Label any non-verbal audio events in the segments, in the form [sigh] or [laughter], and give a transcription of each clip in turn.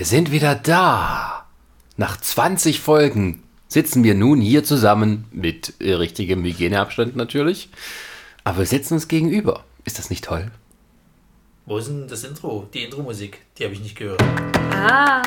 Wir sind wieder da. Nach 20 Folgen sitzen wir nun hier zusammen mit äh, richtigem Hygieneabstand natürlich. Aber wir sitzen uns gegenüber. Ist das nicht toll? Wo ist denn das Intro? Die Intro-Musik? Die habe ich nicht gehört. Ah.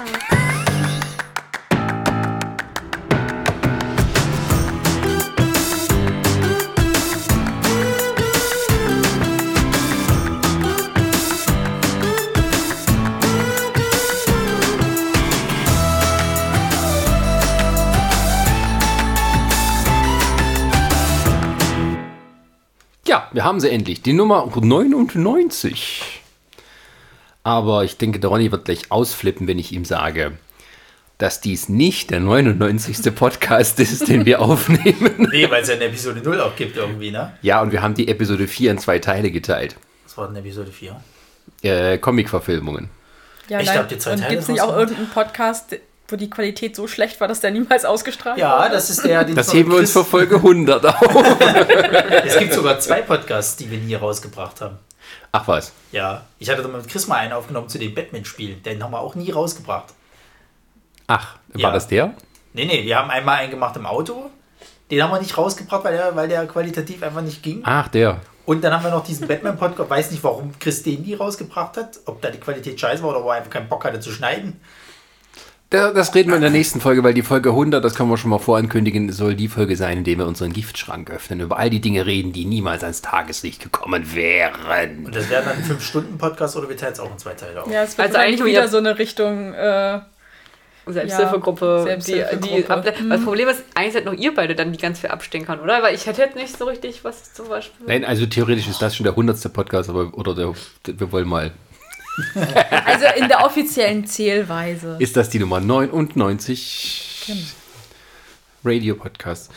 Wir haben sie endlich. Die Nummer 99. Aber ich denke, der Ronny wird gleich ausflippen, wenn ich ihm sage, dass dies nicht der 99. [laughs] Podcast ist, den wir aufnehmen. [laughs] Nee, weil es ja eine Episode 0 auch gibt irgendwie, ne? Ja, und wir haben die Episode 4 in zwei Teile geteilt. Was war denn Episode 4? Äh, Comic-Verfilmungen. Ja, nein. habt ihr zwei Und Teile gibt es nicht auch irgendeinen Podcast, wo die Qualität so schlecht war, dass der niemals ausgestrahlt Ja, wurde? das ist der, den Das heben wir uns für Folge 100 auf. [laughs] Es gibt sogar zwei Podcasts, die wir nie rausgebracht haben. Ach was. Ja, ich hatte mit Chris mal einen aufgenommen zu den Batman-Spielen. Den haben wir auch nie rausgebracht. Ach, war Ja. das der? Nee, nee, wir haben einmal einen gemacht im Auto. Den haben wir nicht rausgebracht, weil der, weil der qualitativ einfach nicht ging. Ach, der. Und dann haben wir noch diesen Batman-Podcast. Weiß nicht, warum Chris den nie rausgebracht hat. Ob da die Qualität scheiße war oder ob er einfach keinen Bock hatte zu schneiden. Da- Das reden wir in der nächsten Folge, weil die Folge 100, das können wir schon mal vorankündigen, soll die Folge sein, in der wir unseren Giftschrank öffnen, über all die Dinge reden, die niemals ans Tageslicht gekommen wären. Und das wäre dann ein 5-Stunden-Podcast oder wir teilen es auch in zwei Teile auf. Ja, es wird Also eigentlich wieder so eine Richtung. Äh, Selbsthilfegruppe. Ja, Selbsthilfegruppe. Die, die, ab- Das Problem ist, eigentlich seid noch ihr beide dann, die ganz viel abstinkern, oder? Weil ich hätte jetzt nicht so richtig was zum Beispiel. Nein, also theoretisch ist das schon der 100. Podcast, aber oder der, wir wollen mal. [laughs] also in der offiziellen Zählweise. Ist das die Nummer 99? Genau. Radio-Podcast.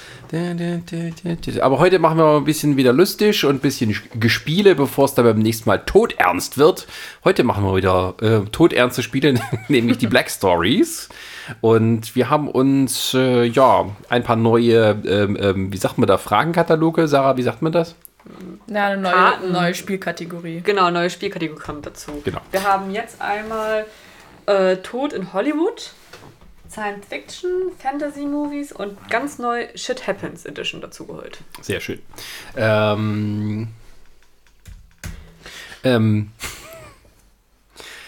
Aber heute machen wir mal ein bisschen wieder lustig und ein bisschen Gespiele, bevor es dann beim nächsten Mal todernst wird. Heute machen wir wieder äh, todernste Spiele, [laughs] nämlich die Black Stories. Und wir haben uns, äh, ja, ein paar neue, ähm, ähm, wie sagt man da, Fragenkataloge. Sarah, wie sagt man das? Ja, eine neue, Karten. neue Spielkategorie. Genau, neue Spielkategorie kommt dazu. Genau. Wir haben jetzt einmal äh, Tod in Hollywood, Science Fiction, Fantasy Movies und ganz neu Shit Happens Edition dazu geholt. Sehr schön. Ähm, ähm,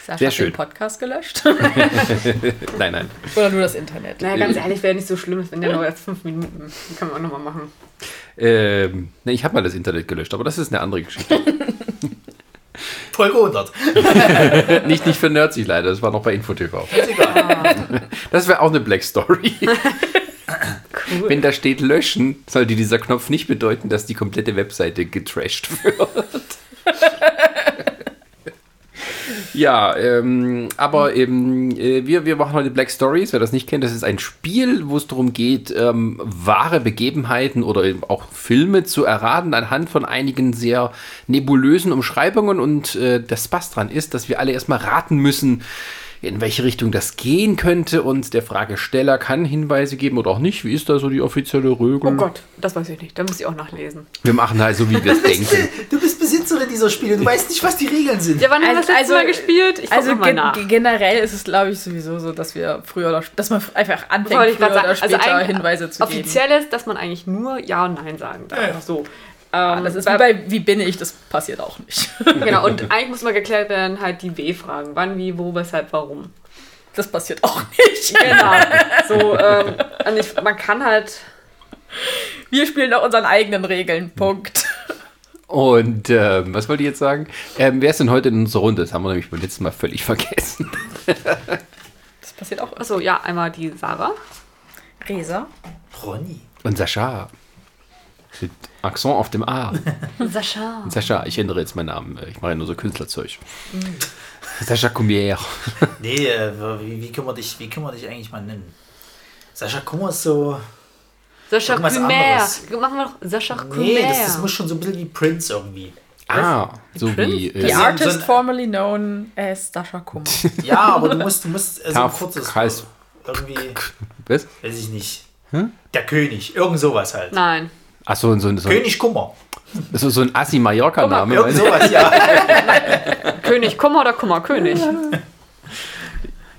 Sascha Sehr hat schön. den Podcast gelöscht. [laughs] [laughs] nein, nein. Oder nur das Internet. Naja, ganz ehrlich, wäre nicht so schlimm, wenn der nur erst fünf Minuten. Kann man auch nochmal machen. Ähm, ne, ich habe mal das Internet gelöscht, aber das ist eine andere Geschichte. [laughs] Folge 100. [laughs] nicht, nicht für Nerdsy leider, das war noch bei InfoTV. [laughs] Das wäre auch eine Black Story. Cool. Wenn da steht löschen, sollte dieser Knopf nicht bedeuten, dass die komplette Webseite getrashed wird. Ja, ähm, aber eben, äh, wir, wir machen heute Black Stories. Wer das nicht kennt, das ist ein Spiel, wo es darum geht, ähm, wahre Begebenheiten oder eben auch Filme zu erraten anhand von einigen sehr nebulösen Umschreibungen. Und äh, das Spaß dran ist, dass wir alle erstmal raten müssen, in welche Richtung das gehen könnte. Und der Fragesteller kann Hinweise geben oder auch nicht. Wie ist da so die offizielle Regel? Oh Gott, das weiß ich nicht. Da muss ich auch nachlesen. Wir machen halt so, wie wir es denken. Du bist Besitzerin dieser Spiele. Du weißt nicht, was die Regeln sind. Ja, wann haben wir das letzte Mal gespielt? Ich also also mal gen nach. generell ist es, glaube ich, sowieso so, dass wir früher oder dass man einfach anfängt, früher oder sagen. Also später eigentlich Hinweise zu geben. Offiziell ist, dass man eigentlich nur Ja und Nein sagen darf. Einfach so. Ähm, Das ist bei- wie bei Wie bin ich, das passiert auch nicht. [laughs] Genau, und eigentlich muss mal geklärt werden, halt die W-Fragen. Wann, wie, wo, weshalb, warum. Das passiert auch [laughs] nicht. Genau. So, ähm, und ich, man kann halt. Wir spielen nach unseren eigenen Regeln. Punkt. Und ähm, was wollte ich jetzt sagen? Ähm, wer ist denn heute in unserer Runde? Das haben wir nämlich beim letzten Mal völlig vergessen. [laughs] Das passiert auch. Achso, ja, einmal die Sarah. Resa. Ronny. Und Sascha. Mit Akzent auf dem A. [laughs] Sascha. Sascha, ich ändere jetzt meinen Namen. Ich mache ja nur so Künstlerzeug. Sascha Cumier. [laughs] Nee, äh, wie, wie, können wir dich, wie können wir dich eigentlich mal nennen? Sascha Kummer ist so. Sascha anderes. Machen wir doch Sascha Kumer. Nee, das, das muss schon so ein bisschen wie Prince irgendwie. Ah, so Prince? wie The äh, so- artist so formerly known as Sascha Kummer. [laughs] Ja, aber du musst, du musst äh, so ein kurzes. Kreis- Irgendwie, was? weiß ich nicht. Der König, irgend sowas halt. Nein. Ach so, so, so, König Kummer. so, so ein Assi-Mallorca-Name. Irgend weißt du? sowas, ja. [laughs] [laughs] König Kummer oder Kummer König? Ja,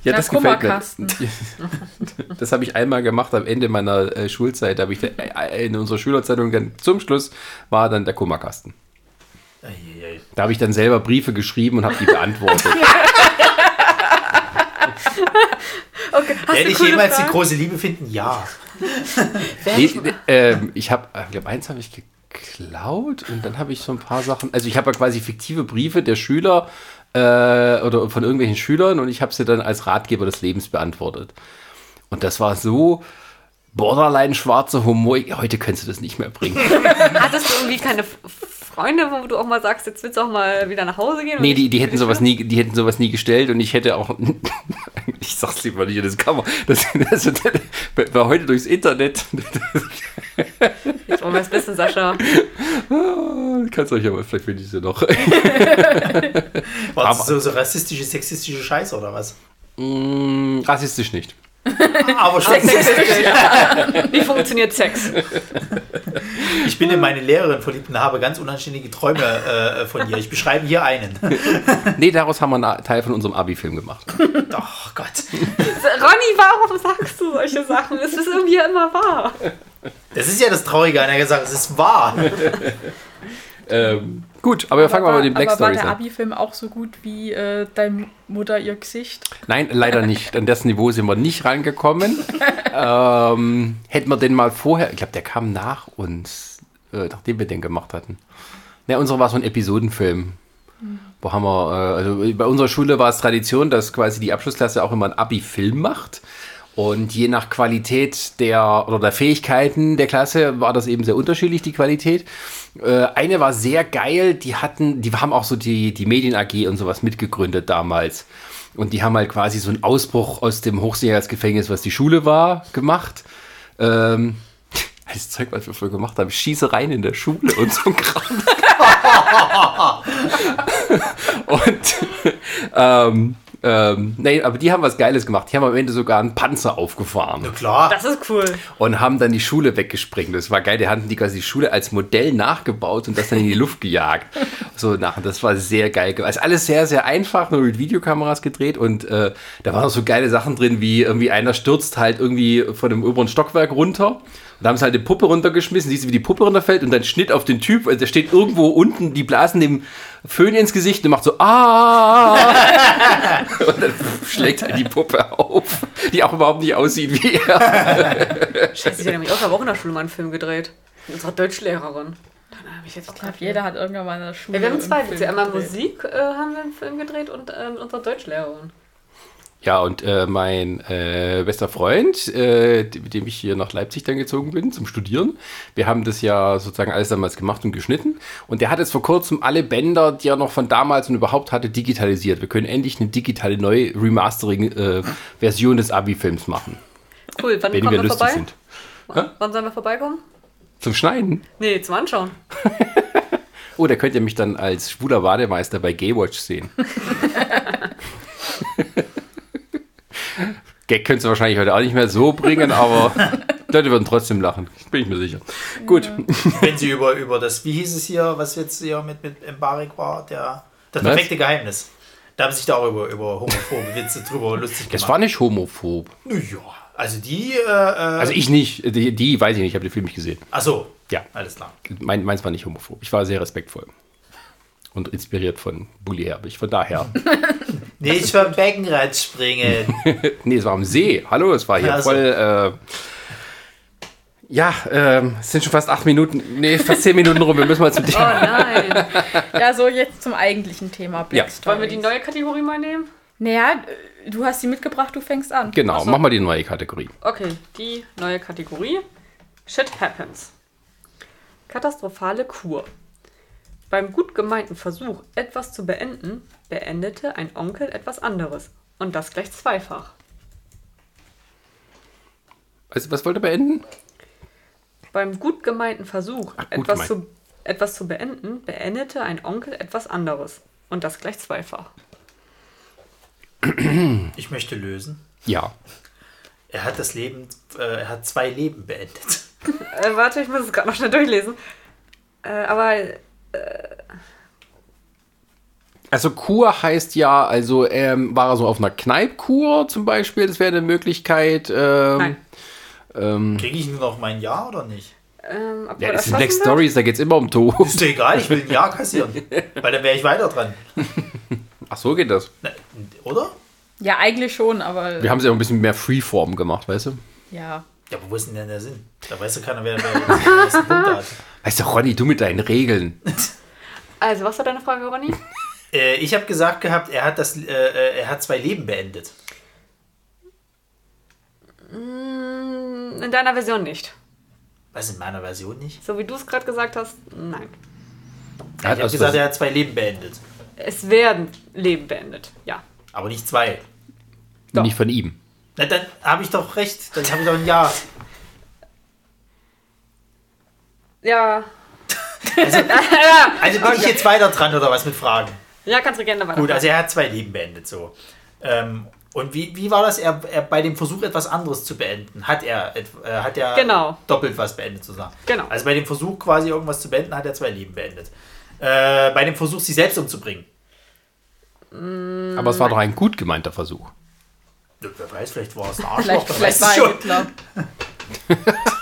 Ja, das gefällt mir. Kummerkasten. [laughs] Das habe ich einmal gemacht am Ende meiner äh, Schulzeit. Da habe ich äh, in unserer Schülerzeitung dann zum Schluss war dann der Kummerkasten. Da habe ich dann selber Briefe geschrieben und habe die beantwortet. Okay, Werde ich jemals die Fragen? große Liebe finden? Ja. [laughs] nee, ähm, ich habe, ich glaube, eins habe ich geklaut und dann habe ich so ein paar Sachen. Also ich habe ja quasi fiktive Briefe der Schüler äh, oder von irgendwelchen Schülern und ich habe sie dann als Ratgeber des Lebens beantwortet. Und das war so borderline schwarzer Humor. Heute könntest du das nicht mehr bringen. [laughs] Hattest du irgendwie keine Freunde, wo du auch mal sagst, jetzt willst du auch mal wieder nach Hause gehen? Nee, die, die hätten sowas nie, die hätten sowas nie gestellt und ich hätte auch, [laughs] ich sag's lieber nicht in das Kammer, das, das, das war heute durchs Internet, Jetzt wollen wir es wissen, Sascha. [laughs] kannst euch [laughs] aber, vielleicht finde ich sie noch. War so, so rassistische, sexistische Scheiße oder was? Mm, rassistisch nicht. Aber schon. Sexistisch. [laughs] Wie funktioniert Sex? Ich bin in meine Lehrerin verliebt und habe ganz unanständige Träume äh, von ihr. Ich beschreibe hier einen. [laughs] Nee, daraus haben wir einen Teil von unserem Abi-Film gemacht. Oh Gott. Ronny, warum sagst du solche Sachen? Es ist irgendwie immer wahr. Das ist ja das Traurige an der Sache. Es ist wahr. [laughs] Ähm, gut, aber wir fangen mal war, mit den Black aber war Stories der an. Abi-Film auch so gut wie äh, deine Mutter ihr Gesicht? Nein, leider nicht. An das Niveau sind wir nicht rangekommen. [laughs] ähm, hätten wir den mal vorher, ich glaube, der kam nach uns, äh, nachdem wir den gemacht hatten. Ne, unsere war so ein Episodenfilm. Wo haben wir, äh, also bei unserer Schule war es Tradition, dass quasi die Abschlussklasse auch immer einen Abi-Film macht. Und je nach Qualität der oder der Fähigkeiten der Klasse war das eben sehr unterschiedlich, die Qualität. Äh, eine war sehr geil, die hatten, die haben auch so die, die Medien AG und sowas mitgegründet damals. Und die haben halt quasi so einen Ausbruch aus dem Hochsicherheitsgefängnis, was die Schule war, gemacht. Ähm, [laughs] das Zeug, was wir früher gemacht haben, Schießereien in der Schule und so ein Kram. [laughs] und [laughs] ähm, ähm, nee, aber die haben was Geiles gemacht. Die haben am Ende sogar einen Panzer aufgefahren Na klar. Das ist cool. und haben dann die Schule weggesprengt. Das war geil. Die hatten die quasi die Schule als Modell nachgebaut und das dann in die Luft gejagt. So nach. Das war sehr geil. ge- Also alles sehr, sehr einfach, nur mit Videokameras gedreht und äh, da waren auch so geile Sachen drin, wie irgendwie einer stürzt halt irgendwie von dem oberen Stockwerk runter. Und da haben sie halt eine Puppe runtergeschmissen, siehst du, wie die Puppe runterfällt und dann Schnitt auf den Typ, also der steht irgendwo unten, die blasen dem Föhn ins Gesicht und macht so ah und dann schlägt halt die Puppe auf, die auch überhaupt nicht aussieht wie er. Scheiße, ich habe nämlich auch eine Woche in der Schule mal einen Film gedreht. Mit unserer Deutschlehrerin. Dann habe ich Ich glaube, jeder hat irgendwann mal in der Schule. Ja, wir haben zwei Witze. Einmal. Musik äh, haben wir einen Film gedreht und äh, mit unserer Deutschlehrerin. Ja, und äh, mein äh, bester Freund, äh, mit dem ich hier nach Leipzig dann gezogen bin zum Studieren, wir haben das ja sozusagen alles damals gemacht und geschnitten. Und der hat jetzt vor kurzem alle Bänder, die er noch von damals und überhaupt hatte, digitalisiert. Wir können endlich eine digitale neue Remastering-Version des Abi-Films machen, Cool, wann wenn kommen wir wir lustig vorbei? sind. Wann, wann sollen wir vorbeikommen? Zum Schneiden. Nee, zum Anschauen. [laughs] Oh, da könnt ihr mich dann als schwuler Bademeister bei Gaywatch sehen. [laughs] Gag könntest du wahrscheinlich heute auch nicht mehr so bringen, aber [laughs] Leute würden trotzdem lachen. Bin ich mir sicher. Gut. [laughs] Wenn sie über, über das, wie hieß es hier, was jetzt hier mit, mit Embarek war, der, das Was? perfekte Geheimnis. Da haben sich da auch über, über homophobe Witze drüber [laughs] lustig gemacht. Das war nicht homophob. Ja, also die, äh, äh, Also ich nicht. Die, die weiß ich nicht. Ich habe den Film nicht gesehen. ach so, Ja. alles klar. Mein, meins war nicht homophob. Ich war sehr respektvoll. Und inspiriert von Bully Herbig. Von daher. Nicht vom Beckenrad springen. [laughs] nee, es war am See. Hallo, es war hier Ach so. voll. Äh, ja, ähm, es sind schon fast acht Minuten. Nee, fast zehn Minuten rum. Wir müssen mal zu [laughs] Oh dir. nein. Ja, so jetzt zum eigentlichen Thema. Black Ja. Stories. Wollen wir die neue Kategorie mal nehmen? Naja, du hast sie mitgebracht, du fängst an. Genau, so. mach mal die neue Kategorie. Okay, die neue Kategorie. Shit happens. Katastrophale Kur. Beim gut gemeinten Versuch, etwas zu beenden, beendete ein Onkel etwas anderes. Und das gleich zweifach. Also, was wollt ihr beenden? Beim gut gemeinten Versuch, Ach, gut etwas, zu, etwas zu beenden, beendete ein Onkel etwas anderes. Und das gleich zweifach. Ich möchte lösen. Ja. Er hat das Leben, äh, er hat zwei Leben beendet. Äh, warte, ich muss es gerade noch schnell durchlesen. Äh, aber Also Kur heißt ja, also ähm, war er so auf einer Kneipkur zum Beispiel, das wäre eine Möglichkeit. Ähm, Nein. Ähm, Kriege ich nur noch mein Ja oder nicht? Ähm, ob ja, das sind Black wird? Stories, da geht's immer um Tod. Ist doch egal, ich will ein Ja kassieren. Weil dann wäre ich weiter dran. Ach so geht das. Na, Oder? Ja, eigentlich schon, aber. Wir haben es ja ein bisschen mehr Freeform gemacht, weißt du? Ja. Ja, aber wo ist denn der Sinn? Da weiß ja keiner, wer, wer die ersten Punkte hat. Weißt du, Ronny, du mit deinen Regeln. Also, was war deine Frage, Ronny? Äh, ich habe gesagt gehabt, er hat, das, äh, äh, er hat zwei Leben beendet. Mm, In deiner Version nicht. Was in meiner Version nicht? So wie du es gerade gesagt hast, nein. Ich Er hat habe gesagt, er hat zwei Leben beendet. Es werden Leben beendet. Ja. Aber nicht zwei. Doch. nicht von ihm. Na, dann habe ich doch recht. Dann habe ich doch ein Ja. Ja. Also [laughs] bin ich jetzt weiter dran oder was mit Fragen? Ja, kannst du gerne weiter. Gut, also er hat zwei Leben beendet so. Ähm, und wie, wie war das? Er, er bei dem Versuch etwas anderes zu beenden, hat er, äh, hat er Genau. doppelt was beendet sozusagen. Genau. Also bei dem Versuch quasi irgendwas zu beenden, hat er zwei Leben beendet. Äh, bei dem Versuch, sich selbst umzubringen. Aber es war doch ein gut gemeinter Versuch. Wer weiß, vielleicht war es ein Arschloch. Vielleicht, vielleicht es war schon. er Hitler. [laughs]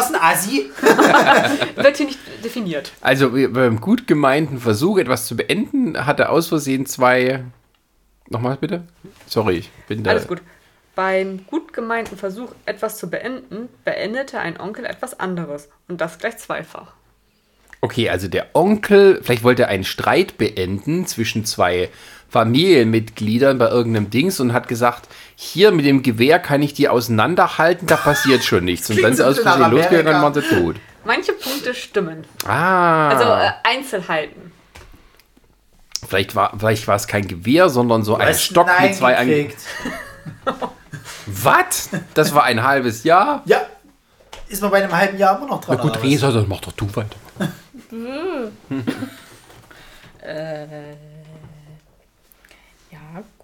Es ein Assi. [laughs] Wird hier nicht definiert. Also beim gut gemeinten Versuch, etwas zu beenden, hat er aus Versehen zwei. Nochmal bitte? Sorry, ich bin da. Alles gut. Beim gut gemeinten Versuch, etwas zu beenden, beendete ein Onkel etwas anderes. Und das gleich zweifach. Okay, also der Onkel, vielleicht wollte er einen Streit beenden zwischen zwei Familienmitgliedern bei irgendeinem Dings und hat gesagt, hier mit dem Gewehr kann ich die auseinanderhalten, da passiert schon nichts. Und [laughs] so er aus Versehen und dann waren sie tot. Manche Punkte stimmen. Ah, Also äh, Einzelheiten. vielleicht, war, vielleicht war es kein Gewehr, sondern so ein Stock Nein mit zwei an gekriegt. [laughs] Was? Das war ein halbes Jahr? Ja. Ist man bei einem halben Jahr immer noch dran? Na gut? Resa, dann mach doch du weiter. Äh, [laughs]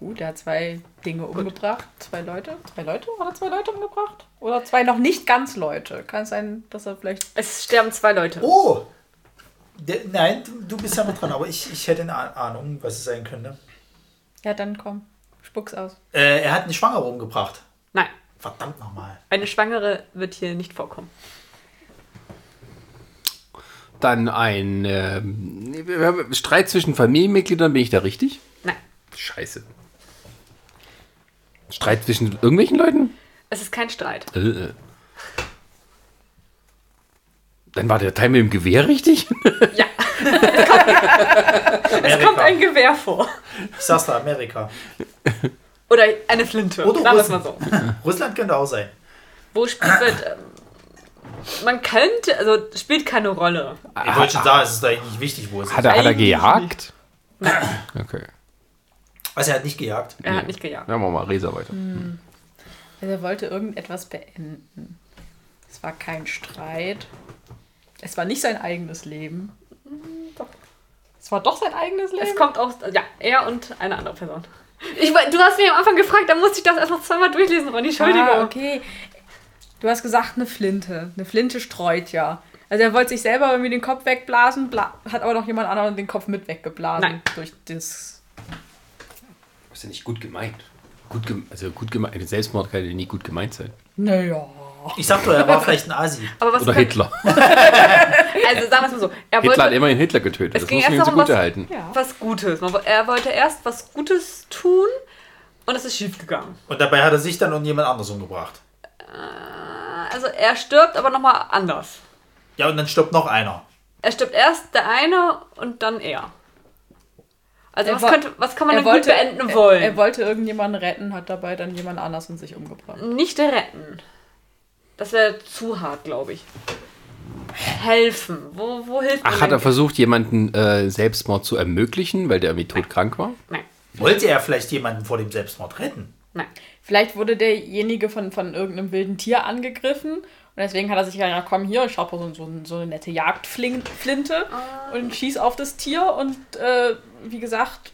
gut, er hat zwei Dinge umgebracht. Zwei Leute? Zwei Leute? Hat er zwei Leute umgebracht? Oder zwei noch nicht ganz Leute? Kann es sein, dass er vielleicht. Es sterben zwei Leute. Oh! Der, nein, du, bist ja noch dran, aber ich, ich hätte eine Ah- Ahnung, was es sein könnte. Ja, dann komm, spuck's aus. Äh, er hat eine Schwangere umgebracht. Nein, Verdammt nochmal. eine Schwangere wird hier nicht vorkommen. Dann ein ähm, Streit zwischen Familienmitgliedern, bin ich da richtig? Nein, Scheiße. Streit zwischen irgendwelchen Leuten? es ist kein Streit. Äh, äh. Dann war der Teil mit dem Gewehr richtig? Ja, [laughs] es Amerika. kommt ein Gewehr vor. Ich sag's da, Amerika. Oder eine Flinte. Oder Sagen wir es mal Russen. so. [laughs] Russland könnte auch sein. Wo spielt wird. Ähm, man könnte, also spielt keine Rolle. Ich wollte schon sagen, es ist eigentlich nicht wichtig, wo es ist. Hat er, hat er gejagt? Okay. Also er hat nicht gejagt. Er hat nicht gejagt. Dann machen wir mal Resa weiter. Also er wollte irgendetwas beenden. Es war kein Streit. Es war nicht sein eigenes Leben. doch. Es war doch sein eigenes Leben. Es kommt aus. Ja, er und eine andere Person. Ich, du hast mich am Anfang gefragt, da musste ich das erst noch zweimal durchlesen, Ronny. Entschuldigung. Ah, okay. Du hast gesagt, eine Flinte. Eine Flinte streut ja. Also er wollte sich selber irgendwie den Kopf wegblasen, bla hat aber noch jemand anderen den Kopf mit weggeblasen. Nein. Durch das. Ja nicht gut gemeint. Gut gem also gut gemeint. Selbstmord kann ja nie gut gemeint sein. Naja. Ich sag doch, er war vielleicht ein Asi. Aber was Oder Hitler. [laughs] Also sagen wir es mal so. Er Hitler hat wollte immerhin Hitler getötet. Es Das ging muss man ihm zugute was- halten. Ja. was Gutes. Er wollte erst was Gutes tun und es ist schief gegangen. Und dabei hat er sich dann und jemand anders umgebracht. Also er stirbt aber nochmal anders. Ja, und dann stirbt noch einer. Er stirbt erst der eine und dann er. Also Er was, könnte, was kann man Er denn wollte, gut beenden er, wollen? er wollte irgendjemanden retten, hat dabei dann jemand anders in sich umgebracht. Nicht retten. Das wäre zu hart, glaube ich. Helfen. Wo, wo hilft man Ach, hat er versucht, jemanden äh, Selbstmord zu ermöglichen, weil der irgendwie todkrank war? Nein, Wollte er vielleicht jemanden vor dem Selbstmord retten? nein. Vielleicht wurde derjenige von, von irgendeinem wilden Tier angegriffen und deswegen hat er sich gedacht, ja komm hier, ich habe so, so, so eine nette Jagdflinte und schieß auf das Tier und äh, wie gesagt,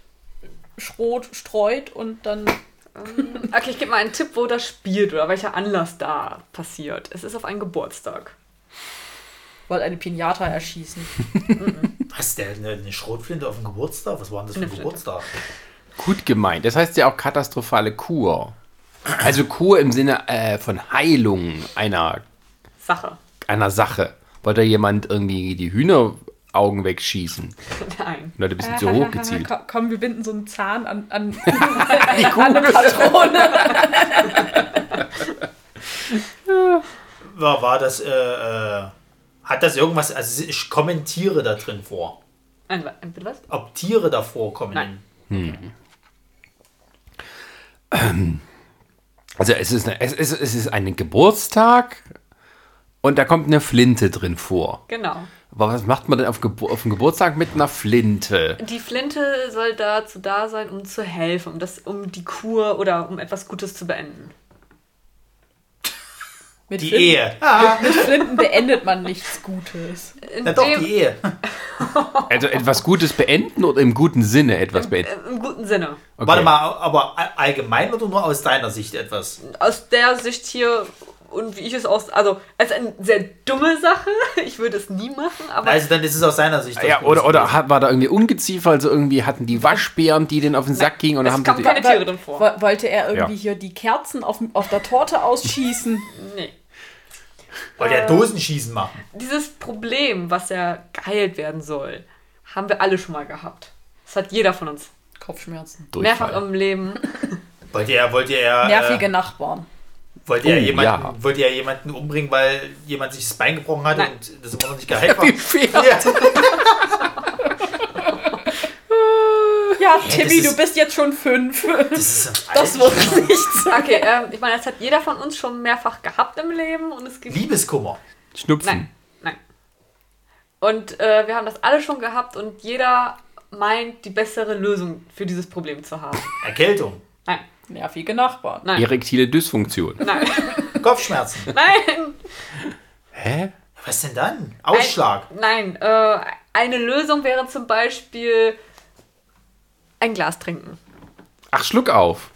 Schrot streut und dann Okay, ich gebe mal einen Tipp, wo das spielt oder welcher Anlass da passiert. Es ist auf einen Geburtstag. wollte eine Pinata erschießen. Was, der eine, eine Schrotflinte auf dem Geburtstag? Was war denn das für ein. Geburtstag? Gut gemeint. Das heißt ja auch katastrophale Kur. Also Kur im Sinne äh, von Heilung einer, Sache. einer Sache. Wollte jemand irgendwie die Hühneraugen wegschießen? [laughs] Nein. Leute, ein bisschen zu hoch gezielt. [laughs] Komm, wir binden so einen Zahn an, an, [laughs] an eine Patrone. War, war das, äh, äh, hat das irgendwas, also ich kommen Tiere da drin vor? Ein, ein, was? Ob Tiere da vorkommen? Nein. [clears throat] Also es ist, eine, es, ist, es ist ein Geburtstag und da kommt eine Flinte drin vor. Genau. Aber was macht man denn auf, Gebur auf dem Geburtstag mit einer Flinte? Die Flinte soll dazu da sein, um zu helfen, um, das, um die Kur oder um etwas Gutes zu beenden. Mit, Die Flinten, Ehe. Ah, mit Flinten beendet man nichts Gutes. In na doch, die Ehe. [laughs] Also etwas Gutes beenden oder im guten Sinne etwas beenden? äh, Im guten Sinne. Okay. Warte mal, aber allgemein oder nur aus deiner Sicht etwas? Aus der Sicht hier und wie ich es aus. Also, als eine sehr dumme Sache. [laughs] Ich würde es nie machen, aber. Also dann ist es aus seiner Sicht. Ja, oder, oder hat, war da irgendwie Ungeziefer, also irgendwie hatten die Waschbären, die denen auf den Sack gingen und es haben kam sie keine die, Tiere drin vor. Wo- Wollte er irgendwie Ja. hier die Kerzen auf, auf der Torte ausschießen? [laughs] Nee. Wollte er Dosenschießen machen? Dieses Problem, was ja geheilt werden soll, haben wir alle schon mal gehabt. Das hat jeder von uns. Kopfschmerzen. Mehrfach Durchfall. im Leben. [laughs] Wollte er, wollte er, Nervige äh, Nachbarn. Wollte er Oh, jemanden, ja. wollte er jemanden umbringen, weil jemand sich das Bein gebrochen hat Nein. und das immer noch nicht geheilt [laughs] war? [laughs] Ja. Ja, Timmy, ist- du bist jetzt schon fünf. Das ist Das wird nichts. Okay, ähm, ich meine, das hat jeder von uns schon mehrfach gehabt im Leben und es gibt. Liebeskummer. Schnupfen. Nein, nein. Und äh, wir haben das alle schon gehabt und jeder meint, die bessere Lösung für dieses Problem zu haben. Erkältung. Nervige Nachbarn. nein, Erektile Dysfunktion. nein, [laughs] Kopfschmerzen. nein, Hä? Was denn dann? Ausschlag. nein. Äh, eine Lösung wäre zum Beispiel ein Glas trinken. Ach, Schluck auf.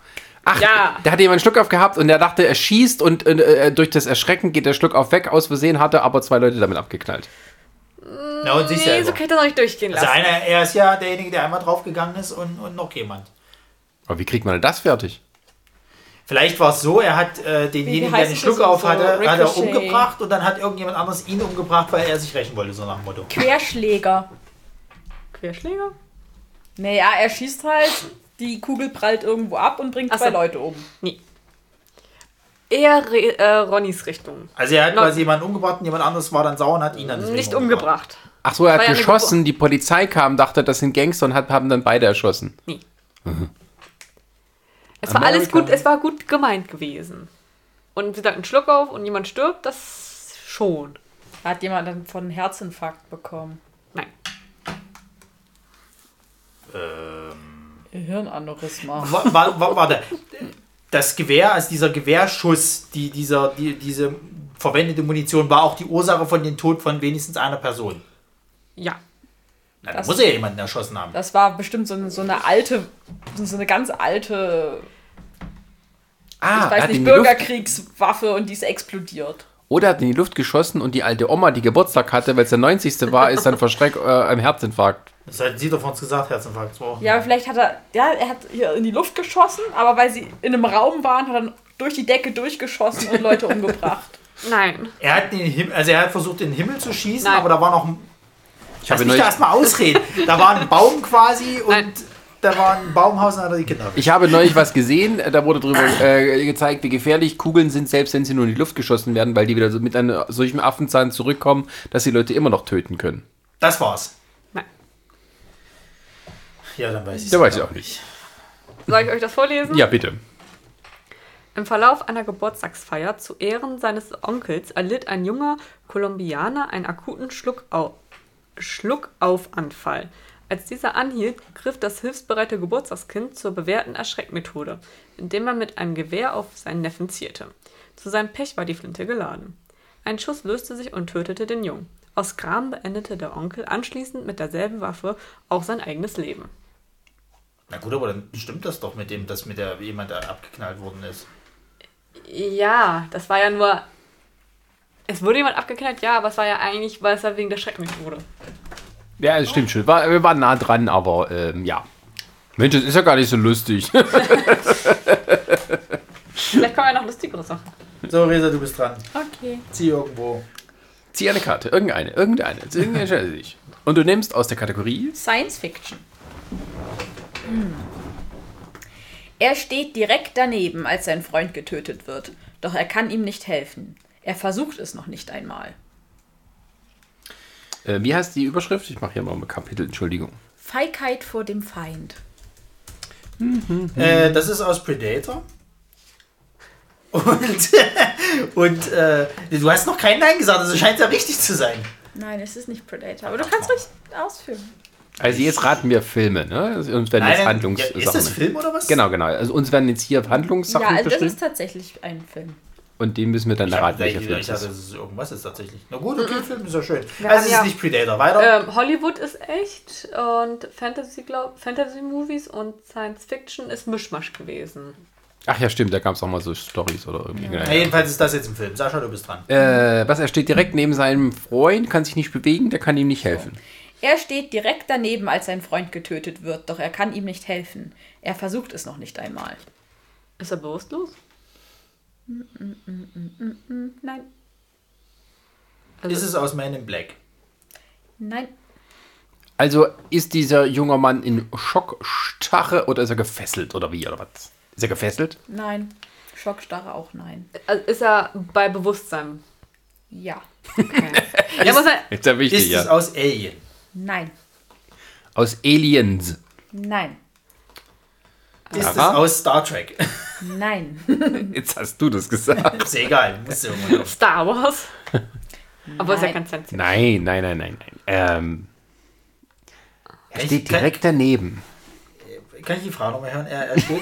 Ach, Ja. da hatte jemand einen Schluck auf gehabt und der dachte, er schießt und äh, durch das Erschrecken geht der Schluck auf weg. Aus Versehen hatte aber zwei Leute damit abgeknallt. Na, und sich Nee, selber. so kann ich das noch nicht durchgehen Also lassen. einer, er ist ja derjenige, der einmal draufgegangen ist und, und noch jemand. Aber wie kriegt man denn das fertig? Vielleicht war es so, er hat äh, denjenigen, der den Schluck auf so hatte, hat er umgebracht und dann hat irgendjemand anderes ihn umgebracht, weil er sich rächen wollte, so nach dem Motto. Querschläger. Querschläger? Naja, er schießt halt, die Kugel prallt irgendwo ab und bringt Ach zwei so. Leute um. Nee. Eher Re äh, Ronnys Richtung. Also er hat No. quasi jemanden umgebracht und jemand anderes war dann sauer und hat ihn dann Nicht umgebracht. Ach so, er hat geschossen, die Polizei kam, dachte, das sind Gangster und hat, haben dann beide erschossen. Nee. Es war alles gut, es war gut gemeint gewesen. Und wie gesagt, ein Schluck auf und jemand stirbt, das schon. Hat jemand dann von Herzinfarkt bekommen? Nein. Hirnaneurysma. Wa- wa- wa- Warte, das Gewehr, also dieser Gewehrschuss, die, dieser, die, diese verwendete Munition war auch die Ursache von dem Tod von wenigstens einer Person. Ja. Na, da Das- muss er ja jemanden erschossen haben. Das war bestimmt so, eine- so eine alte, so eine ganz alte, Ah, ich weiß hat nicht, in die Luft, Bürgerkriegswaffe und die ist explodiert. oder hat in die Luft geschossen und die alte Oma, die Geburtstag hatte, weil es der 90. war, ist dann vor Schreck äh, einem Herzinfarkt. Das hat sie doch von uns gesagt, Herzinfarkt. Wochen. Ja, vielleicht hat er, ja, er hat hier in die Luft geschossen, aber weil sie in einem Raum waren, hat er durch die Decke durchgeschossen und Leute umgebracht. [laughs] Nein. Er hat den Himmel, also er hat versucht, in den Himmel zu schießen, Nein. aber da war noch ein. Ich Lass habe, mich da erstmal ausreden. Da war ein Baum quasi und Nein. Da war ein Baumhaus und hat er die Kinder ich habe neulich was gesehen, da wurde drüber äh, gezeigt, wie gefährlich Kugeln sind, selbst wenn sie nur in die Luft geschossen werden, weil die wieder so mit einem solchen Affenzahn zurückkommen, dass die Leute immer noch töten können. Das war's. Nein. Ja, dann weiß ich Da weiß ich auch nicht. Soll ich euch das vorlesen? Ja, bitte. Im Verlauf einer Geburtstagsfeier zu Ehren seines Onkels erlitt ein junger Kolumbianer einen akuten Schluckau Schluckaufanfall. Als dieser anhielt, griff das hilfsbereite Geburtstagskind zur bewährten Erschreckmethode, indem er mit einem Gewehr auf seinen Neffen zierte. Zu seinem Pech war die Flinte geladen. Ein Schuss löste sich und tötete den Jungen. Aus Gram beendete der Onkel anschließend mit derselben Waffe auch sein eigenes Leben. Na gut, aber dann stimmt das doch mit dem, dass mit der jemand da abgeknallt worden ist. Ja, das war ja nur. Es wurde jemand abgeknallt, ja, aber es war ja eigentlich, weil es ja wegen der Schreckmethode. Ja, das stimmt schon. War, wir waren nah dran, aber ähm, ja. Mensch, das ist ja gar nicht so lustig. Vielleicht kommen ja noch lustigere Sachen. So, Resa, du bist dran. Okay. Zieh irgendwo. Zieh eine Karte, irgendeine, irgendeine. Irgendeine entscheide dich. Und du nimmst aus der Kategorie Science Fiction. Hm. Er steht direkt daneben, als sein Freund getötet wird. Doch er kann ihm nicht helfen. Er versucht es noch nicht einmal. Äh, wie heißt die Überschrift? Ich mache hier mal ein Kapitel, Entschuldigung. Feigheit vor dem Feind. Äh, das ist aus Predator. Und, [laughs] und äh, du hast noch kein Nein gesagt, also scheint ja richtig zu sein. Nein, es ist nicht Predator. Aber du kannst ruhig ausführen. Also jetzt raten wir Filme, ne? Uns werden jetzt Nein, Handlungssachen. ja, ist das Film oder was? Genau, genau. Also uns werden jetzt hier Handlungssachen ja, also das ist tatsächlich ein Film. Und den müssen wir dann Ich, erraten, hab, welcher ich, Film ich es dachte, ist. das ist irgendwas ist tatsächlich. Na gut, okay, Film ist ja schön. Wir also es ist ja- nicht Predator. Weiter. Ähm, Hollywood ist echt und Fantasy, glaub, Fantasy Movies und Science Fiction ist Mischmasch gewesen. Ach ja, stimmt, da gab es auch mal so Stories oder irgendwie. Na, Genau. jedenfalls ist das jetzt ein Film. Sascha, du bist dran. Äh, was, er steht direkt neben seinem Freund, kann sich nicht bewegen, der kann ihm nicht helfen. Er steht direkt daneben, als sein Freund getötet wird, doch er kann ihm nicht helfen. Er versucht es noch nicht einmal. Ist er bewusstlos? Nein, Also, Ist es aus Man in Black? nein, Also ist dieser junge Mann in Schockstarre oder ist er gefesselt oder wie oder was? Ist er gefesselt? nein. Schockstarre auch nein. also ist er bei Bewusstsein? Ja, Okay. [laughs] ja, muss er, Ist ja wichtig, Ist es ja. aus Alien? nein, Aus Aliens. nein, Ist es Aha. aus Star Trek? [laughs] nein, [laughs] Jetzt hast du das gesagt. ist ja egal. Muss ja irgendwo drauf. Star Wars. Aber ist ja Nein. kein Science Fiction. Nein, nein, nein, nein, nein. Ähm, er Ich- steht kann- direkt daneben. Kann ich die Frage nochmal hören? Er, er steht.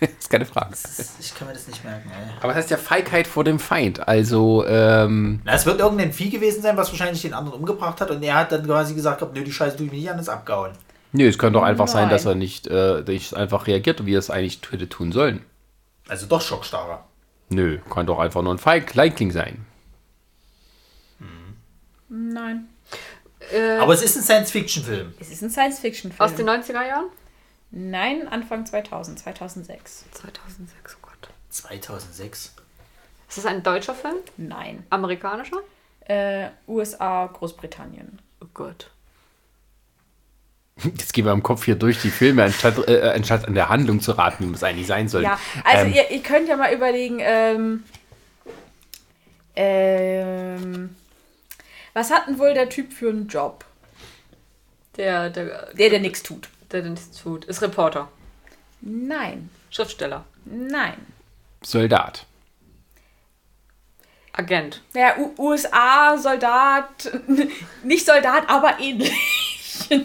[laughs] ist keine Frage. ich kann mir das nicht merken. Ey. Aber es heißt ja Feigheit vor dem Feind. Also, ähm, Na, es wird irgendein Vieh gewesen sein, was wahrscheinlich den anderen umgebracht hat. Und er hat dann quasi gesagt, gehabt, nö, die Scheiße tue ich mir nicht an, ist abgehauen. nö, es könnte doch einfach sein, dass er nicht, äh, nicht einfach reagiert, wie er es eigentlich hätte tun sollen. Also doch Schockstarre. Nö, kann doch einfach nur ein Feig Feigling sein. nein. Äh, Aber es ist ein Science-Fiction-Film. Es ist ein Science-Fiction-Film. aus den 90er Jahren? Nein, Anfang 2000, 2006. 2006, oh Gott. 2006. Ist das ein deutscher Film? Nein. Amerikanischer? Äh, USA, Großbritannien. Oh Gott. Jetzt gehen wir im Kopf hier durch die Filme, anstatt, äh, anstatt an der Handlung zu raten, wie es eigentlich sein soll. Ja, also Ähm, ihr, ihr könnt ja mal überlegen, ähm, ähm, was hat denn wohl der Typ für einen Job? Der, der, Der, der nichts tut. der den nichts tut. Ist Reporter. Nein, Schriftsteller. nein. Soldat. Agent. Ja, U USA, Soldat, [laughs] nicht Soldat, aber ähnlich. [laughs]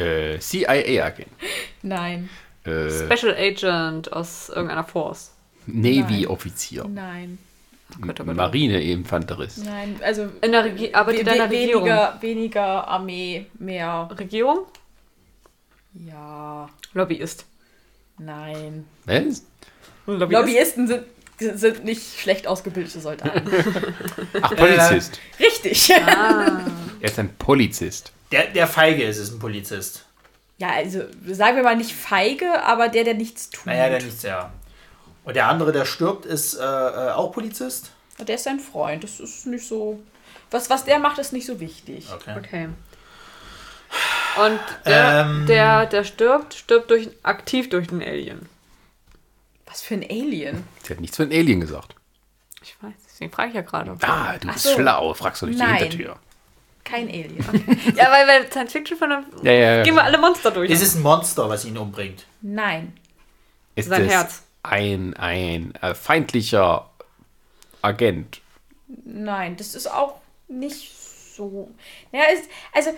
Äh, CIA-Agent. Nein, Äh, Special Agent aus irgendeiner Force. Navy-Offizier. nein, Oh Gott, oh Gott. Marine-Infanterist. nein. Also In der Regi arbeitet in der Regierung. weniger, weniger Armee, mehr. Regierung? Ja, Lobbyist. nein. Was? Lobbyisten sind, sind nicht schlecht ausgebildete Soldaten. Ach, Polizist. Richtig. Er ist ein Polizist. Der, der Feige ist es, ein Polizist. Ja, also sagen wir mal nicht feige, aber der, der nichts tut. Naja, der nichts, ja. Und der andere, der stirbt, ist äh, äh, auch Polizist. Der ist sein Freund. Das ist nicht so. Was, was der macht, ist nicht so wichtig. Okay. Okay. Und der, Ähm. der, der stirbt, stirbt durch, aktiv durch den Alien. Was für ein Alien. Sie hat nichts von Alien gesagt. Ich weiß, deswegen frage ich ja gerade. Ah, du Ach bist so. schlau. Fragst du durch die. Hintertür. Kein Alien. [laughs] Ja, weil, weil Science Fiction von der. Ja, ja, ja. Gehen wir alle Monster durch. Es ist ein Monster, was ihn umbringt. Nein. Ist Sein es Herz. ein, ein äh, feindlicher Agent? Nein, das ist auch nicht so. Ja, ist, also.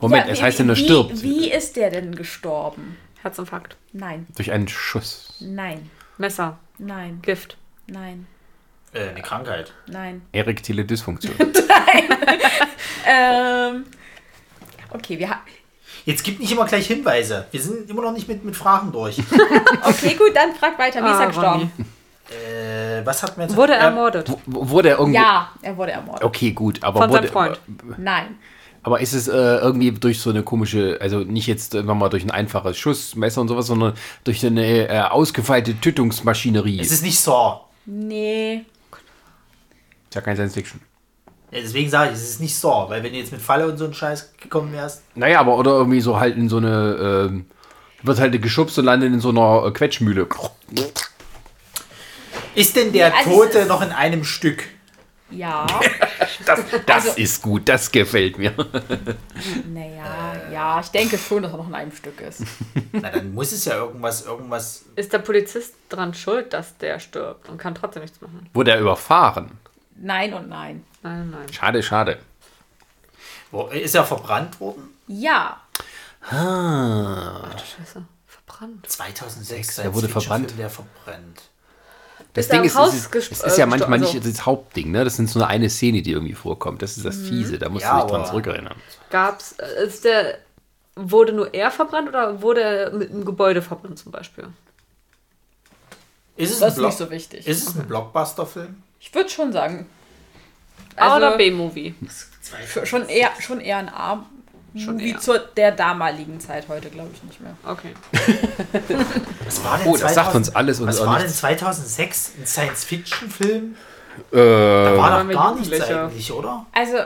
Moment, ja, es wie- heißt ja nur stirbt. Wie ist der denn gestorben? Herzinfarkt. Nein, Durch einen Schuss. nein, Messer. nein, Gift. nein, Äh, eine Krankheit. nein. Erektile Dysfunktion. [laughs] Ähm. Okay, wir haben. Jetzt gibt nicht immer gleich Hinweise. Wir sind immer noch nicht mit, mit Fragen durch. [laughs] Okay, gut, dann frag weiter. Wie ist Ah, er gestorben? äh, was hat mir jetzt... Wurde er Äh, ermordet? W- Wurde er irgendwo. Ja, er wurde ermordet. Okay, gut, aber Von wurde. seinem Freund. Nein, Aber ist es äh, irgendwie durch so eine komische, also nicht jetzt einfach mal durch ein einfaches Schussmesser und sowas, sondern durch eine äh, ausgefeilte Tötungsmaschinerie? Es ist nicht Saw. Nee. Ist ja kein Science Fiction. Ja, deswegen sage ich, es ist nicht Saw, weil wenn du jetzt mit Falle und so einen Scheiß gekommen wärst. Naja, aber oder irgendwie so halt in so eine, ähm, wird halt geschubst und landet in so einer äh, Quetschmühle. Ist denn der also Tote ist- noch in einem Stück? Ja. [laughs] Das, das Also- ist gut, das gefällt mir. Naja, ja, ich denke schon, dass er noch in einem Stück ist. Na, dann muss es ja irgendwas, irgendwas. Ist der Polizist dran schuld, dass der stirbt und kann trotzdem nichts machen? Wurde er überfahren? Nein und nein. Nein, nein. Schade, schade. Wo, ist er verbrannt worden? Ja. Ah. Scheiße. Verbrannt. 2006. Der wurde verbrannt. Der verbrennt. Das Ist er Ding ist, Haus es ist, gesp- es ist ja äh, manchmal also- nicht das Hauptding, ne? Das sind so eine Szene, die irgendwie vorkommt. Das ist das Fiese, da musst Ja, du dich dran aber- zurückerinnern. Gab's, äh, ist der, wurde nur er verbrannt oder wurde er mit einem Gebäude verbrannt zum Beispiel? Ist es Das ein, ist Block nicht so wichtig. ist es ein Blockbuster-Film? Ich würde schon sagen. A Also- oder B-Movie? Sch- Schon eher, schon eher ein A. Schon wie eher. zu der damaligen Zeit, heute glaube ich nicht mehr. Okay. [laughs] Was war denn Oh, das sagt uns alles und Was war denn nichts. 2006 ein Science-Fiction-Film? Äh, War waren doch gar nichts eigentlich, oder? Also,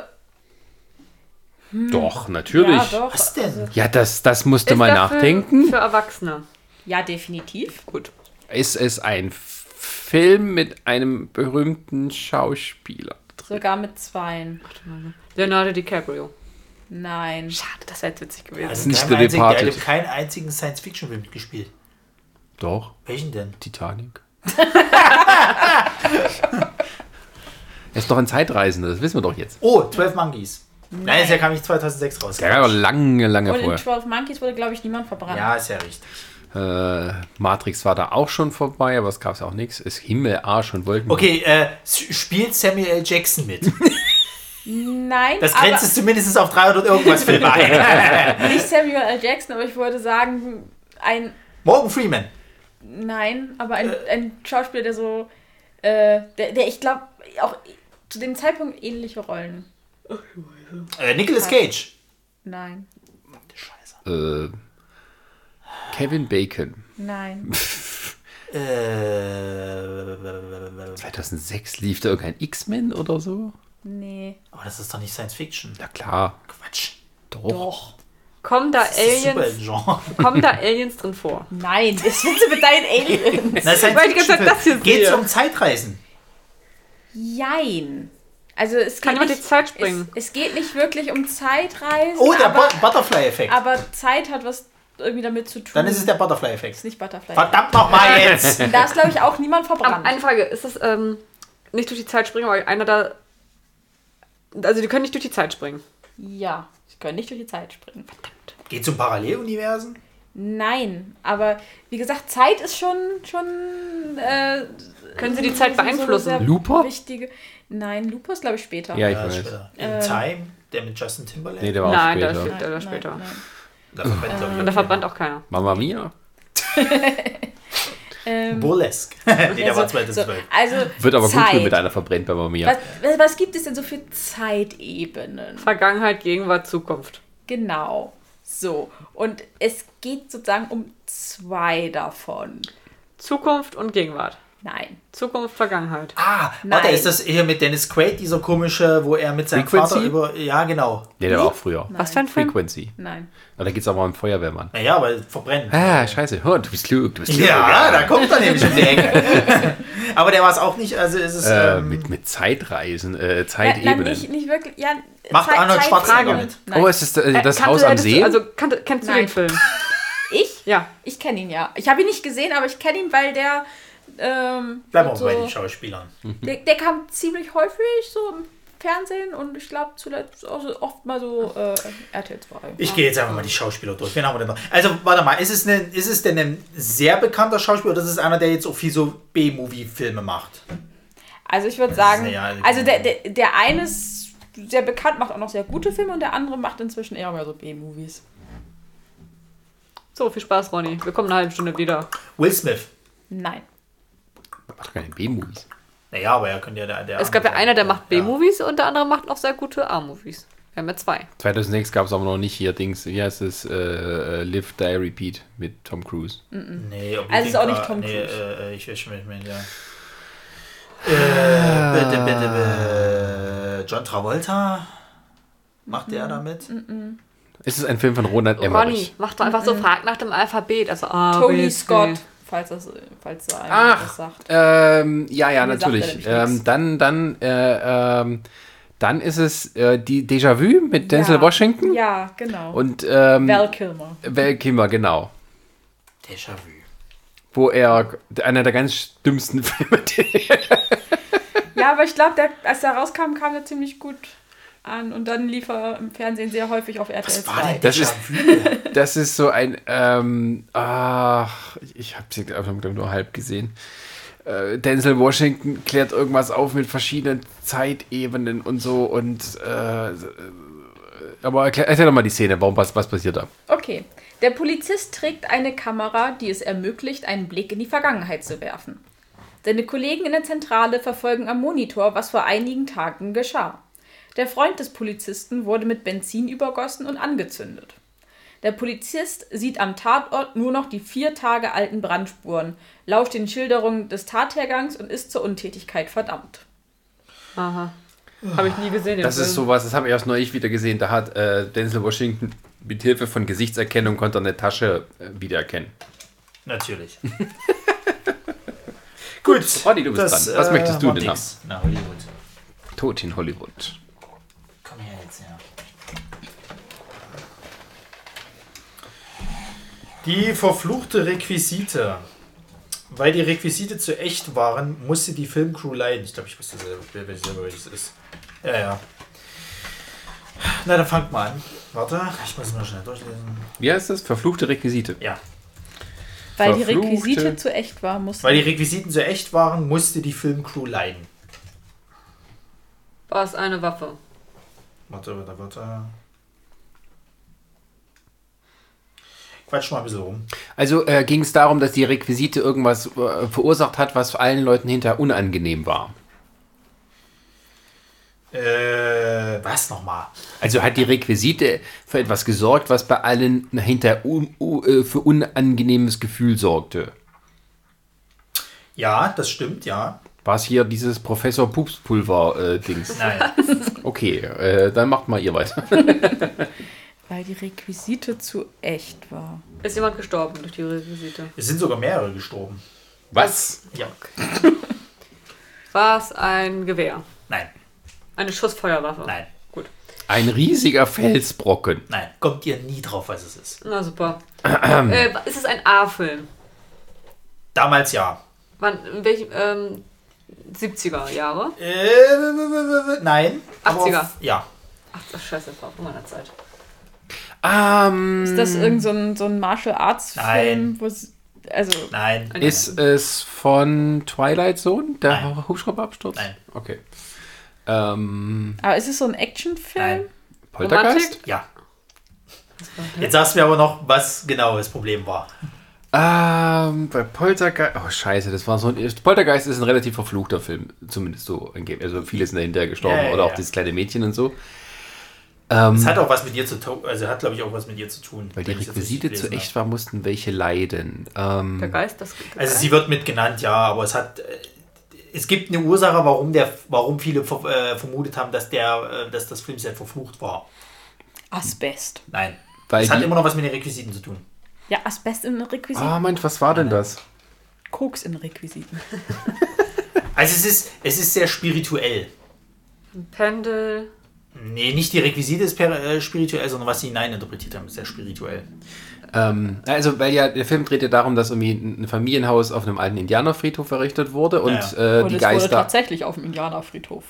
doch, natürlich. ja, Ja, doch. Was denn? das, das musste Ist mal der nachdenken. Film für Erwachsene? Ja, definitiv. Gut. Ist es ein Film mit einem berühmten Schauspieler? Sogar mit zweien. Leonardo DiCaprio. Nein. Schade, das wäre jetzt witzig gewesen. Nicht kein The einzigen, der hat in keinen einzigen Science-Fiction-Film mitgespielt. Doch, Welchen denn? Titanic. [laughs] er ist doch ein Zeitreisender, das wissen wir doch jetzt. Oh, 12 Monkeys. Nein, der kam nicht 2006 raus. Der war lange, lange Und in vorher. 12 Monkeys wurde, glaube ich, niemand verbrannt. Ja, ist ja richtig. Äh, Matrix war da auch schon vorbei, aber es gab auch nichts. Ist Himmel, Arsch und Wolken. Okay, äh, spielt Samuel L. Jackson mit. [laughs] Nein, Das aber grenzt es zumindest auf 300 irgendwas Filme ein. [laughs] nicht Samuel L. Jackson, aber ich würde sagen, ein, Morgan Freeman. nein, aber ein, ein Schauspieler, der so, äh, der, der ich glaube, auch zu dem Zeitpunkt ähnliche Rollen. Äh, Nicolas Cage. Nein, Scheiße. Äh, Kevin Bacon. nein. Äh, 2006 lief da irgendein X-Men oder so? Nee. aber das ist doch nicht Science Fiction. Na klar, Quatsch. doch. Doch. Kommen da Das ist super Aliens, Genre. kommen da Aliens drin vor? Nein, willst du mit deinen Aliens? Na, Science Weil ich gesagt, das hier Geht es sehe. um Zeitreisen? Jein. Also es Kann nicht, die Zeit springen? Es, es geht nicht wirklich um Zeitreisen, Oh, der Butterfly-Effekt. aber Zeit hat was irgendwie damit zu tun. Dann ist es der Butterfly-Effekt. ist nicht Butterfly. Verdammt nochmal jetzt! [laughs] Da ist, glaube ich, auch niemand Aber verbrannt. eine Frage, ist das ähm, nicht durch die Zeit springen, weil einer da. Also die können nicht durch die Zeit springen. ja, sie können nicht durch die Zeit springen. Geht es um Paralleluniversen? Nein, aber wie gesagt, Zeit ist schon schon. Äh, Können sie die Zeit so- so beeinflussen? sehr Looper? Wichtige. Nein, Looper ist glaube ich später. Ja, ich Ja, weiß. später. In Äh. Time, der mit Justin Timberlake. Nee, der war Nein, auch der später. ist Nein, der nein, später. Nein. Da verbrennt, glaub ich, Und da verbrannt auch keiner. Mama Mia? [laughs] Ähm, Burlesque. [laughs] nee, der war also, 2012. so, also Wird aber Zeit. gut, wenn mit einer verbrennt bei Mama Mia. Was, was- was gibt es denn so für Zeitebenen? Vergangenheit, Gegenwart, Zukunft. Genau. So. Und es geht sozusagen um zwei davon. Zukunft und Gegenwart. Nein. Zukunft, Vergangenheit. Ah, Nein. warte, ist das hier mit Dennis Quaid, dieser komische, wo er mit seinem Frequency? Vater über. Ja, genau. Nee, der war auch früher. Was für ein Film? Frequency. Nein. Aber da geht es aber um einen Feuerwehrmann. Naja, aber verbrennen. Ah, scheiße. Oh, du bist klug, du bist klug. Ja, da kommt er nämlich um die Ecke. [laughs] aber der war es auch nicht, also ist es. Äh, ähm, mit, mit Zeitreisen, äh, Ja, nein, Zeitebenen. nicht, nicht wirklich. Ja, Macht Zeit- Arnold. Schwarzenegger mit? Nein. oh, ist das äh, das Äh, Haus kannst- am See? Du, also kann, kennst du Nein. den Film? ich? Ja. Ich kenne ihn ja. Ich habe ihn nicht gesehen, aber ich kenne ihn, weil der. Ähm, Bleiben wir so, bei den Schauspielern. der, der kam ziemlich häufig so im Fernsehen und ich glaube zuletzt auch so oft mal so äh, RTL 2. Ich gehe jetzt einfach mal die Schauspieler durch. Wen haben wir denn noch? Also, warte mal, ist es, ein, ist es denn ein sehr bekannter Schauspieler oder ist es einer, der jetzt auch viel so B-Movie-Filme macht? Also ich würde sagen, also der, der, der eine ist sehr bekannt, macht auch noch sehr gute Filme und der andere macht inzwischen eher mehr so B-Movies. So, viel Spaß, Ronny. Wir kommen in einer halben Stunde wieder. Will Smith. Nein. Macht keine B-Movies. Naja, aber er könnte ja der. der Es gab ja einer, der macht B-Movies und der andere macht noch sehr gute A-Movies. Wir haben ja zwei. 2006 gab es aber noch nicht hier Dings, wie heißt es, äh, äh, Live, Die, Repeat mit Tom Cruise. Nee, ob Also ist auch nicht Tom nee, Cruise. äh, äh, ich weiß schon, was ich meine, ja. Äh, bitte, bitte, bitte. John Travolta? Macht der damit? Es ist ein Film von Ronald Ronny, Emmerich. mach doch einfach so, frag nach dem Alphabet. Also A, Tony B, C. Falls das, falls da einer Ach. was sagt. Ähm, ja, ja, natürlich. er Ähm, dann, dann, äh, ähm, dann ist es äh, die Déjà-vu mit Denzel Ja. Washington Ja, genau. und ähm, Val Kilmer. Val Kilmer, genau. Déjà-vu. Wo er einer der ganz dümmsten [laughs] Filme, Ja, aber ich glaube, als der rauskam, kam der ziemlich gut an und dann lief er im Fernsehen sehr häufig auf RTL Was war denn 2. Das ist-? Das ist so ein, ähm, ach, ich habe sie einfach nur halb gesehen. Äh, Denzel Washington klärt irgendwas auf mit verschiedenen Zeitebenen und so und, äh, aber erklär, erzähl doch mal die Szene, warum, was, was passiert da? Okay. Der Polizist trägt eine Kamera, die es ermöglicht, einen Blick in die Vergangenheit zu werfen. Seine Kollegen in der Zentrale verfolgen am Monitor, was vor einigen Tagen geschah. Der Freund des Polizisten wurde mit Benzin übergossen und angezündet. Der Polizist sieht am Tatort nur noch die vier Tage alten Brandspuren, lauscht den Schilderungen des Tathergangs und ist zur Untätigkeit verdammt. Aha. Habe ich nie gesehen. Das ist sowas, das habe ich erst neulich wieder gesehen, da hat äh, Denzel Washington mit Hilfe von Gesichtserkennung konnte eine Tasche äh, wiedererkennen. Natürlich. [laughs] Gut. Roddy, du bist dran. Was möchtest du denn nix. Na, Hollywood. Tod in Hollywood. Komm her jetzt, ja. Die verfluchte Requisite. Weil die Requisite zu echt waren, musste die Filmcrew leiden. Ich glaube, ich wusste selber, selber welches ist. Ja, ja. Na, dann fangt mal an. Warte, ich muss mal schnell durchlesen. Wie heißt das? Verfluchte Requisite. Ja. Weil die Verfluchte- Requisite zu echt war, musste. Weil die Requisiten so echt waren, musste die Filmcrew leiden. War es eine Waffe? Warte, warte, warte. Quatsch mal ein bisschen rum. Also äh, ging es darum, dass die Requisite irgendwas äh, verursacht hat, was für allen Leuten hinterher unangenehm war. Äh, was nochmal? Also hat die Requisite für etwas gesorgt, was bei allen hinterher un, u- äh, für unangenehmes Gefühl sorgte. Ja, das stimmt, ja. War es hier dieses Professor Pupspulver-Dings? Nein. [laughs] okay, äh, dann macht mal ihr weiter. [laughs] Weil die Requisite zu echt war. Ist jemand gestorben durch die Requisite? es sind sogar mehrere gestorben. Was? Ja. [laughs] War es ein Gewehr? Nein, Eine Schussfeuerwaffe? nein, Gut. Ein riesiger Felsbrocken. nein. Kommt ihr nie drauf, was es ist. Na super. [clears throat] äh, ist es ein A-Film? Damals ja. Wann, in welchem, ähm, 70er Jahre? Äh, nein. aber 80er. auf- Ja. Ach, das Scheiße, vor meiner Zeit. Ähm, Ist das irgend so ein, so ein Martial Arts Film, also Nein. Ein- ist es von Twilight Zone, der Nein. Hubschrauberabsturz? Nein. Okay. Ähm, aber ist es so ein Actionfilm? Nein. Poltergeist? Romantik? Ja. Jetzt sagst du mir aber noch, was genau das Problem war. Ähm, bei Poltergeist. Oh, scheiße, das war so ein. Poltergeist ist ein relativ verfluchter Film, zumindest so. angeblich. Also, viele sind dahinter gestorben Ja, ja, oder auch ja. dieses kleine Mädchen und so. Ähm, Es hat auch was mit dir zu tun, also hat glaube ich auch was mit dir zu tun. weil die das Requisite zu echt war, mussten welche leiden. Ähm, Der Geist, das habe. Also sie wird mit genannt, ja, aber es hat, äh, es gibt eine Ursache, warum der, warum viele ver- äh, vermutet haben, dass der, äh, dass das Filmset verflucht war. Asbest. Nein. Weil es hat immer noch was mit den Requisiten zu tun. Ja, Asbest in Requisiten. Ah, Mensch, was war denn das? Koks in Requisiten. [laughs] Also es ist, es ist sehr spirituell. Pendel. Nee, nicht die Requisite ist per, äh, spirituell, sondern was sie hineininterpretiert haben, ist sehr spirituell. Ähm, also, weil ja der Film dreht ja darum, dass irgendwie ein Familienhaus auf einem alten Indianerfriedhof errichtet wurde und Ja. äh, Und die es wurde Geister. tatsächlich auf dem Indianerfriedhof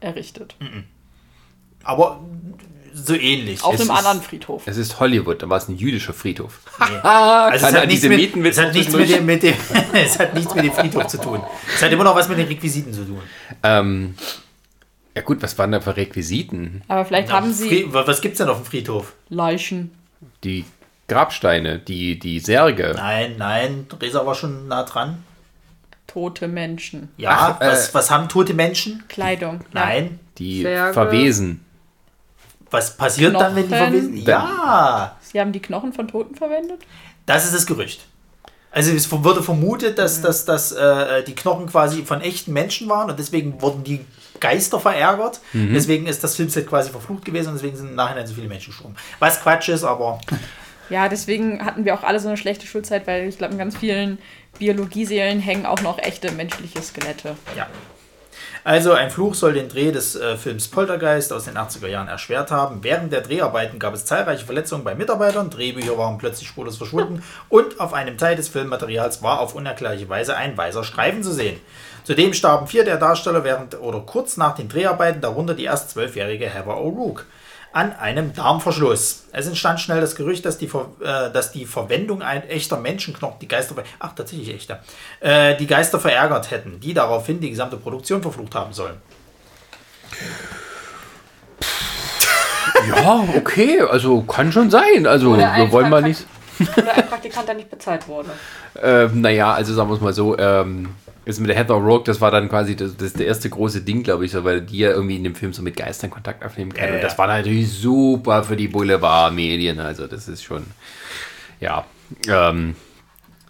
errichtet. Aber so ähnlich. Auf Es einem ist- anderen Friedhof. Es ist Hollywood, da war es ein jüdischer Friedhof. [laughs] [laughs] Also es Kann hat, nichts mit, Antisemitenwitz es, hat nichts mit zwischendurch? dem, mit dem, [laughs] es hat nichts mit dem Friedhof zu tun. Es hat immer noch was mit den Requisiten zu tun. Ähm, ja gut, was waren da für Requisiten? Aber vielleicht Na, haben sie was gibt es denn auf dem Friedhof? Leichen. Die Grabsteine, die, die Särge. Nein, nein, Resa war schon nah dran. tote Menschen. Ja, Ach, äh, was, was haben tote Menschen? Kleidung. Nein, Die Särge. Verwesen. Was passiert dann, wenn die Knochen. verwesen? Ja, Sie haben die Knochen von Toten verwendet? das ist das Gerücht. Also es wurde vermutet, dass, Mhm. dass, dass äh, die Knochen quasi von echten Menschen waren und deswegen wurden die Geister verärgert. Mhm. Deswegen ist das Filmset quasi verflucht gewesen und deswegen sind im Nachhinein so viele Menschen gestorben. Was Quatsch ist, aber Ja, deswegen hatten wir auch alle so eine schlechte Schulzeit, weil ich glaube, in ganz vielen Biologieseelen hängen auch noch echte menschliche Skelette. ja. Also ein Fluch soll den Dreh des äh, Films Poltergeist aus den 80er Jahren erschwert haben. Während der Dreharbeiten gab es zahlreiche Verletzungen bei Mitarbeitern, Drehbücher waren plötzlich spurlos verschwunden [laughs] und auf einem Teil des Filmmaterials war auf unerklärliche Weise ein weißer Streifen zu sehen. Zudem starben vier der Darsteller während oder kurz nach den Dreharbeiten, darunter die erst zwölfjährige Heather O'Rourke, an einem Darmverschluss. Es entstand schnell das Gerücht, dass die, Ver äh, dass die Verwendung ein echter Menschenknochen die Geister, ach tatsächlich echter, äh, die Geister verärgert hätten, die daraufhin die gesamte Produktion verflucht haben sollen. Ja, okay, also kann schon sein. Also Oder wir wollen mal nicht. Oder ein Praktikant, der nicht bezahlt wurde. [laughs] Ähm, naja, also sagen wir es mal so, ähm, ist mit der Heather Rourke, das war dann quasi das, das der erste große Ding, glaube ich, so, weil die ja irgendwie in dem Film so mit Geistern Kontakt aufnehmen kann. Ja, Und das war natürlich super für die Boulevardmedien. Also das ist schon, ja. Ähm,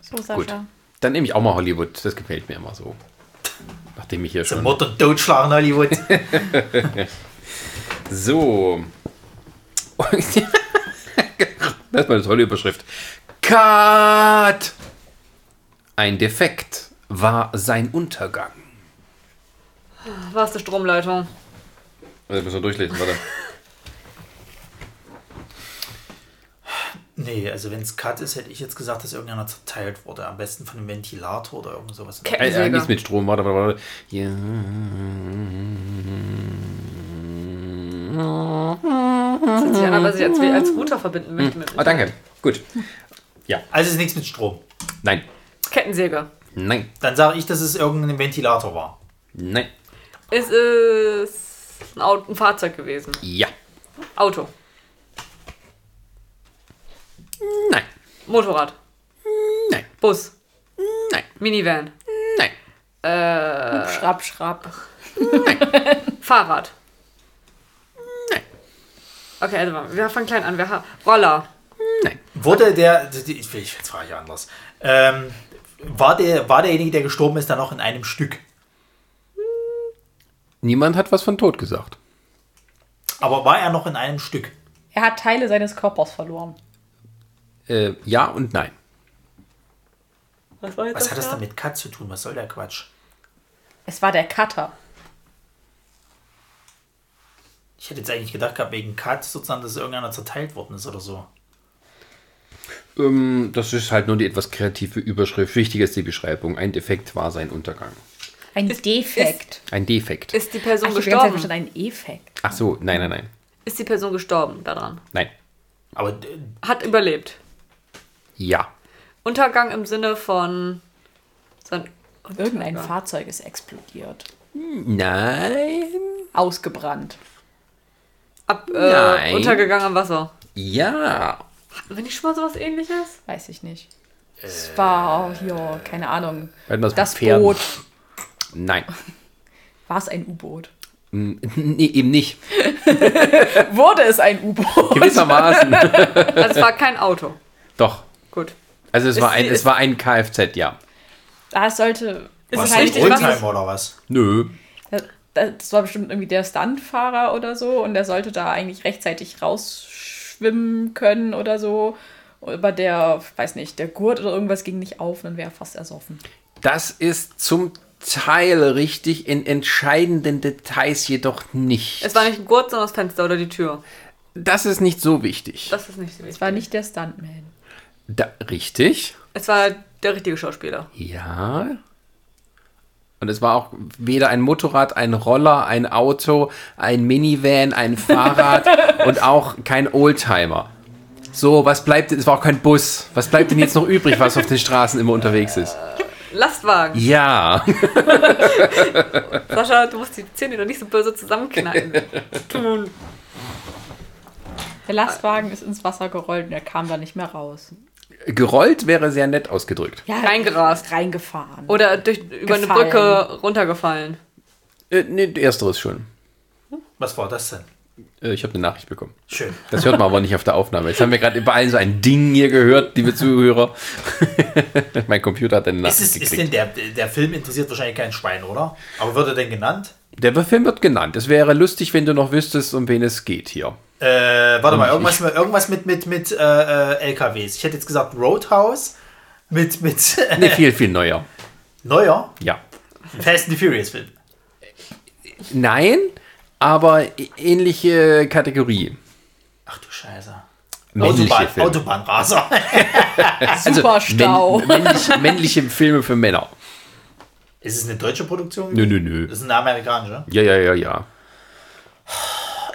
So, Sascha. gut. Dann nehme ich auch mal Hollywood. Das gefällt mir immer so. Nachdem ich hier schon. Und Totschlag in Hollywood. [laughs] So. [laughs] das ist mal eine tolle Überschrift. Cut! Ein Defekt war sein Untergang. War es die Stromleitung? Also müssen wir durchlesen, warte. nee, also wenn es Cut ist, hätte ich jetzt gesagt, dass irgendeiner zerteilt wurde. Am besten von einem Ventilator oder irgend sowas. Äh, äh, nichts mit Strom, warte, warte, warte. Ja. Das hört sich an, aber sich als, als Router verbinden möchte mit. Ah, danke. Gut. Ja. Also es ist nichts mit Strom. Nein. Kettensäge. Nein. Dann sage ich, dass es irgendein Ventilator war. Nein. Es ist ein, Auto, ein Fahrzeug gewesen. Ja. Auto. Nein. Motorrad. Nein. Bus. Nein. Minivan. Nein. Schrapp, schrapp. [laughs] Fahrrad. Nein. Okay, also mal, wir fangen klein an. Wir haben Roller. Nein. Wurde der, ich, jetzt frage ich anders. Ähm, war, der, war derjenige, der gestorben ist, dann noch in einem Stück? Niemand hat was von Tod gesagt. Aber war er noch in einem Stück? Er hat Teile seines Körpers verloren. Äh, ja und nein. Was war jetzt Was hat das da? denn mit Cut zu tun? Was soll der Quatsch? Es war der Cutter. Ich hätte jetzt eigentlich gedacht gehabt, wegen Cut sozusagen, dass irgendeiner zerteilt worden ist oder so. Ähm, das ist halt nur die etwas kreative Überschrift. Wichtig ist die Beschreibung. Ein Defekt war sein Untergang. Ein Ist- Defekt. Ein Defekt. Ist die Person Ach, ich habe gestorben? schon ein Effekt. Ach so, nein, nein, nein. Ist die Person gestorben daran? Nein. Aber äh, Hat überlebt. Ja. Untergang im Sinne von. Sein Irgendein. Fahrzeug ist explodiert. Nein. Ausgebrannt. Ab, äh, Nein. untergegangen am Wasser. Ja. Hatten wir nicht schon mal sowas ähnliches? Weiß ich nicht. Es war hier, keine Ahnung. Hatten wir das Das? Boot. Nein. [laughs] War es ein U-Boot? Nee, eben nicht. [laughs] Wurde es ein U-Boot? Gewissermaßen. [laughs] Also es war kein Auto. Doch. Gut. Also es Ist war ein, es ist- war ein Kfz, ja. Das sollte. Ist was es ein richtig, was Oldtimer oder was? Nö. Das war bestimmt irgendwie der Stuntfahrer oder so und der sollte da eigentlich rechtzeitig rausschwimmen können oder so. Aber der, weiß nicht, der Gurt oder irgendwas ging nicht auf und dann wäre er fast ersoffen. Das ist zum Teil richtig, in entscheidenden Details jedoch nicht. Es war nicht ein Gurt, sondern das Fenster oder die Tür. Das ist nicht so wichtig. Das ist nicht so Es wichtig. war nicht der Stuntman. Da, richtig? Es war der richtige Schauspieler. Ja. Und es war auch weder ein Motorrad, ein Roller, ein Auto, ein Minivan, ein Fahrrad [laughs] und auch kein Oldtimer. So, was bleibt denn? Es war auch kein Bus. Was bleibt denn jetzt noch übrig, was auf den Straßen immer unterwegs ist? Lastwagen. Ja. [laughs] Sascha, du musst die Zähne doch nicht so böse zusammenknallen. Tun. Der Lastwagen ist ins Wasser gerollt und er kam da nicht mehr raus. Gerollt wäre sehr nett ausgedrückt. Ja, Reingerast. Reingefahren. Oder durch, über eine Gefallen. Brücke runtergefallen. Äh, nee, ersteres schon. Was war das denn? Äh, Ich habe eine Nachricht bekommen. Schön. Das hört man aber nicht auf der Aufnahme. Jetzt haben wir gerade überall so ein Ding hier gehört, liebe Zuhörer. [laughs] mein Computer hat eine Ist, Nachricht es, ist gekriegt. denn der, der Film interessiert wahrscheinlich kein Schwein, oder? Aber wird er denn genannt? Der Film wird genannt. Es wäre lustig, wenn du noch wüsstest, um wen es geht hier. Äh, warte mal, irgendwas, mit, irgendwas mit, mit, mit äh, LKWs. Ich hätte jetzt gesagt Roadhouse mit, mit [laughs] Nee, viel, viel neuer. neuer Ja. Fast and the Furious Film. Nein, aber ähnliche Kategorie. Ach du Scheiße. Männliche Autobahn, Filme. Autobahnraser. [laughs] Super Stau. Also Männ, männlich, männliche Filme für Männer. ist es eine deutsche Produktion? Nö, nö, nö. Das ist eine amerikanische. Ja, ja, ja, ja.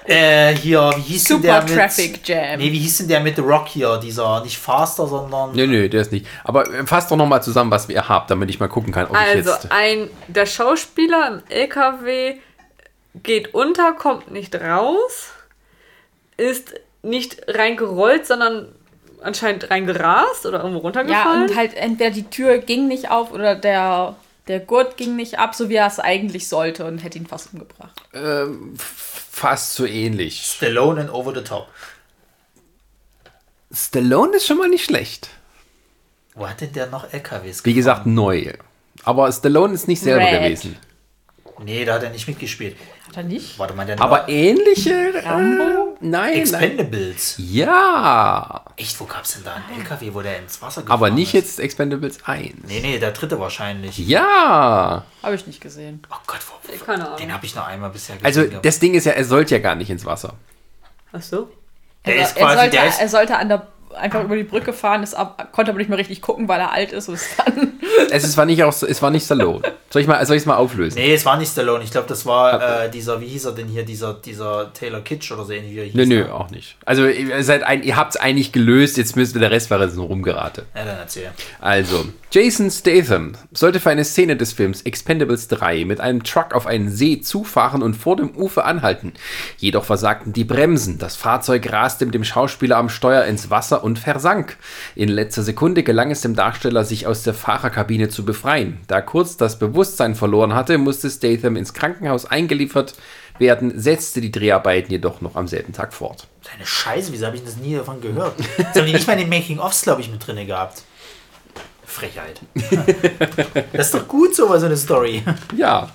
Äh, hier, wie hieß denn der Super mit... Traffic Jam. Nee, wie hieß denn der mit The Rock hier? Dieser, nicht Faster, sondern... Nö, nö, der ist nicht. Aber äh, fasst doch noch mal zusammen, was ihr habt, damit ich mal gucken kann, ob ich Also, jetzt... ein, der Schauspieler im LKW geht unter, kommt nicht raus, ist nicht reingerollt, sondern anscheinend reingerast oder irgendwo Ja, runtergefallen. und halt entweder die Tür ging nicht auf oder der, der Gurt ging nicht ab, so wie er es eigentlich sollte und hätte ihn fast umgebracht. Ähm, fast so ähnlich. Stallone and Over the Top. Stallone ist schon mal nicht schlecht. Wo hat denn der noch LKWs Wie gesagt, neu. Aber Stallone ist nicht selber Red. gewesen. Nee, da hat er nicht mitgespielt. Hat er nicht? Warte mal, der Aber ähnliche... Äh, Rambo? nein, nein. Expendables. Ja. Echt, wo gab's denn da einen LKW, wo der ins Wasser gefahren Aber nicht ist? jetzt Expendables 1. Nee, nee, der dritte wahrscheinlich. Ja. Habe ich nicht gesehen. Oh Gott, wo, Keine Ahnung. den habe ich noch einmal bisher gesehen. Also das Ding ist ja, er sollte ja gar nicht ins Wasser. Ach so. Der Also, ist quasi, er, sollte, der ist, er sollte an der, einfach über die Brücke fahren, ist ab, konnte aber nicht mehr richtig gucken, weil er alt ist und dann. Es ist- [laughs] war nicht auch, es war nicht Stallone. Soll ich mal, soll ich es mal auflösen? nee, es war nicht Stallone. Ich glaube, das war äh, dieser, wie hieß er denn hier, dieser, dieser Taylor Kitsch oder so ähnlich wie er hieß. Nö, nö, ne? auch nicht. Also ihr seid ein, ihr habt es eigentlich gelöst, jetzt müsst ihr der Rest war jetzt nur rumgerate. Ja, dann erzähl. Also, Jason Statham sollte für eine Szene des Films Expendables 3 mit einem Truck auf einen See zufahren und vor dem Ufer anhalten. Jedoch versagten die Bremsen. Das Fahrzeug raste mit dem Schauspieler am Steuer ins Wasser und versank. In letzter Sekunde gelang es dem Darsteller, sich aus der Fahrerkabine zu befreien. Da kurz das Bewusstsein verloren hatte, musste Statham ins Krankenhaus eingeliefert werden, setzte die Dreharbeiten jedoch noch am selben Tag fort. Deine Scheiße, wieso habe ich das nie davon gehört? Das haben die nicht mal in den Making-ofs, glaube ich, mit drin gehabt. Frechheit. [laughs] Das ist doch gut, so so eine Story. Ja.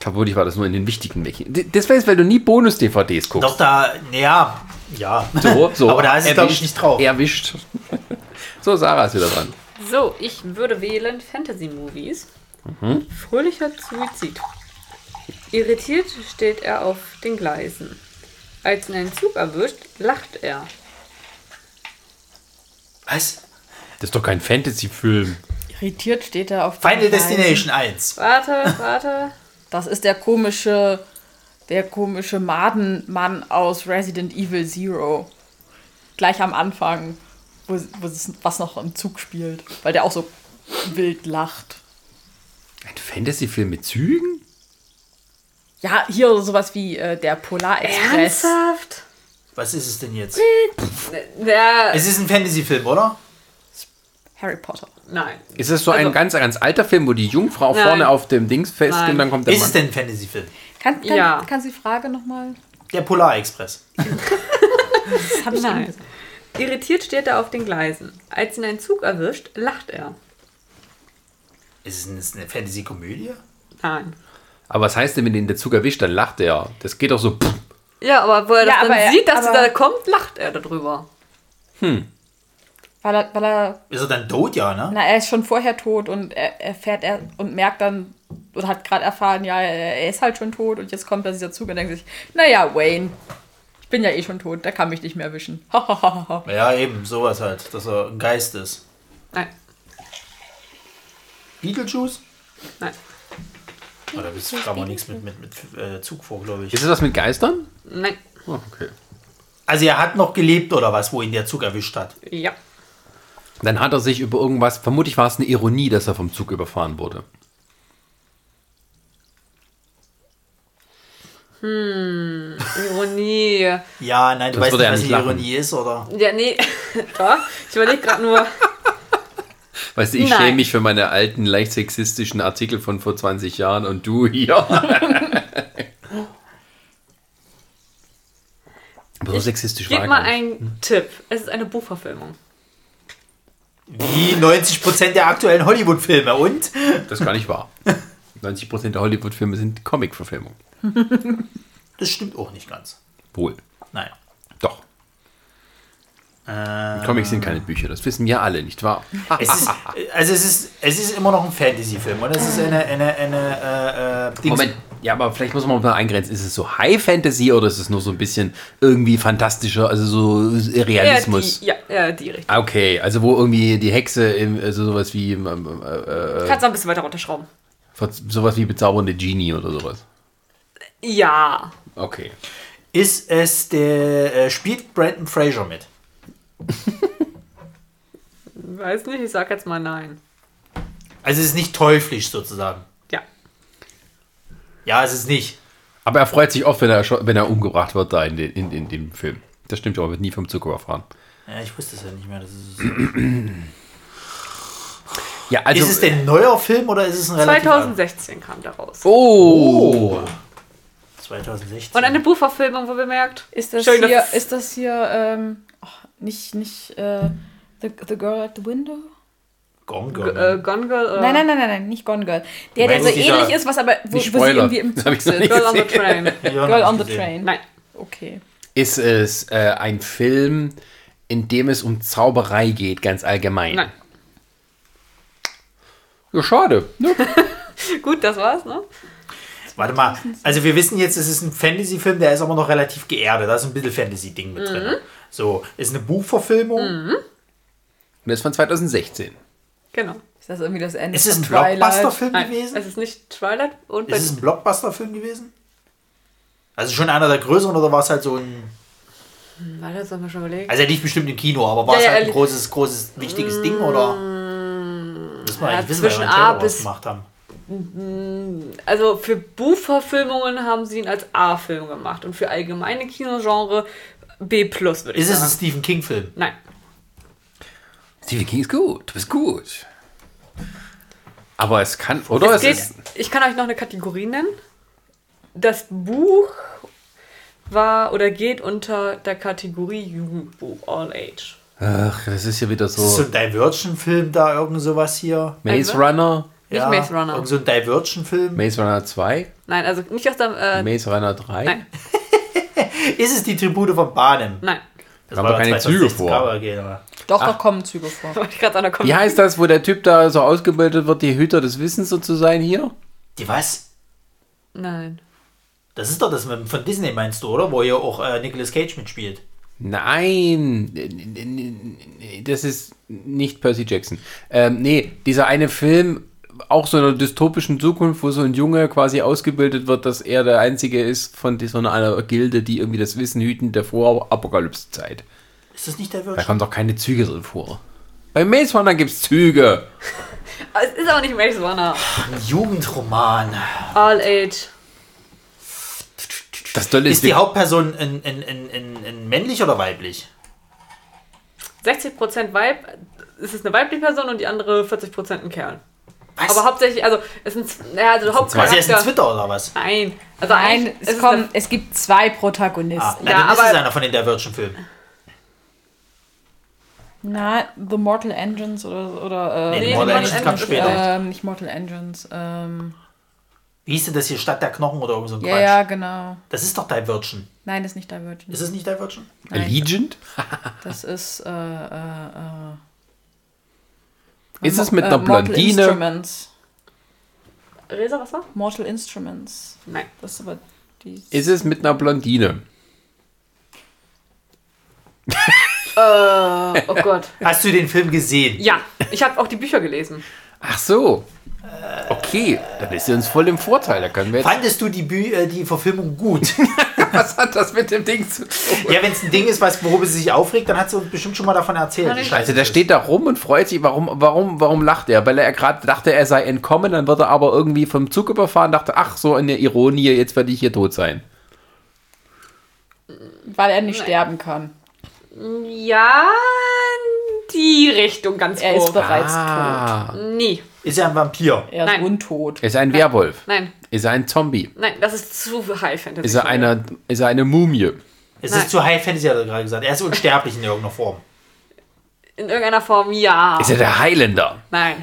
Vermutlich war das nur in den wichtigen. D- Das weiß, weil du nie Bonus-DVDs guckst. Doch da, naja, ja. So, so. [laughs] Aber da ist es, glaube ich, Erwischt. nicht drauf. Erwischt. [laughs] So, Sarah ist wieder dran. So, ich würde wählen Fantasy-Movies. Mhm. Fröhlicher Suizid. Irritiert steht er auf den Gleisen. Als ihn ein Zug erwischt, lacht er. Was? Das ist doch kein Fantasy-Film. Irritiert steht er auf den Final Gleisen. Destination 1. Warte, warte. Das ist der komische, der komische Madenmann aus Resident Evil Zero. Gleich am Anfang, wo, wo es, was noch im Zug spielt. Weil der auch so wild lacht. Ein Fantasy-Film mit Zügen? Ja, hier sowas wie äh, der Polarexpress. Ernsthaft? Was ist es denn jetzt? Der. Es ist ein Fantasy-Film, oder? Harry Potter. Nein. Ist es so ein Also- ganz, ganz alter Film, wo die Jungfrau Nein. vorne auf dem Dings fest Nein. und dann kommt der Ist es Mann? denn ein Fantasy-Film? Kann, kann, Ja. Kannst du die Frage nochmal? Der Polarexpress. Das habe ich Nein. gesagt. Irritiert steht er auf den Gleisen. Als ihn ein Zug erwischt, lacht er. Ist es ein- es eine Fantasy-Komödie? Nein. Aber was heißt denn, wenn den der Zug erwischt, dann lacht er. Das geht doch so. pff. Ja, aber wo er das Ja, dann aber er- sieht, dass er da kommt, lacht er darüber. Weil er, weil er, Ist er dann tot, ja, ne? na, er ist schon vorher tot und er erfährt er und merkt dann, oder hat gerade erfahren, ja, er er ist halt schon tot und jetzt kommt da dieser Zug und denkt sich, naja, Wayne, ich bin ja eh schon tot, der kann mich nicht mehr erwischen. Ja, eben, sowas halt, dass er ein Geist ist. Nein, Beetlejuice? nein, Oh, da bist aber nichts mit, mit, mit äh, Zug vor, glaube ich. Ist es was mit Geistern? nein. Oh, okay. Also er hat noch gelebt oder was, wo ihn der Zug erwischt hat. Ja. Dann hat er sich über irgendwas, vermutlich war es eine Ironie, dass er vom Zug überfahren wurde. Ironie. Ja, nein, du Das weißt nicht, was nicht. Ironie ist, oder? Ja, nee. [laughs] Doch. Ich überlege gerade nur. Weißt du, ich Nein. schäme mich für meine alten, leicht sexistischen Artikel von vor 20 Jahren und du [laughs] hier. [laughs] Aber so sexistisch Gib war er mal gar nicht. einen Tipp. Es ist eine Buchverfilmung. Wie 90% der aktuellen Hollywood-Filme. Und? Das ist gar nicht wahr. 90% der Hollywood-Filme sind Comic-Verfilmungen. Das stimmt auch nicht ganz. Wohl. Nein. Doch. Äh, Comics sind keine Bücher, das wissen wir alle, nicht wahr? es ist, also es ist, es ist immer noch ein Fantasy-Film und es ist eine, eine, eine äh, äh, Moment, ja, aber vielleicht muss man mal eingrenzen. Ist es so High Fantasy oder ist es nur so ein bisschen irgendwie fantastischer, also so Realismus? Ja, die, ja, ja, die Richtung. Ah, Okay, also wo irgendwie die Hexe, im, also sowas wie ähm, äh, Kannst du ein bisschen weiter runterschrauben. sowas wie bezaubernde Genie oder sowas. Ja. Okay. ist es der, äh, spielt Brandon Fraser mit? [laughs] Weiß nicht, ich sag jetzt mal nein. Also es ist nicht teuflisch sozusagen. Ja. Es ist nicht. Aber er freut sich oft, wenn er, wenn er umgebracht wird da in, den, in, in dem Film. Das stimmt ja, er wird nie vom Zug überfahren. Ja, ich wusste es ja nicht mehr. Das [clears throat] ist, Ja, also. ist es denn ein neuer Film oder ist es ein relativ 2016 kam der raus. Oh! alter? 2016. Und eine Buchverfilmung, wo bemerkt. Ist das Schön, hier, dass- ist das hier, ähm, oh, nicht, nicht, äh, the, the Girl at the Window? Gone G Girl. äh, Gone Girl. Äh, Nein, nein, nein, nein, nein, nicht Gone Girl. Der, der so ähnlich ist, was aber, wo, wo sie irgendwie im [laughs] Zug nicht Girl on the. Train. [laughs] Girl on the gesehen. Train. Nein. Okay. Ist es äh, ein Film, in dem es um Zauberei geht, ganz allgemein? Nein. Ja, schade. Ne? [laughs] Gut, das war's, ne? Warte mal. Also wir wissen jetzt, es ist ein Fantasy-Film, der ist aber noch relativ geerdet. Da ist ein bisschen Fantasy-Ding mit drin. So, ist eine Buchverfilmung. Und das ist von 2016. Genau. Ist das irgendwie das Ende Ist es ein? Blockbuster-Film gewesen? es ist nicht Twilight und Ist es ein Blockbuster-Film gewesen? Also schon einer der größeren oder war es halt so ein. Warte, das haben wir schon überlegt. Also er lief bestimmt im Kino, aber war Ja, es ja, halt er ein großes, großes, wichtiges Ding oder? Müssen wir Ja, eigentlich wissen, wir zwischen einen A bis- gemacht haben. Also für Buchverfilmungen haben sie ihn als A-Film gemacht und für allgemeine Kinogenre B+, würde ich Ist es ein sagen. Stephen King-Film? Nein. Stephen King ist gut. Du bist gut. Aber es kann, oder? Es Es, geht, ist, ich kann euch noch eine Kategorie nennen. Das Buch war oder geht unter der Kategorie Jugendbuch All Age. ach, das ist ja wieder Ist es so so. ein Divergent-Film da, irgend sowas hier? Maze Also? Runner, Nicht Maze Runner. Irgend so ein Divergent-Film? Maze Runner 2, Nein, also nicht aus der. Äh, Maze Runner 3. Nein. [laughs] Ist es die Tribute von Panem? nein. Das Haben doch keine Züge 2016 vor. Aber- Doch, da kommen Züge vor. [laughs] Wie heißt das, wo der Typ da so ausgebildet wird, die Hüter des Wissens so zu sein hier? Die was? Nein. Das ist doch das von Disney, meinst du, oder? Wo ja auch äh, Nicolas Cage mitspielt. Nein, das ist nicht Percy Jackson. Ähm, nee, dieser eine Film, auch so einer dystopischen Zukunft, wo so ein Junge quasi ausgebildet wird, dass er der Einzige ist von so einer, einer Gilde, die irgendwie das Wissen hüten der Vor-Apokalypse-Zeit. Ist das nicht Da Divergent? kommen doch keine Züge drin vor. Bei Maze Runner gibt es Züge. [laughs] Es ist aber nicht Maze Runner. Ein Jugendroman. All Age. Das Tolle ist, Ist die Hauptperson ein, ein, ein, ein männlich oder weiblich? 60% Weib. Es ist eine weibliche Person und die andere 40% ein Kerl. Was? Aber hauptsächlich, also es sind ja, also der also ist Hauptcharakter. ein Twitter oder was? Nein, also Nein, es, kommen, es gibt zwei Protagonisten. Ah, na, Ja, dann ist aber- es einer von den Divergent-Filmen. Na, The Mortal Engines oder. oder Nee, äh, Nee, Mortal Mortal Engines kam später. ähm, nicht Mortal Engines. Ähm, Wie hieß denn das hier? Stadt der Knochen oder irgend so ein ja, Quatsch? ja, genau. Das ist doch Divergent. Nein, das ist nicht Divergent. Ist es nicht Divergent? Nein. Allegiant? [laughs] Das ist. Äh, äh, äh, Ist es mit äh, einer Mortal Blondine? Instruments. Resa, was war? Mortal Instruments. Nein. Das ist aber die. Ist es mit einer Blondine? [laughs] Äh, oh Gott. [laughs] Hast du den Film gesehen? Ja, ich habe auch die Bücher gelesen. Ach so. Okay, dann ist sie uns voll im Vorteil. Da können wir jetzt. Fandest du die, Bü äh, die Verfilmung gut? [laughs] Was hat das mit dem Ding zu tun? ja, wenn es ein Ding ist, was, worüber sie sich aufregt, dann hat sie uns bestimmt schon mal davon erzählt. Wie ich- scheiße Also der das ist. steht da rum und freut sich. Warum, warum, warum lacht er? Weil er gerade dachte, er sei entkommen, dann wird er aber irgendwie vom Zug überfahren, dachte, ach, so eine Ironie, jetzt werde ich hier tot sein. Weil er nicht Nein. sterben kann. Ja, die Richtung ganz Er ist grob. bereits Ah, Nee, Ist ja ein Vampir. tot. Er ist Nein. untot. ist er ein Werwolf? nein, ist er ein Zombie? nein, das ist zu High Fantasy. Ist er, eine, ist er eine Mumie? Es Nein. ist zu High Fantasy, hat er gerade gesagt. Er ist unsterblich in irgendeiner Form. In irgendeiner Form, ja. Ist ja der Highlander. Nein.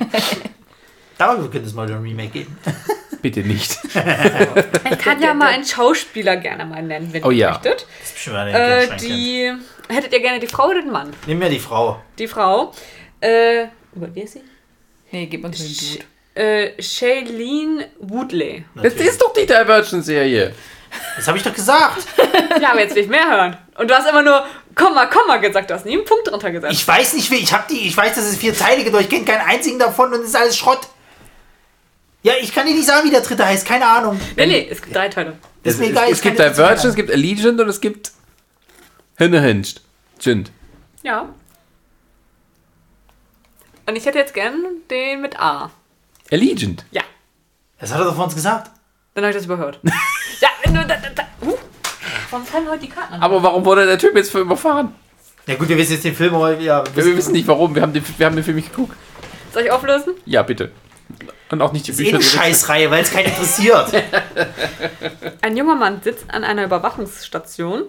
[laughs] Darüber könnte es mal ein Remake geben. [laughs] Bitte nicht. Ich kann ja mal einen Schauspieler gerne mal nennen, wenn Oh ihr ja. möchtet. Das ist bestimmt einer, Äh, den die... Hättet ihr gerne die Frau oder den Mann? Nimm mir die Frau. Die Frau. Äh. Über wie ist sie? Nee, gib uns den Dude. Äh, Shailene Woodley. Das Natürlich. ist doch die Divergent-Serie. Das habe ich doch gesagt. [laughs] Ja, aber jetzt will ich mehr hören. Und du hast immer nur Komma, Komma gesagt. Du hast nie einen Punkt drunter gesetzt. Ich weiß nicht, wie. Ich habe die. Ich weiß, dass es vier Teile gibt, ich kenne keinen einzigen davon und es ist alles Schrott. Ja, ich kann dir nicht sagen, wie der dritte heißt. Keine Ahnung. nee, nee, es gibt drei Teile. Das ist mir egal. es kann gibt das Divergent, es gibt Allegiant und es gibt Hinnehinged. Jint. Ja. Und ich hätte jetzt gern den mit A. Allegiant. Ja. Das hat er doch vor uns gesagt. Dann habe ich das überhört. [laughs] ja, wenn du. Da, da, da. Uh. Warum fallen heute die Karten an? Aber warum wurde der Typ jetzt für überfahren? Ja gut, wir wissen jetzt den Film, aber ja, Wir, wir wissen nicht warum. Wir haben den, wir haben den Film nicht geguckt. Soll ich auflösen? Ja, bitte. Und auch nicht die Das ist eh Bücher. eine. Scheißreihe, weil es keinen interessiert. Ein junger Mann sitzt an einer Überwachungsstation,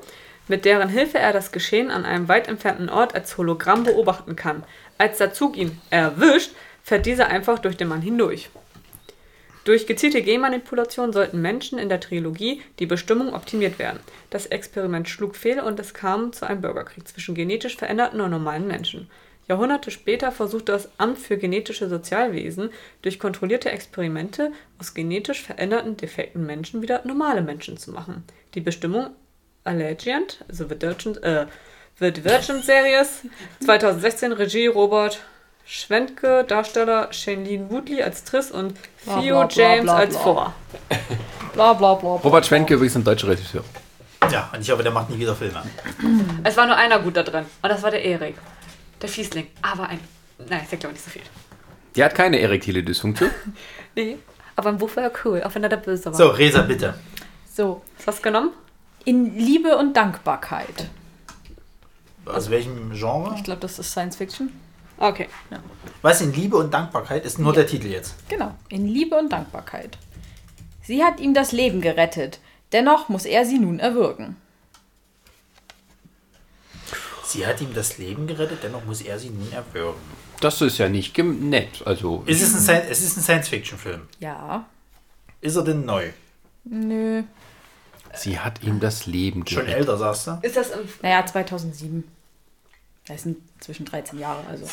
mit deren Hilfe er das Geschehen an einem weit entfernten Ort als Hologramm beobachten kann. Als der Zug ihn erwischt, fährt dieser einfach durch den Mann hindurch. Durch gezielte Genmanipulation sollten Menschen in der Trilogie die Bestimmung optimiert werden. Das Experiment schlug fehl und es kam zu einem Bürgerkrieg zwischen genetisch veränderten und normalen Menschen. Jahrhunderte später versuchte das Amt für genetische Sozialwesen durch kontrollierte Experimente aus genetisch veränderten, defekten Menschen wieder normale Menschen zu machen. Die Bestimmung Allegiant, also The Divergent, äh, The Divergent Series, [laughs] 2016 Regie Robert Schwentke, Darsteller Shailene Woodley als Triss und Bla, Theo bla, bla, James bla, als bla. Vor. [laughs] Bla bla bla. bla. Robert Schwenke übrigens ein deutscher Regisseur. ja, und ich hoffe, der macht nie wieder Filme. [clears throat] Es war nur einer gut da drin und das war der Erik. Der Fiesling. Aber ein. Nein, ich sag glaube nicht so viel. Der hat keine erektile Dysfunktion. [laughs] Nee. Aber ein Buch war ja cool, auch wenn er der Böse war. So, Resa, bitte. So, Was hast du genommen? In Liebe und Dankbarkeit. Aus welchem Genre? Ich glaube, das ist Science Fiction. Okay. Was in Liebe und Dankbarkeit ist nur der Titel jetzt. Genau, in Liebe und Dankbarkeit. Sie hat ihm das Leben gerettet. Dennoch muss er sie nun erwürgen. Sie hat ihm das Leben gerettet, dennoch muss er sie nun erwürgen. Das ist ja nicht nett. Also, Ist es, ein es ist ein Science-Fiction-Film. Ja. Ist er denn neu? Nö. Sie hat ihm das Leben Schon gerettet. älter, sagst du? Ist das im. Naja, 2007. Das sind zwischen 13 Jahre, also.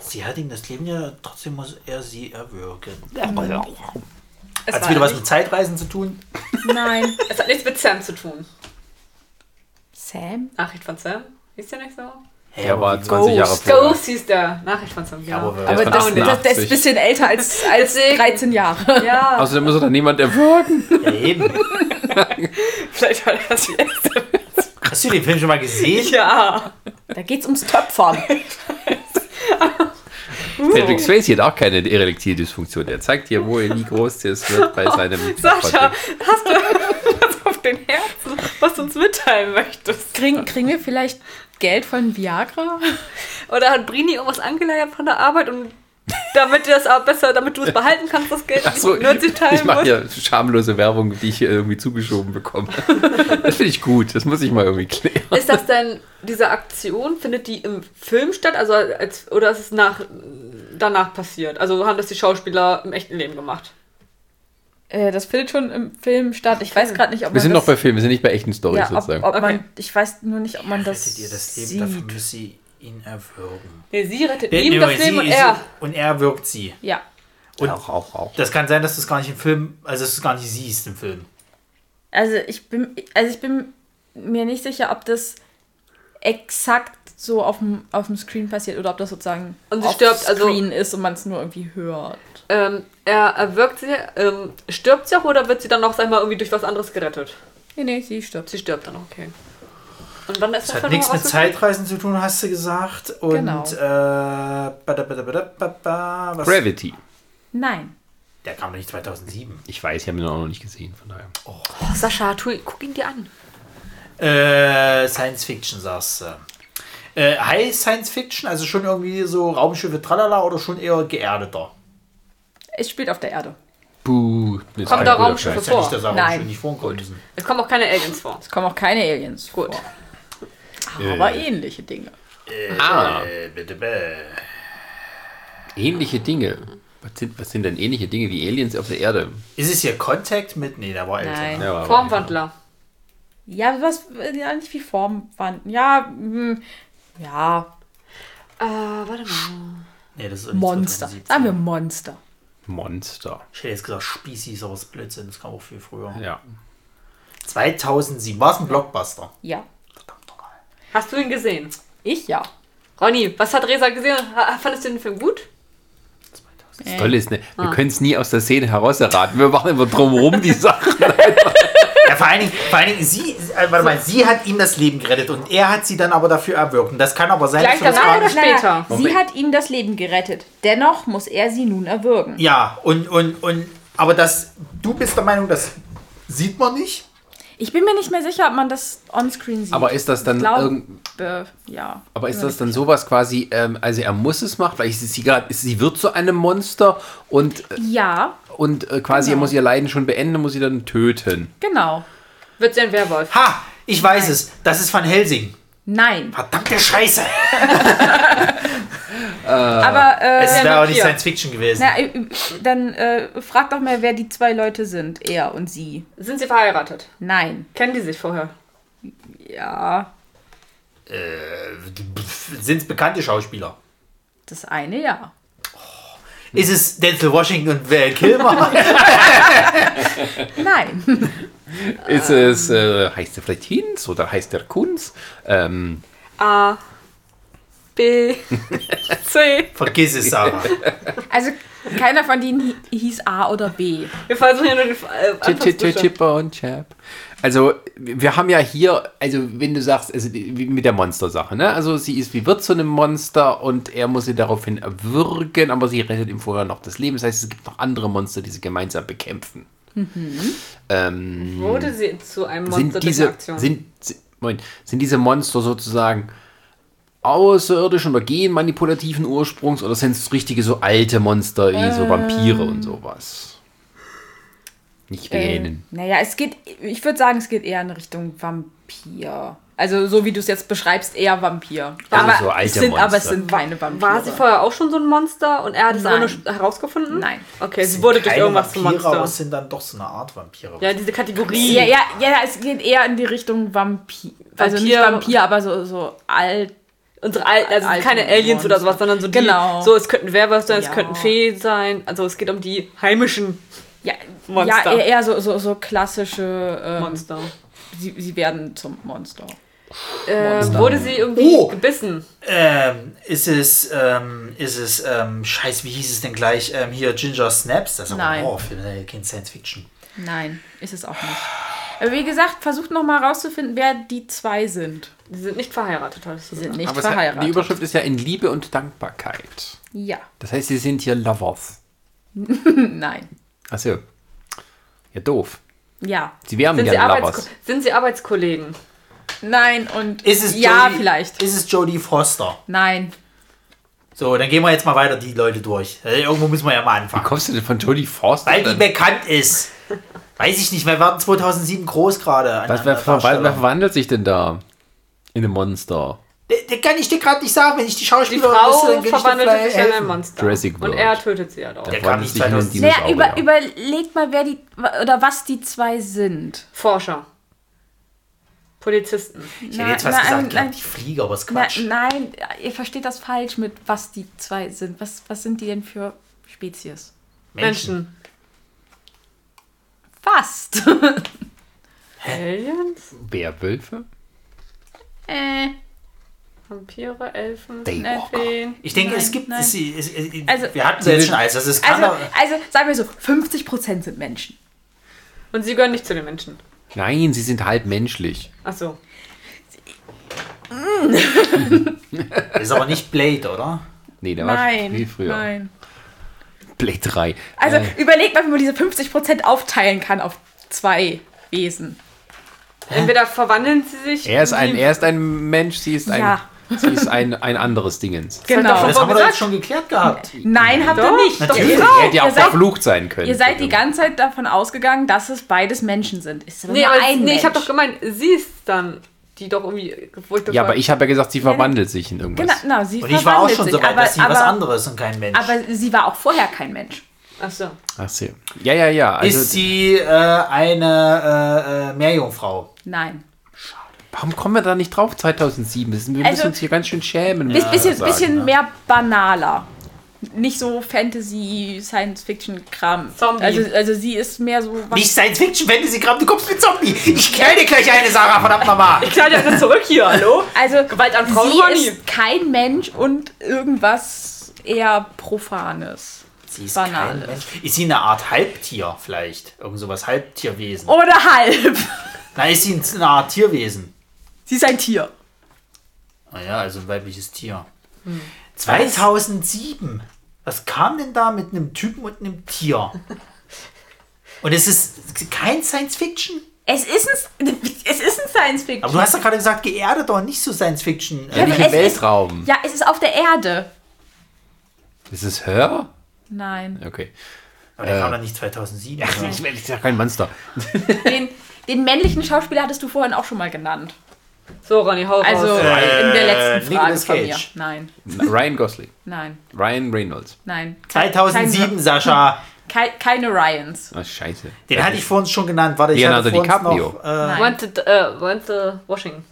Sie hat ihm das Leben ja, trotzdem muss er sie erwürgen. Es, Hat es wieder was mit Zeitreisen zu tun? Nein. [laughs] es hat nichts mit Sam zu tun. Sam? Nachricht von Sam? Hieß der nicht so? Hä, Er war aber wie- 20 Jahre Ghost. vorher. Ghost hieß der. Nachricht von Sam. Ja. aber- Aber das, das, das 88. ist ein bisschen älter als, als Deswegen. 13 Jahre. ja. Außerdem muss er dann niemand erwürgen. Ja, eben. [laughs] Vielleicht war das jetzt. Hast du den Film schon mal gesehen? ja. Da geht's ums Töpfern. [laughs] Patrick Swayze hat auch keine erektile Dysfunktion. Er zeigt dir, wo er wie groß das wird bei seinem. Sascha, hast du was auf den Herzen, was du uns mitteilen möchtest? Kriegen, kriegen wir vielleicht Geld von Viagra? Oder hat Brini irgendwas angeleiert von der Arbeit und damit du das aber besser, damit du es behalten kannst, das Geld, Achso, und 90 ich teilen mache musst? ja schamlose Werbung, die ich hier irgendwie zugeschoben bekomme. [laughs] Das finde ich gut. Das muss ich mal irgendwie klären. Ist das denn, diese Aktion, findet die im Film statt? Also als, oder ist es nach, danach passiert? Also haben das die Schauspieler im echten Leben gemacht? Äh, das findet schon im Film statt. Ich weiß gerade nicht, ob Wir man sind das, noch bei Filmen, wir sind nicht bei echten Storys ja, ob, sozusagen. ob Okay. man, ich weiß nur nicht, ob man das, Rettet ihr das Leben, sieht. dafür muss sie ihn erwürgen. Nee, sie rettet Nee, ihm das sie- Leben und sie- er. Und er wirkt sie. Ja. Und auch, auch, auch. das kann sein, dass du es gar nicht im Film, also dass du es gar nicht siehst im Film. Also ich bin, also ich bin mir nicht sicher, ob das exakt so auf dem, auf dem Screen passiert oder ob das sozusagen Und sie auf stirbt, also- Screen ist und man es nur irgendwie hört. Ähm, er erwürgt sie, ähm, stirbt sie auch oder wird sie dann noch, sag ich mal, irgendwie durch was anderes gerettet? Nee, nee, sie stirbt. Sie stirbt dann, okay. Und wann ist Das das hat nichts noch mit? Zeitreisen zu tun, hast du gesagt. Und Genau. äh, bada, bada, bada, bada, was? Gravity. Nein. Der kam doch nicht 2007. Ich weiß, ich habe ihn auch noch nicht gesehen, von daher. Oh, Sascha, tu, guck ihn dir an. Äh, Science Fiction, sagst du. Äh, High Science Fiction, also schon irgendwie so Raumschiffe tralala oder schon eher geerdeter? Es spielt auf der Erde. Buh. Kommt da Raumschiffe. Ist ja nicht, Nein. Es kommen auch keine Aliens vor. Es kommen auch keine Aliens Gut. vor. Aber ähnliche Dinge. Ah, Äh, bitte, bitte. ähnliche Dinge. Was sind, was sind denn ähnliche Dinge wie Aliens auf der Erde? Ist es hier Contact mit? Nee, der war älter. Nein. Ja, Formwandler. Ja, was, ja, nicht wie Formwand. Ja, hm, ja, Äh, warte mal. Nee, das ist Monster. 2017. Sagen wir Monster. Monster. Ich hätte jetzt gesagt Species, ist Blödsinn. Das kam auch viel früher. Ja. 2007. War es ein Blockbuster? Ja. Hast du ihn gesehen? Ich ja. Ronny, was hat Resa gesehen? Fandest du den Film gut? 2007. Das Tolle ist, ne, wir können es nie aus der Szene heraus erraten. Wir machen immer drumherum die Sachen. [laughs] Ja, vor allen Dingen, vor allen Dingen sie, äh, warte mal, sie hat ihm das Leben gerettet und er hat sie dann aber dafür erwürgt. Und das kann aber sein, Gleich dass wir das danach oder später? Naja, sie hat ihm das Leben gerettet. Dennoch muss er sie nun erwürgen. Ja, und, und, und, aber das, du bist der Meinung, das sieht man nicht? Ich bin mir nicht mehr sicher, ob man das onscreen sieht. Aber ist das dann glaube, irgend, ja. aber ist das dann sowas quasi, ähm, also er muss es machen, weil ich, sie gerade, sie wird zu einem Monster und, äh, Ja, und äh, quasi er Genau. muss ihr Leiden schon beenden, muss sie dann töten. genau. Wird sie ein Werwolf? Ha, ich weiß Nein. es. Das ist Van Helsing. Nein. Verdammte Scheiße. [laughs] Aber äh, Es wäre auch nicht. Science Fiction gewesen. na, äh, dann äh, frag doch mal, wer die zwei Leute sind. Er und sie. Sind sie verheiratet? Nein. Kennen die sich vorher? Ja, Sind es bekannte Schauspieler? das eine ja. Ist es Denzel Washington und Val Kilmer? [laughs] Nein. Ist es, äh, heißt er vielleicht Hinz oder heißt er Kunz? Ähm, A, B, C. Vergiss es, Sarah. Also keiner von denen hi- hieß A oder B. Wir versuchen ja nur den äh. Chipper und Chap. Also, wir haben ja hier, also wenn du sagst, also mit der Monstersache, ne? Also sie ist, wie wird zu einem Monster und er muss sie daraufhin erwürgen, aber sie rettet ihm vorher noch das Leben. Das heißt, es gibt noch andere Monster, die sie gemeinsam bekämpfen. Ähm, Wurde sie zu einem Monster sind diese, sind, si- Moment, sind diese Monster sozusagen außerirdischen oder genmanipulativen Ursprungs oder sind es richtige so alte Monster wie so Vampire und sowas? Nicht Ähm, wählen. naja, es geht, ich würde sagen, es geht eher in Richtung Vampir. Also so wie du es jetzt beschreibst, eher Vampir. Also aber, so alte es sind, aber es Monster. sind keine Vampire. War sie vorher auch schon so ein Monster und er hat es auch nur herausgefunden? Nein. Okay, sie wurde durch irgendwas zum Vampire, Aber es Monster. sind dann doch so eine Art Vampire. Ja, diese Kategorie. Ja, ja, ja, es geht eher in die Richtung Vampir. Also nicht Vampir- Vampir, aber so, so alt. Unsere Al also Alten keine Aliens oder sowas, sondern so die, Genau. so es könnten Werwolf sein, es Ja. könnten Fee sein. Also es geht um die heimischen Ja, Monster. ja eher so, so, so klassische. Ähm, Monster. sie, sie werden zum Monster. Äh, Monster. wurde sie irgendwie Oh. gebissen? Ähm, ist es, ähm, ist es, ähm, scheiß, wie hieß es denn gleich? Ähm, hier Ginger Snaps? Das ist aber Nein. ein Horrorfilm, ne? kein Science Fiction. Nein, ist es auch nicht. Wie gesagt, versucht noch mal rauszufinden, wer die zwei sind. Sie sind nicht verheiratet, du Sie sind gesagt. nicht Aber es hat, verheiratet. die Überschrift ist ja in Liebe und Dankbarkeit. ja, Das heißt, sie sind hier Lovers. [laughs] nein. Achso. Ja, doof. Ja, Sie wären Sind sie, ja Lovers. sind sie Arbeitskollegen? nein und Ist es ja, Jodie, vielleicht. Ist es Jodie Foster? Nein. So, dann gehen wir jetzt mal weiter die Leute durch. Äh, Irgendwo müssen wir ja mal Wie anfangen. kommst du denn von Jodie Foster? Weil die bekannt ist. Weiß ich nicht, wir waren 2007 groß gerade. Was, wer, ver wer verwandelt sich denn da? In ein Monster. Der, der kann ich dir gerade nicht sagen, wenn ich die Die Schauspieler Frau wüsste, dann vielleicht sich in ein. Monster. Jurassic Und World. er tötet sie ja doch. Der Der kann verwandelt nicht sich in einen 2000 Naja, über, Dinosaurier. überlegt mal, wer die oder was die zwei sind. Forscher. Polizisten. Ich hätte jetzt was Na, gesagt, nein, gehabt, nein. die Fliege, aber Na, Quatsch. nein, ihr versteht das falsch mit was die zwei sind. Was, was sind die denn für Spezies? Menschen. Fast. [laughs] Aliens? Werwölfe? äh, Vampire, Elfen, Daywalker. Feen. Ich denke, es Nein, gibt. nein. Es, es, es, Also- wir hatten sie jetzt schon alles. Also, es also, also sagen wir so, 50% sind Menschen. Und sie gehören nicht zu den Menschen. Nein, sie sind halb menschlich. Achso. [laughs] [laughs] ist aber nicht Blade, oder? Nee, der war Nein, viel früher. nein. Blade 3. Also Äh, überlegt mal, wie man diese 50% aufteilen kann auf zwei Wesen. Entweder verwandeln sie sich. er, ist ein, er ist ein Mensch, sie ist ein, Ja. sie ist ein, ein anderes Dingens. doch Genau. schon- Das haben wir doch jetzt schon geklärt gehabt. Nein, habt ihr Doch, nicht. natürlich. Ihr, Er hätte ja ihr auch seid, verflucht sein können. ihr seid die ganze Zeit davon ausgegangen, dass es beides Menschen sind. Ist aber Nee, nur aber ein nee, ich habe Mensch. doch gemeint, sie ist dann die doch irgendwie. Ja, aber ich habe ja gesagt, sie verwandelt sich in irgendwas. Genau, na, sie Und ich war auch schon sich, so weit, aber, dass sie was aber, anderes und kein Mensch. aber sie war auch vorher kein Mensch. Ach so. Ach so. Ja, ja, ja. Also, ist sie äh, eine äh, äh, Meerjungfrau? Nein. warum kommen wir da nicht drauf 2007? Das ist, wir Also- müssen uns hier ganz schön schämen. Biss, muss bisschen sagen. bisschen mehr banaler. Nicht so Fantasy, Science-Fiction-Kram. Zombie. Also, also sie ist mehr so. was- Nicht Science Fiction, Fantasy Kram, du kommst mit Zombie. Ich knall dir gleich eine, Sarah, verdammt nochmal. Ich knall ja zurück hier, hallo? Also Gewalt an Frauen sie ist kein Mensch und irgendwas eher Profanes. Sie ist Banales. kein Mensch. Ist sie eine Art Halbtier vielleicht? Irgend sowas Halbtierwesen. Oder halb. Na, ist sie eine Art Tierwesen? Sie ist ein Tier. Naja, also ein weibliches Tier. Hm. 2007. Was kam denn da mit einem Typen und einem Tier? Und es ist kein Science Fiction. Es ist ein, es ist ein Science-Fiction. Aber du hast doch gerade gesagt, geerdet doch nicht so Science Fiction. Ja, im es ist- Weltraum. Ja, es ist auf der Erde. Ist es Hör? Nein. Okay. Aber der kam doch nicht 2007. Ach, ich will ja kein Monster. Den, den männlichen Schauspieler hattest du vorhin auch schon mal genannt. So, Ronny, hau Also raus. Äh, in der letzten Frage Nicolas von mir. Cage. Nein, Ryan Gosling. nein, Ryan Reynolds. nein. 2007, Sascha. [laughs] Keine, keine Ryans. Ah, scheiße. Den hatte ich vorhin schon genannt. Warte, ich Leonardo hatte vorhin DiCaprio. noch... Äh, Nein. Wanted, äh, Wanted Washington.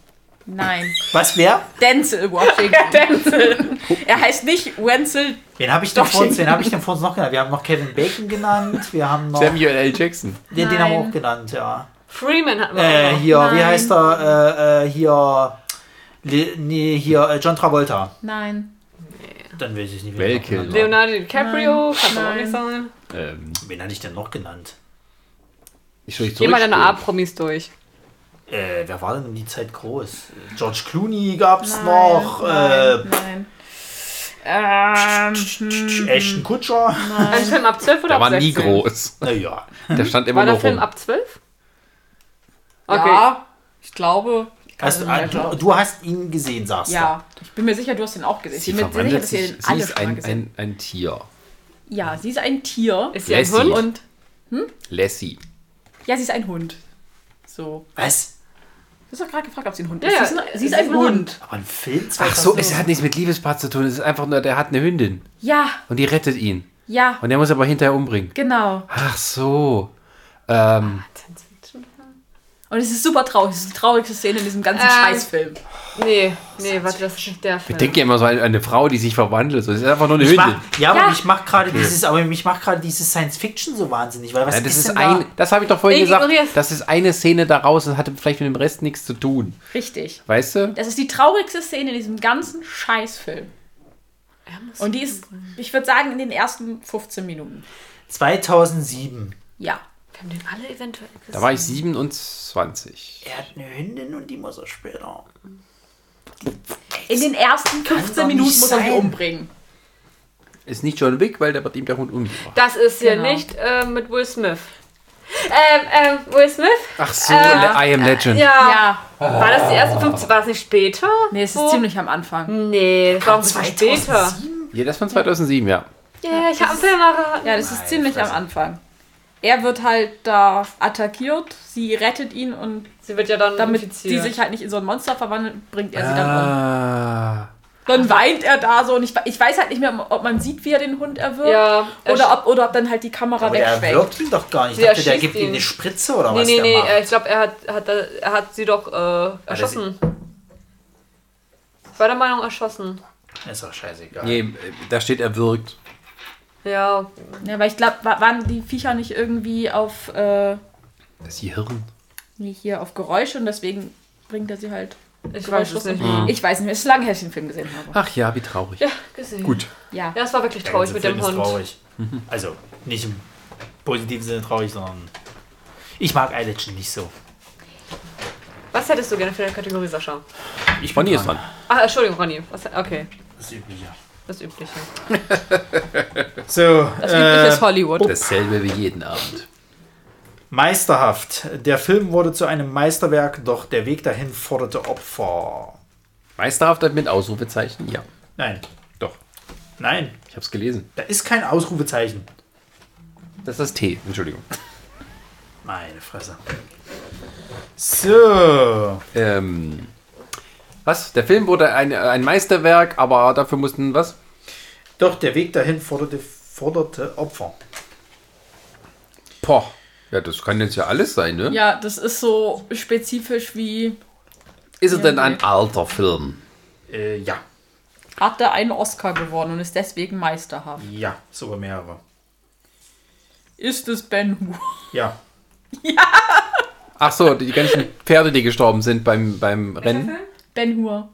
Nein. was, wer? Denzel Washington. [laughs] er heißt nicht Wenzel. Wen habe ich, denn stimmt. wen hab ich denn vorhin noch genannt? Wir haben noch Kevin Bacon genannt. Wir haben noch... Samuel L. Jackson. Den, den haben wir auch genannt, ja. Freeman hatten wir Äh, auch hier, wie Nein. heißt er? Äh, äh, hier... Le, nee, hier, äh, John Travolta. Nein. Dann weiß ich nicht, ich habe. Leonardo DiCaprio, kann doch auch Nein. nicht sein. Ähm, Wen hatte ich denn noch genannt? ich soll nicht Geh mal deine zurückspringen. A-Promis durch. Äh, wer war denn um die Zeit groß? George Clooney gab's Nein, noch. Nein. nein. Ähm, Äh, Ashton Kutcher. Ein Film ab 12 oder Der ab war 16? nie groß. Naja. Der stand immer War der nur Film rum. ab 12? Okay. Ja, ich glaube. Also, ja, du, du hast ihn gesehen, sagst Ja, ich bin mir sicher, du hast den auch gesehen. Sie ich bin mir sicher, dass ihr sich. den Sie alle ist ein, ein, ein Tier. Ja, sie ist ein Tier. Ist sie ein. Hund? Und Lassie. ja, sie ist ein Hund. So. du. Was? Du hast doch gerade gefragt, ob sie ein Hund Ja, ist. ja, sie ist, ein, sie ist ist ein ein Hund. Aber ein Film Ach so, es hat nichts mit Liebespaar zu tun. Es ist einfach nur, der hat eine Hündin. Ja, Und die rettet ihn. ja, Und er muss aber hinterher umbringen. genau. Ach so. Ähm, Und es ist super traurig. Es ist die traurigste Szene in diesem ganzen Ähm, Scheißfilm. Nee, nee, warte, das ist nicht der ich Film. denke ja immer so an eine Frau, die sich verwandelt. So, Das ist einfach nur eine Ich Hündin. mach, ja, aber Ja. mich macht gerade dieses, aber mich macht gerade dieses Science Fiction so wahnsinnig, weil was Ja, das ist, ist denn ein, das habe ich doch vorhin Ich gesagt. ignorier's. Das ist eine Szene daraus und hatte vielleicht mit dem Rest nichts zu tun. Richtig. Weißt du? Das ist die traurigste Szene in diesem ganzen Scheißfilm. Und die ist, ich würde sagen, in den ersten 15 Minuten. da? 2007. Ja. Wir haben den alle eventuell gesehen. Da war ich 27. Er hat eine Hündin und die muss er später. In den ersten 15 doch Minuten muss er sie sein. umbringen. Ist nicht John Wick, weil der wird ihm der Hund umgebracht. Das ist hier Genau. nicht äh, mit Will Smith. Ähm, ähm, Will Smith? Ach so, Äh, Le- I Am Legend. Ja. Ja. War das die ersten 15? War das nicht später? Nee, es ist Wo? ziemlich am Anfang. Nee, das war ein bisschen später. Ja, das von 2007, ja. Ja, ich habe einen Film erraten. Ja, das ist ziemlich am Anfang. Er wird halt da attackiert, sie rettet ihn und Sie wird ja dann damit infiziert. die sich halt nicht in so ein Monster verwandelt, bringt er sie dann um. Ah. Dann weint er da so und ich, ich weiß halt nicht mehr, ob man sieht, wie er den Hund erwürgt. Ja, er Oder ob, oder ob dann halt die Kamera Aber er wegschwenkt. wirkt ihn doch gar nicht. Ich Sie dachte, der gibt ihm eine Spritze oder Nee, was nee, der nee, macht. äh, ich glaube, er hat, hat, er hat sie doch äh, erschossen. Ich war der Meinung, erschossen. Ist doch scheißegal. Nee, äh, da steht er wirkt. Ja, Ja, weil ich glaube, waren die Viecher nicht irgendwie auf, äh, Das ist ihr Hirn. nee, hier auf Geräusche und deswegen bringt er sie halt. ich weiß es nicht. Mhm. Ich weiß nicht mehr, es ist lange her, ich den Film gesehen habe. Ach ja, wie traurig. Ja, gesehen. Gut. Ja. Ja, es war wirklich traurig mit dem Film ist Hund. traurig. Also, nicht im positiven Sinne traurig, sondern. Ich mag iLegend nicht so. Was hättest du gerne für eine Kategorie, Sascha? Ich Ronny ist dran. Ach, Entschuldigung, Ronny. Was, okay, Das Übliche. Das Übliche. [laughs] So, Das übliche äh, ist Hollywood. Dasselbe wie jeden Abend. meisterhaft. Der Film wurde zu einem Meisterwerk, doch der Weg dahin forderte Opfer. Meisterhaft mit Ausrufezeichen? Ja. Nein, Doch. nein, Ich hab's gelesen. da ist kein Ausrufezeichen. Das ist das T. Entschuldigung. Meine Fresse. So, Ähm, Was? Der Film wurde ein, ein Meisterwerk, aber dafür mussten was? Doch, der Weg dahin forderte, forderte Opfer. Boah. Ja, das kann jetzt ja alles sein, ne? Ja, das ist so spezifisch wie. Ist es denn ein alter Film? Äh, ja. Hat er einen Oscar gewonnen und ist deswegen meisterhaft? Ja, sogar mehrere. Ist es Ben Hur? [laughs] Ja. Ach so, die ganzen Pferde, die gestorben sind beim, beim Rennen. Ben Hur.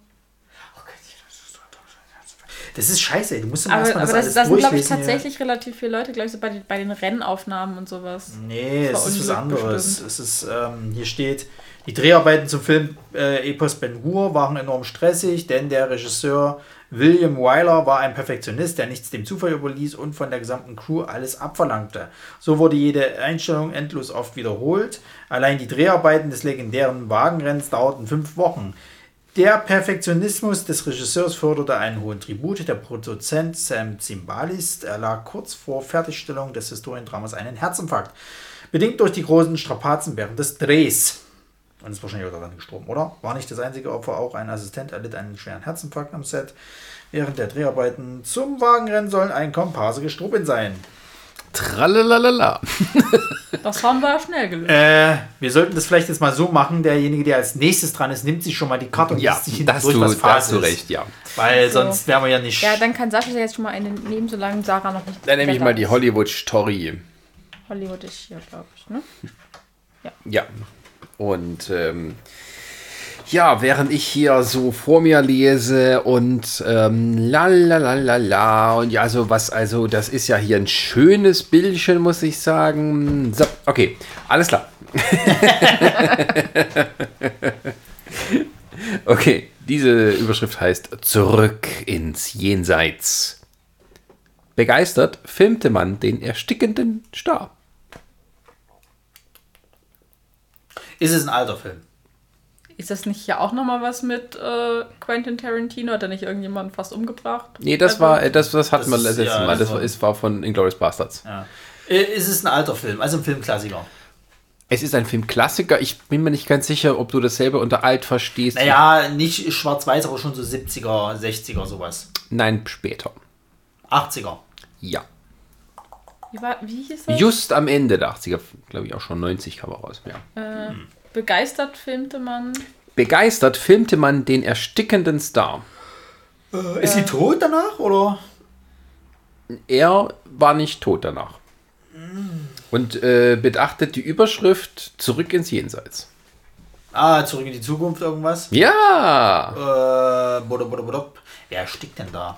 Das ist scheiße, du musst immer Aber, erstmal aber das, das, alles das sind, glaube ich, durchlesen. hier. tatsächlich relativ viele Leute, glaube ich, so bei, den- bei den Rennaufnahmen und sowas. Nee, es ist was anderes. bestimmt. Es ist, ähm, hier steht, die Dreharbeiten zum Film äh, Epos Ben Hur waren enorm stressig, denn der Regisseur William Wyler war ein Perfektionist, der nichts dem Zufall überließ und von der gesamten Crew alles abverlangte. So wurde jede Einstellung endlos oft wiederholt. Allein die Dreharbeiten des legendären Wagenrenns dauerten fünf Wochen. Der Perfektionismus des Regisseurs förderte einen hohen Tribut. Der Produzent Sam Zimbalist erlag kurz vor Fertigstellung des Historiendramas einen Herzinfarkt. Bedingt durch die großen Strapazen während des Drehs. Und ist wahrscheinlich auch daran gestorben, oder? War nicht das einzige Opfer, auch ein Assistent erlitt einen schweren Herzinfarkt am Set. Während der Dreharbeiten zum Wagenrennen sollen ein Komparse gestorben sein. Tralalala. Das haben wir schnell gelöst. Äh, wir sollten das vielleicht jetzt mal so machen. Derjenige, der als nächstes dran ist, nimmt sich schon mal die Karte und Ja, liest sich hinten durch, du, was da hast Phase du ist. recht, ja. Weil So. sonst wären wir ja nicht. ja, dann kann Sascha jetzt schon mal einen nehmen, solange Sarah noch nicht. Dann nehme ich mal die. Hollywood-Story. Hollywood ist hier, glaube ich, ne? Ja. Und ähm, ja, während ich hier so vor mir lese und ähm, la la la la la und ja, so was, also das ist ja hier ein schönes Bildchen, muss ich sagen. So, okay, alles klar. [laughs] okay, diese Überschrift heißt Zurück ins Jenseits. Begeistert filmte man den erstickenden Star. Ist es ein alter Film? Ist das nicht hier auch nochmal was mit äh, Quentin Tarantino? Hat er nicht irgendjemanden fast umgebracht? Nee, das war, äh, das, das hatten Das wir letztes ja, Mal. das Das war- war, ist, war von Inglourious Bastards. Ja. Äh, Ist es ein alter Film? Also ein Filmklassiker? Es ist ein Filmklassiker. Ich bin mir nicht ganz sicher, ob du dasselbe unter alt verstehst. Naja, nicht schwarz-weiß, aber schon so 70er, 60er, sowas. Nein, später. 80er. Ja. Wie, war, wie hieß das? Just am Ende der 80er, glaube ich auch schon 90 kam er raus. Ja. Äh, begeistert filmte man. Begeistert filmte man den erstickenden Star. Ist sie tot danach, oder? Er war nicht tot danach. Und äh, beachtet die Überschrift Zurück ins Jenseits. Ah, zurück in die Zukunft, irgendwas? Ja! Äh, bodo, bodo, bodo. Wer erstickt denn da?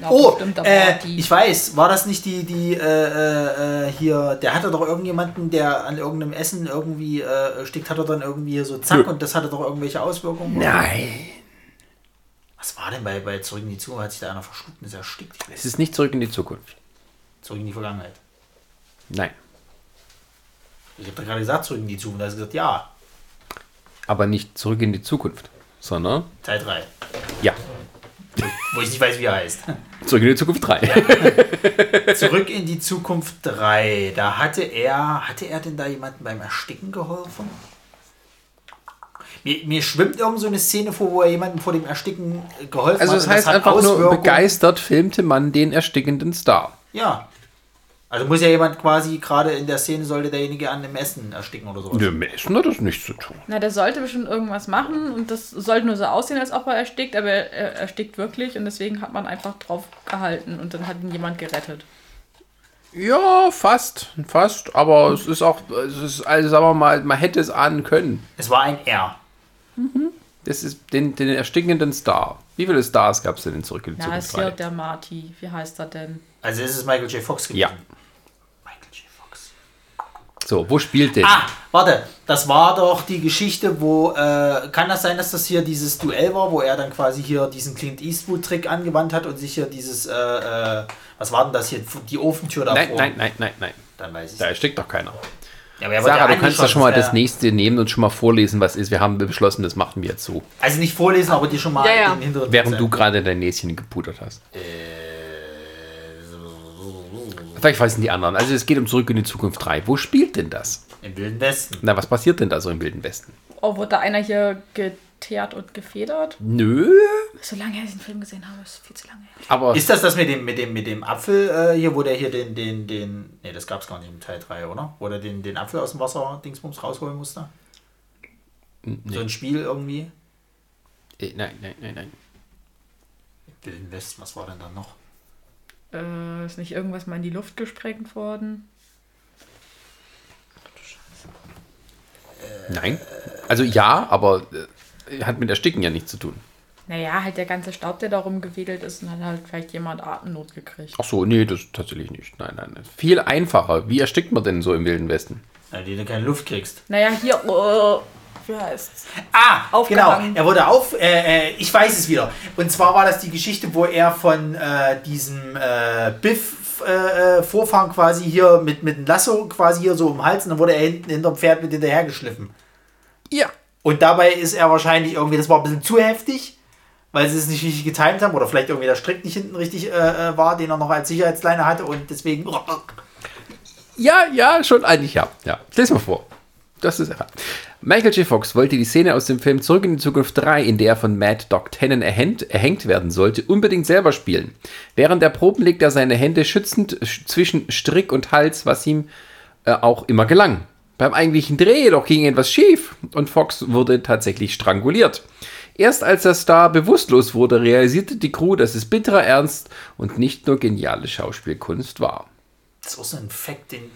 Ja, Oh, äh, ich weiß, war das nicht die, die, äh, äh, äh, hier, der hatte doch irgendjemanden, der an irgendeinem Essen irgendwie äh, stickt, hat er dann irgendwie hier so zack Nö. und das hatte doch irgendwelche Auswirkungen? Nein. Was war denn bei, bei Zurück in die Zukunft? Hat sich da einer verschluckt und ist erstickt? Es ist nicht Zurück in die Zukunft. Zurück in die Vergangenheit. Nein. Ich habe da gerade gesagt, zurück in die Zukunft. Da hast du gesagt, ja, Aber nicht Zurück in die Zukunft, sondern Teil 3. ja. Wo ich nicht weiß, wie er heißt. Zurück in die Zukunft 3. [laughs] Zurück in die Zukunft 3. Da hatte er, hatte er denn da jemanden beim Ersticken geholfen? Mir, mir schwimmt irgend so eine Szene vor, wo er jemandem vor dem Ersticken geholfen Also hat. das und heißt hat einfach nur, begeistert filmte man den erstickenden Star. Ja. Also muss ja jemand quasi gerade in der Szene sollte derjenige an dem Essen ersticken oder sowas. Dem Essen hat das nichts zu tun. Na, der sollte bestimmt irgendwas machen und das sollte nur so aussehen, als ob er erstickt, aber er, er erstickt wirklich und deswegen hat man einfach drauf gehalten und dann hat ihn jemand gerettet. Ja, fast, fast. Aber es ist auch, es ist, also sagen wir mal, man hätte es ahnen können. Es war ein R. Das ist den, den erstickenden Star. Wie viele Stars gab es denn in Zurück in die Na, Zukunft ist hier 3? der Marty. Wie heißt er denn? Also es ist Michael J. Fox gewesen. Ja. Michael J. Fox. So, wo spielt denn? Ah, warte, das war doch die Geschichte, wo, äh, kann das sein, dass das hier dieses Duell war, wo er dann quasi hier diesen Clint Eastwood-Trick angewandt hat und sich hier dieses, äh, äh, was war denn das hier, die Ofentür davor? nein, nein, nein, nein, nein. Dann weiß ich Da erstickt doch keiner. ja, Sarah, du kannst doch schon mal das nächste nehmen und schon mal vorlesen, was ist. Wir haben beschlossen, das machen wir jetzt so. Also nicht vorlesen, aber dir schon mal Ja, ja. den hinteren Während du gerade dein Näschen gepudert hast. Vielleicht weiß die anderen. Also es geht um Zurück in die Zukunft 3. Wo spielt denn das? Im Wilden Westen. Na, was passiert denn da so im Wilden Westen? Oh, wurde da einer hier geteert und gefedert? Nö, So lange her, ich den Film gesehen habe, ist viel zu lange her. aber Ist das das mit dem, mit dem, mit dem Apfel äh, hier, wo der hier den, den, den. Ne, das gab es gar nicht im Teil 3, oder? Wo der den, den Apfel aus dem Wasser Dingsbums rausholen musste? So ein Spiel irgendwie? Äh, nein, nein, nein, nein. Wilden Westen, was war denn da noch? Äh, ist nicht irgendwas mal in die Luft gesprengt worden? Nein. Also ja, aber äh, hat mit Ersticken ja nichts zu tun. Naja, halt der ganze Staub, der da rumgewedelt ist, und hat halt vielleicht jemand Atemnot gekriegt. Ach so, nee, das tatsächlich nicht. Nein, nein. Viel einfacher. Wie erstickt man denn so im Wilden Westen? Ja, die du keine Luft kriegst. Naja, hier, oh, wie heißt's? Ah, Aufgehangen. genau. Er wurde auf. Äh, äh, ich weiß es wieder. Und zwar war das die Geschichte, wo er von äh, diesem äh, Biff äh, äh, Vorfahren quasi hier mit, mit einem Lasso quasi hier so um den Hals und dann wurde er hinten hinterm Pferd mit hinterher geschliffen. Ja. Und dabei ist er wahrscheinlich irgendwie, das war ein bisschen zu heftig, weil sie es nicht richtig getimt haben oder vielleicht irgendwie der Strick nicht hinten richtig äh, äh, war, den er noch als Sicherheitsleine hatte und deswegen. Ja, ja, schon eigentlich ja. Ja, lies mal vor. Das ist ja. Michael J. Fox wollte die Szene aus dem Film Zurück in die Zukunft 3, in der er von Mad Dog Tannen erhängt, erhängt werden sollte, unbedingt selber spielen. Während der Proben legt er seine Hände schützend sch- zwischen Strick und Hals, was ihm äh, auch immer gelang. Beim eigentlichen Dreh jedoch ging etwas schief und Fox wurde tatsächlich stranguliert. Erst als der Star bewusstlos wurde, realisierte die Crew, dass es bitterer Ernst und nicht nur geniale Schauspielkunst war. Das ist auch so ein Fact, den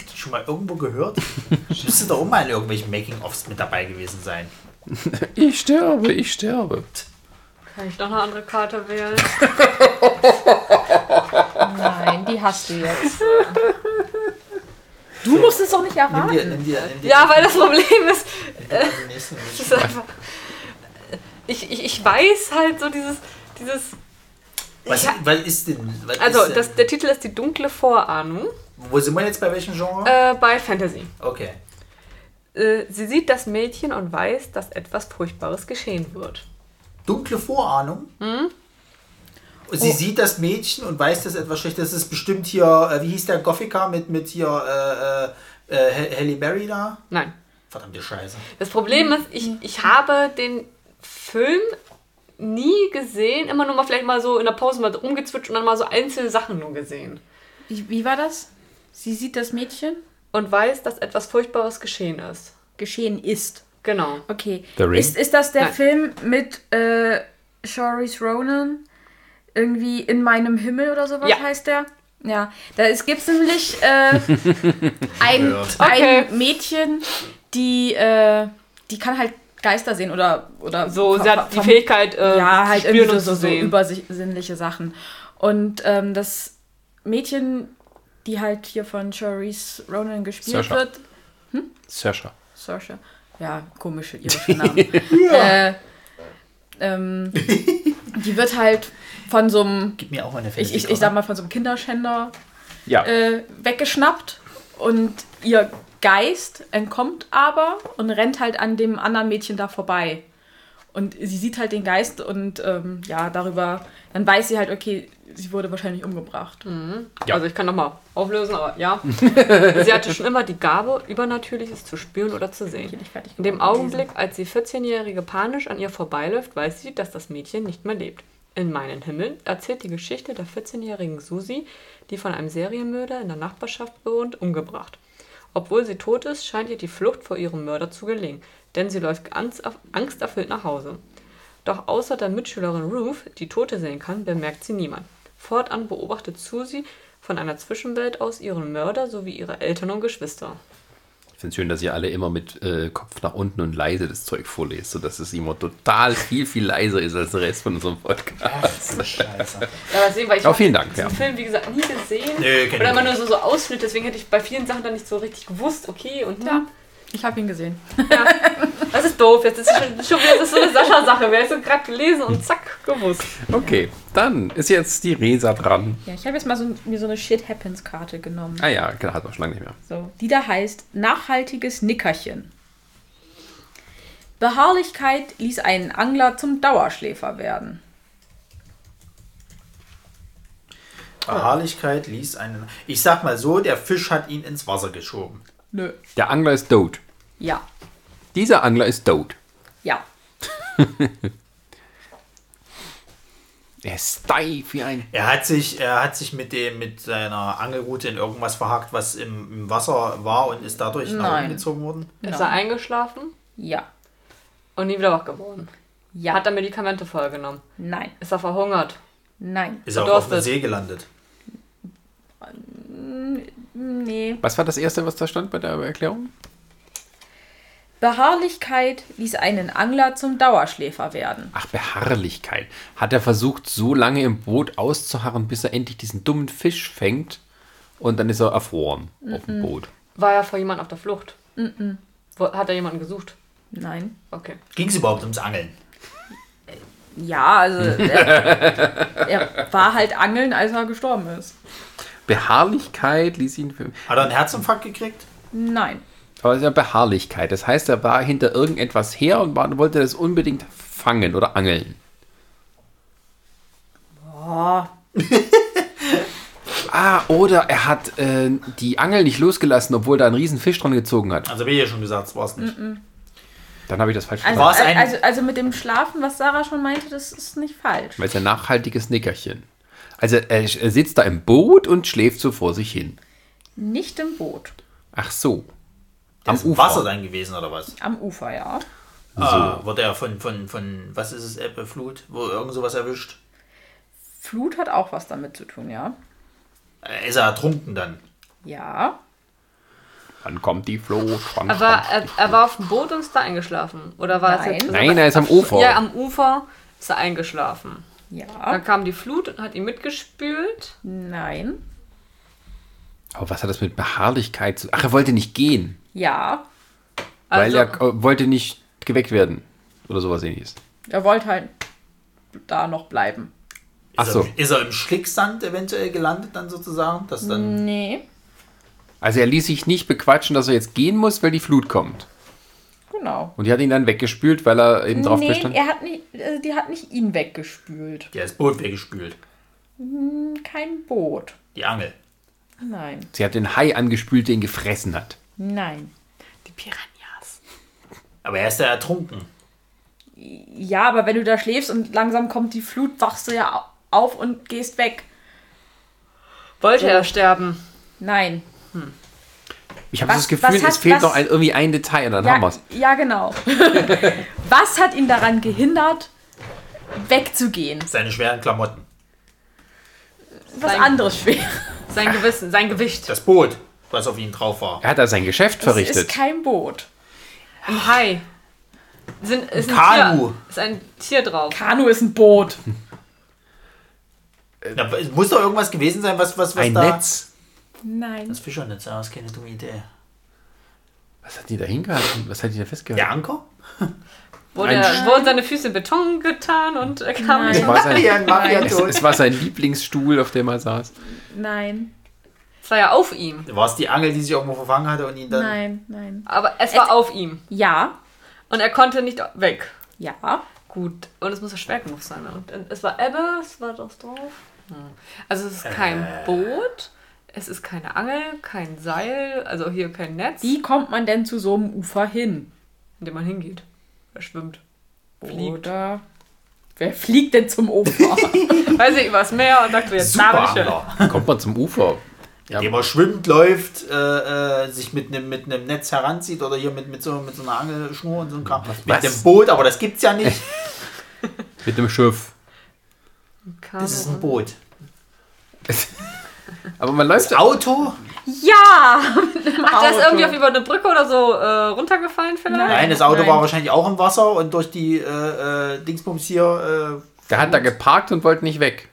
hast du schon mal irgendwo gehört. [laughs] Müsste doch auch mal in irgendwelchen Making-ofs mit dabei gewesen sein. [laughs] Ich sterbe, ich sterbe. Kann ich noch eine andere Karte wählen? [laughs] Nein, die hast du jetzt. Du musst es doch nicht Nimm erraten. dir, nimm dir, nimm dir Ja, weil das Problem ist, es einfach. Ich, ich, ich weiß halt so dieses. dieses Was, was ist denn? Was also, ist denn das, der Titel ist die dunkle Vorahnung wo sind wir jetzt bei welchem Genre? äh, bei Fantasy. Okay. Äh, sie sieht das Mädchen und weiß, dass etwas Furchtbares geschehen wird. Dunkle Vorahnung. Hm? Und sie Oh. sieht das Mädchen und weiß, dass etwas Schlechtes ist. Bestimmt hier, äh, wie hieß der Gothica mit, mit hier äh, äh, äh, Halle Berry da? Nein. Verdammte Scheiße. Das Problem ist, ich, ich habe den Film nie gesehen, immer nur mal vielleicht mal so in der Pause mal rumgezwitscht und dann mal so einzelne Sachen nur gesehen. Wie, wie war das? Sie sieht das Mädchen Und weiß, dass etwas Furchtbares geschehen ist. geschehen ist. Genau. Okay. The Ring? Ist, ist das der Nein. Film mit äh, Sharice Ronan? Irgendwie in meinem Himmel oder sowas Ja. heißt der? Ja, da gibt es nämlich äh, [laughs] ein, Gehört. Okay. ein Mädchen, die, äh, die kann halt Geister sehen oder, oder So, sie hat die Fähigkeit, äh, ja, halt irgendwie so, zu so, so übersinnliche Sachen. Und ähm, das Mädchen, die halt hier von Charisse Ronan gespielt Saoirse. wird, Saoirse. Saoirse, ja, komische irische Namen. [laughs] äh, ähm, die wird halt von so einem, Gib mir auch eine ich, ich, ich sag mal, von so einem Kinderschänder Ja. äh, weggeschnappt und ihr Geist entkommt aber und rennt halt an dem anderen Mädchen da vorbei. Und sie sieht halt den Geist und ähm, ja, darüber, dann weiß sie halt, okay, sie wurde wahrscheinlich umgebracht. Ja. Also ich kann nochmal auflösen, aber ja. [laughs] sie hatte schon immer die Gabe, Übernatürliches zu spüren oder zu sehen. In dem Augenblick, als die 14-Jährige panisch an ihr vorbeiläuft, weiß sie, dass das Mädchen nicht mehr lebt. In meinen Himmel erzählt die Geschichte der 14-jährigen Susi, die von einem Serienmörder in der Nachbarschaft wohnt, umgebracht. Obwohl sie tot ist, scheint ihr die Flucht vor ihrem Mörder zu gelingen, denn sie läuft angst- angsterfüllt nach Hause. Doch außer der Mitschülerin Ruth, die Tote sehen kann, bemerkt sie niemand. Fortan beobachtet Susie von einer Zwischenwelt aus ihren Mörder sowie ihre Eltern und Geschwister. Ich finde es schön, dass ihr alle immer mit äh, Kopf nach unten und leise das Zeug vorlest, sodass es immer total viel, viel leiser ist als der Rest von unserem Podcast. Scheiße. Ja, deswegen, weil ich Oh, vielen Dank, diesen ja. Film, wie gesagt, nie gesehen. Nö, Oder immer nur so, so Ausschnitt, deswegen hätte ich bei vielen Sachen dann nicht so richtig gewusst, okay, und Ja, ich habe ihn gesehen. ja. Das ist doof, jetzt ist es schon, schon wieder das ist so eine Sascha-Sache. Wer ist so gerade gelesen und zack, gewusst. Okay, dann ist jetzt die Resa dran. Ja, ich habe jetzt mal so, mir so eine Shit Happens Karte genommen. Ah ja, genau, hat man schon lange nicht mehr. So, die da heißt Nachhaltiges Nickerchen. Beharrlichkeit ließ einen Angler zum Dauerschläfer werden. Beharrlichkeit ließ einen. Ich sag mal so, der Fisch hat ihn ins Wasser geschoben. Nö. Der Angler ist tot. Ja. Dieser Angler ist tot. Ja. [laughs] Er ist steif wie ein. Er hat sich, er hat sich mit, dem, mit seiner Angelrute in irgendwas verhakt, was im, im Wasser war und ist dadurch nach Nein. unten gezogen worden. Ist er eingeschlafen Ja. und nie wieder wach geworden? Ja. Hat er Medikamente vollgenommen? Nein. Ist er verhungert? Nein. Ist er auch auf der Verdurstet. See gelandet. Nee. Was war das erste, was da stand bei der Erklärung? Beharrlichkeit ließ einen Angler zum Dauerschläfer werden. Ach, Beharrlichkeit. Hat er versucht, so lange im Boot auszuharren, bis er endlich diesen dummen Fisch fängt und dann ist er erfroren auf dem Boot. War er vor jemand auf der Flucht? Wo, hat er jemanden gesucht? Nein. Okay. Ging es überhaupt ums Angeln? Ja, also er, er war halt angeln, als er gestorben ist. Beharrlichkeit ließ ihn. Hat er einen Herzinfarkt gekriegt? Nein. Aber es ist ja Beharrlichkeit. Das heißt, er war hinter irgendetwas her und war, wollte das unbedingt fangen oder angeln. Oh, Ah, oder er hat äh, die Angel nicht losgelassen, obwohl da ein riesen Fisch dran gezogen hat. Also wie ja schon gesagt, das war es nicht. Dann habe ich das falsch also, verstanden. Ein- also, also mit dem Schlafen, was Sarah schon meinte, das ist nicht falsch. Weil es ein nachhaltiges Nickerchen. Also er, sitzt da im Boot und schläft so vor sich hin. Nicht im Boot. Ach so. Der Am Ufer. Wasser dann gewesen oder was? Am Ufer, ja. Ah, wurde er von, von, von, was ist es, Ebbe, Flut, wo irgend sowas erwischt? Flut hat auch was damit zu tun, ja. Äh, Ist er ertrunken dann? Ja. Dann kommt die Flut. Er schwank. er, er war auf dem Boot und ist da eingeschlafen. Oder war Nein. es jetzt. Nein, er ist am Ufer. Ja, am Ufer ist er eingeschlafen. Ja. Dann kam die Flut und hat ihn mitgespült. Nein. Aber was hat das mit Beharrlichkeit zu Ach, er wollte nicht gehen, Ja. weil Also, er äh, wollte nicht geweckt werden. Oder sowas ähnliches. Er wollte halt da noch bleiben. Ist, Ach so. er, ist er im Schlicksand eventuell gelandet dann sozusagen? Dass dann, Nee. Also er ließ sich nicht bequatschen, dass er jetzt gehen muss, weil die Flut kommt. Genau. Und die hat ihn dann weggespült, weil er eben drauf nee, bestand. er hat nicht, also die hat nicht ihn weggespült. Der ist Boot weggespült. Kein Boot. Die Angel. Nein. Sie hat den Hai angespült, der ihn gefressen hat. Nein. die Piranhas. Aber er ist ja ertrunken. Ja, aber wenn du da schläfst und langsam kommt die Flut, wachst du ja auf und gehst weg. Wollte er sterben? Nein. Ich habe das Gefühl, hat- es fehlt was- noch ein, irgendwie ein Detail und dann haben Ja, wir's. ja, genau. [laughs] Was hat ihn daran gehindert, wegzugehen? Seine schweren Klamotten. Was Sein- anderes schwer. Sein Gewissen, sein Gewicht. Das Boot, was auf ihn drauf war. Er hat da sein Geschäft Das ist verrichtet. kein Boot. Ein Hai. Sind, ist ein Kanu. Tier, ist ein Tier drauf. Kanu ist ein Boot. Da muss doch irgendwas gewesen sein, was, was, was Ein da... Netz. Nein. Das Fischernetz, ja, das ist keine dumme Idee. Was hat die da hingehalten? Was hat die da festgehalten? Der Anker? [laughs] Wurde, Ein wurden seine Füße in Beton getan und er kam Nein. nicht Es war, sein, Ja, ein es, es war sein Lieblingsstuhl, auf dem er saß. Nein. Es war ja auf ihm. War es die Angel, die sich irgendwo verfangen hatte und ihn dann... Nein. Nein. Aber es war auf ihm. Ja. Und er konnte nicht weg. Ja. Gut. Und es muss ja schwer genug sein. Und es war Ebbe, es war das drauf. Hm. Also es ist kein Boot, es ist keine Angel, kein Seil, also hier kein Netz, Wie kommt man denn zu so einem Ufer hin? in dem man hingeht. Er schwimmt. Fliegt. Oder wer fliegt denn zum Ufer? [laughs] Weiß ich, übers Meer und dachte jetzt, da bin ich hin. Superangler. Kommt man zum Ufer. Ja, Indem er schwimmt, läuft, äh, äh, sich mit einem mit nem Netz heranzieht oder hier mit, mit, so, mit so einer Angelschnur und so ein Kram. Mit dem Boot, aber das gibt's ja nicht. [laughs] mit dem Schiff. Das ist ein Boot. [laughs] Aber man läuft Das Auto? ja! Ach, der ist irgendwie auf über eine Brücke oder so äh, runtergefallen vielleicht? Nein, das Auto Nein. war wahrscheinlich auch im Wasser und durch die äh, äh, Dingsbums hier. Äh, Der hat da geparkt und wollte nicht weg.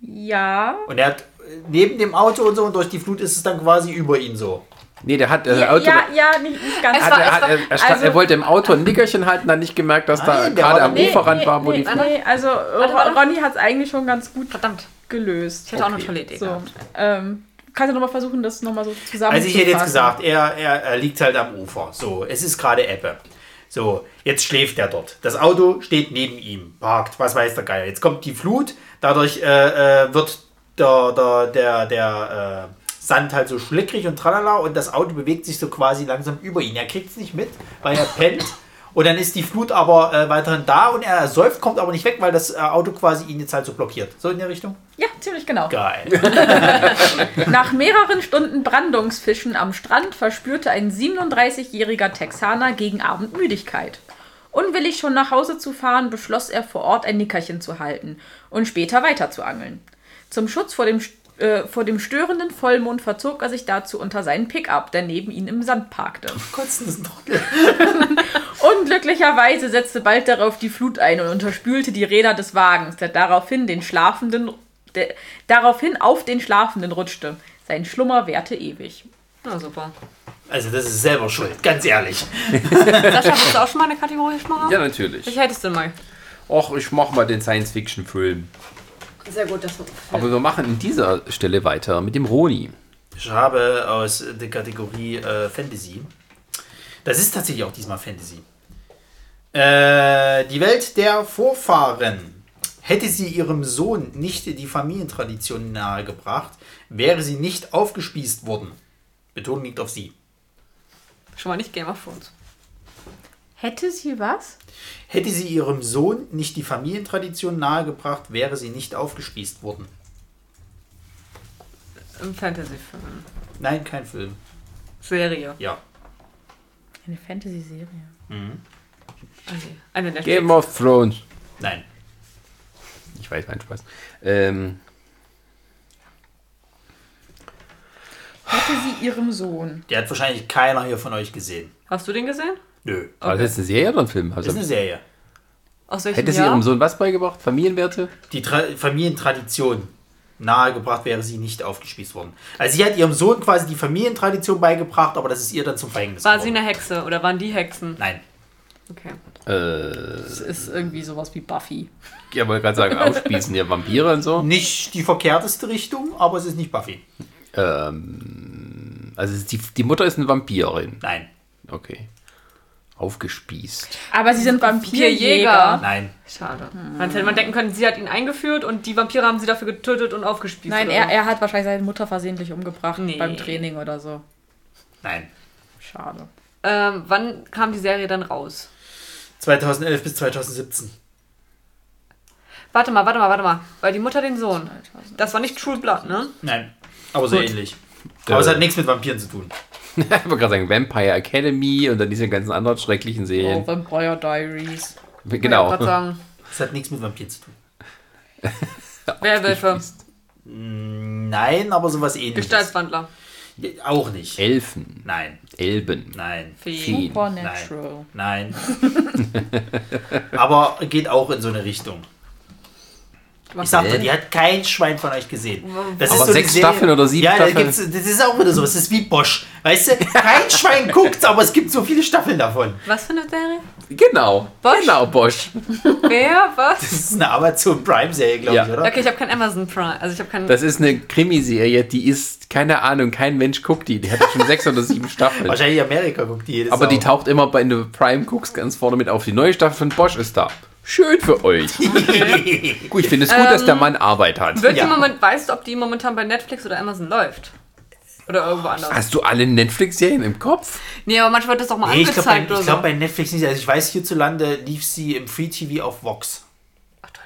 Ja. und er hat äh, neben dem Auto und so und durch die Flut ist es dann quasi über ihn so. Nee, der hat äh, Ja, Auto. ja, ja, nicht, nicht ganz. Hat, war- er, hat, war- er, er, also- er wollte im Auto ein Nickerchen halten, dann nicht gemerkt, dass da Nein, der gerade am doch- Uferrand war, wo nee, die Flut. nee, also warte. Ronny hat es eigentlich schon ganz gut Verdammt, gelöst. ich hätte auch eine Okay. tolle Idee So, gehabt. ähm, kannst du nochmal versuchen, das nochmal so zusammen Also ich hätte jetzt gesagt, er, er, er liegt halt am Ufer. So, es ist gerade Ebbe. So, jetzt schläft er dort. Das Auto steht neben ihm, parkt, was weiß der Geier. Jetzt kommt die Flut, dadurch äh, äh, wird der, der, der, der äh, Sand halt so schlickrig und tralala und das Auto bewegt sich so quasi langsam über ihn. Er kriegt es nicht mit, weil er pennt. Und dann ist die Flut aber äh, weiterhin da und er säuft, kommt aber nicht weg, weil das äh, Auto quasi ihn jetzt halt so blockiert. So in der Richtung? Ja, ziemlich genau. Geil. [laughs] Nach mehreren Stunden Brandungsfischen am Strand verspürte ein 37-jähriger Texaner gegen Abend Müdigkeit. Unwillig schon nach Hause zu fahren, beschloss er vor Ort ein Nickerchen zu halten und später weiter zu angeln. Zum Schutz vor dem, äh, vor dem störenden Vollmond verzog er sich dazu unter seinen Pickup, der neben ihm im Sand parkte. Kotzen ist. [laughs] Unglücklicherweise setzte bald darauf die Flut ein und unterspülte die Räder des Wagens, der daraufhin den Schlafenden, der daraufhin auf den Schlafenden rutschte. Sein Schlummer währte ewig. Na super. Also das ist selber schuld, ganz ehrlich. Sascha, willst du auch schon mal eine Kategorie machen? Ja, natürlich. Ich hättest du mal. Och, ich mach mal den Science-Fiction-Film. Sehr gut, dass du. Aber wir machen an dieser Stelle weiter mit dem Roni. Ich habe aus der Kategorie äh, Fantasy. Das ist tatsächlich auch diesmal Fantasy. Äh, die Welt der Vorfahren. Hätte sie ihrem Sohn nicht die Familientradition nahegebracht, wäre sie nicht aufgespießt worden. Betonung liegt auf sie. Schon mal nicht Game of Thrones. Hätte sie was? Hätte sie ihrem Sohn nicht die Familientradition nahegebracht, wäre sie nicht aufgespießt worden. Im Fantasy-Film. Nein, kein Film. Serie. Ja. Eine Fantasy-Serie. Okay. Eine der Game of Thrones. Nein. Ich weiß, mein Spaß. Ähm, Hätte sie ihrem Sohn. Die hat wahrscheinlich keiner hier von euch gesehen. Hast du den gesehen? Nö. War das jetzt eine Serie oder ein Film? Das Also, ist eine Serie. Aus welchem hätte sie Jahr? ihrem Sohn was beigebracht? Familienwerte? Die Tra Familientradition nahegebracht, wäre sie nicht aufgespießt worden. Also sie hat ihrem Sohn quasi die Familientradition beigebracht, aber das ist ihr dann zum Verhängnis War sie geworden. eine Hexe oder waren die Hexen? Nein. Okay. Äh, Das ist irgendwie sowas wie Buffy. ich wollte gerade sagen, aufspießen, ja, Vampire und so. Nicht die verkehrteste Richtung, aber es ist nicht Buffy. Ähm, also die, die Mutter ist eine Vampirin. Nein. Okay. Aufgespießt. Aber sie sind Vampirjäger. Nein. Schade. Man hätte man denken können, sie hat ihn eingeführt und die Vampire haben sie dafür getötet und aufgespießt. Nein, er, er hat wahrscheinlich seine Mutter versehentlich umgebracht Nee. beim Training oder so. Nein. Schade. Ähm, wann kam die Serie dann raus? 2011 bis 2017. Warte mal, warte mal, warte mal. Weil die Mutter den Sohn. Das war nicht True Blood, ne? Nein. Aber so Gut. ähnlich. Aber es Äh. hat nichts mit Vampiren zu tun. [laughs] ich wollte gerade sagen, Vampire Academy und dann diese ganzen anderen schrecklichen Oh, Serien. Vampire Diaries. Genau. sagen. Es hat nichts mit Vampiren zu tun. [laughs] Werwölfe. Nein, aber sowas ähnliches. Gestaltswandler. Ja, Auch nicht. Elfen, Nein. Elben, Nein. Feen. Feen. Supernatural. Nein. [laughs] aber geht auch in so eine Richtung. Ich sagte, die hat kein Schwein von euch gesehen. Das Aber eine sechs Serie- Staffeln oder sieben ja, da Staffeln? Gibt's, das ist auch wieder so. Es ist wie Bosch. Weißt du, [laughs] kein Schwein guckt, aber es gibt so viele Staffeln davon. Was für eine Serie? Genau. Bosch? Genau, Bosch. [laughs] Wer? Was? Das ist eine Amazon Prime-Serie, glaube Ja. ich, oder? Okay, ich habe kein Amazon Prime. Also ich habe kein. Das ist eine Krimiserie, die ist, keine Ahnung, kein Mensch guckt die. Die hat schon sechs oder sieben Staffeln. Wahrscheinlich Amerika guckt die jedes Aber die Sau. taucht immer bei der Prime guckst ganz vorne mit auf. Die neue Staffel von Bosch ist da. Schön für euch. [laughs] Gut, ich finde es gut, dass der Mann Arbeit hat. Wird Ja. Moment, weißt du, ob die momentan bei Netflix oder Amazon läuft? Oder irgendwo anders? Hast du alle Netflix-Serien im Kopf? Nee, aber manchmal wird das doch mal Nee, ich glaube bei, angezeigt glaub, so. bei Netflix nicht. Also ich weiß, hierzulande lief sie im Free TV auf Vox. Ach, du.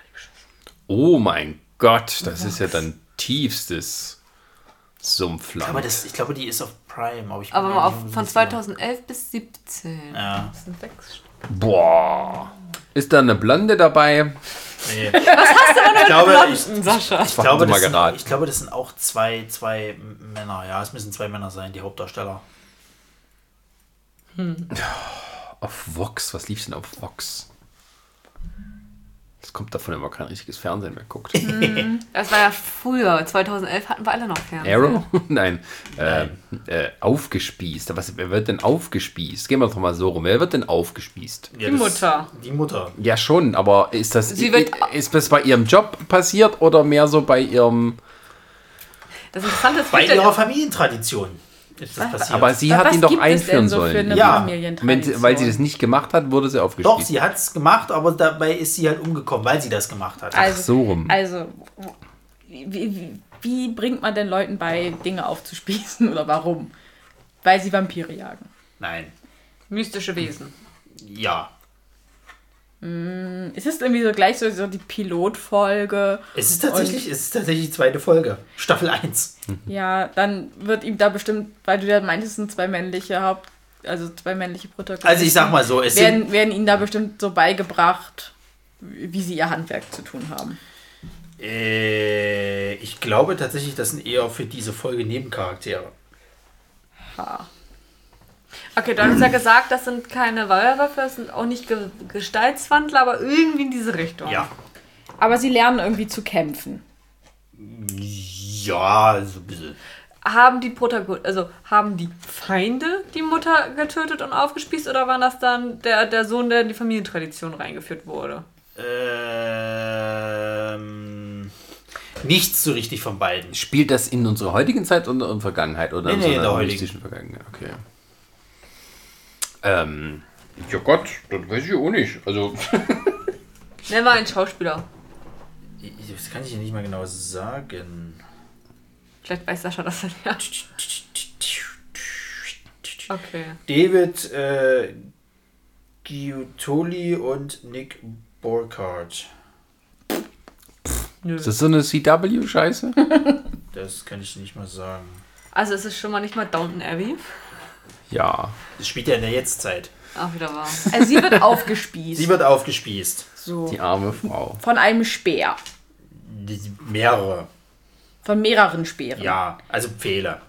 Oh mein Gott, das ist ja dann tiefstes Aber Sumpfland. das, ich glaube, die ist auf Prime. Aber, ich Aber auf, von sicher. 2011 bis 17. Ja. Das sind sechs. Boah. Ist da eine Blonde dabei? Nee. Was hast du denn ich glaube, ich, Sascha. ich, glaube, Sie mal das sind, ich glaube, das sind auch zwei, zwei Männer. Ja, es müssen zwei Männer sein, die Hauptdarsteller. Auf Vox, was lief's denn auf Vox? Kommt davon, wenn man kein richtiges Fernsehen mehr guckt. [laughs] Das war ja früher. 2011 hatten wir alle noch Fernsehen. Arrow? [laughs] Nein. Äh, äh, aufgespießt. Was, wer wird denn aufgespießt? Gehen wir doch mal so rum. Wer wird denn aufgespießt? Ja, Die Mutter. Die Mutter. Ja, schon, aber ist das, Sie wird- ist das bei ihrem Job passiert oder mehr so bei ihrem. Das Interessante ist, Bei ihrer Familientradition ist das passiert. Aber sie Was hat ihn doch denn einführen so sollen. Ja. Wenn, weil sie das nicht gemacht hat, wurde sie aufgespießt. Doch, sie hat es gemacht, aber dabei ist sie halt umgekommen, weil sie das gemacht hat. Also, so rum. Also, wie, wie, wie bringt man den Leuten bei, Dinge aufzuspießen [laughs] oder warum? Weil sie Vampire jagen. Nein. Mystische Wesen. Ja. Ist es irgendwie so gleich so, so die Pilotfolge? Es ist tatsächlich, es ist tatsächlich die zweite Folge. Staffel 1. Ja, dann wird ihm da bestimmt, weil du ja meintest, es sind zwei männliche Haupt, also zwei männliche Protagonisten. Also ich sag mal so, es werden, werden ihnen da bestimmt so beigebracht, wie sie ihr Handwerk zu tun haben. äh, ich glaube tatsächlich, das sind eher für diese Folge Nebencharaktere. Ha. Okay, du hast ja gesagt, das sind keine Werwölfe, das sind auch nicht Ge Gestaltswandler, aber irgendwie in diese Richtung. Ja. Aber sie lernen irgendwie zu kämpfen. Ja, so ein bisschen. Haben die Protagonisten, also haben die Feinde die Mutter getötet und aufgespießt oder war das dann der, der Sohn, der in die Familientradition reingeführt wurde? Ähm, nichts so richtig von beiden. Spielt das in unserer heutigen Zeit oder in Vergangenheit? Oder Nee, nee, in der heutigen. Vergangenheit? Okay. Ähm, ja Gott, das weiß ich auch nicht. Also, Nenn mal einen Schauspieler. Das kann ich dir nicht mal genau sagen. Vielleicht weiß Sascha das dann ja. Okay. David äh, Giuttoli und Nick Borkhardt. Nö. ist das so eine CW-Scheiße? [laughs] Das kann ich nicht mal sagen. Also es ist schon mal nicht mal Downton Abbey. Ja. Das spielt ja in der Jetztzeit. Auch wieder wahr. Also sie wird [laughs] aufgespießt. Sie wird aufgespießt. so. Die arme Frau. Von einem Speer. Die- Mehrere. Von mehreren Speeren. Ja, also Pfähle.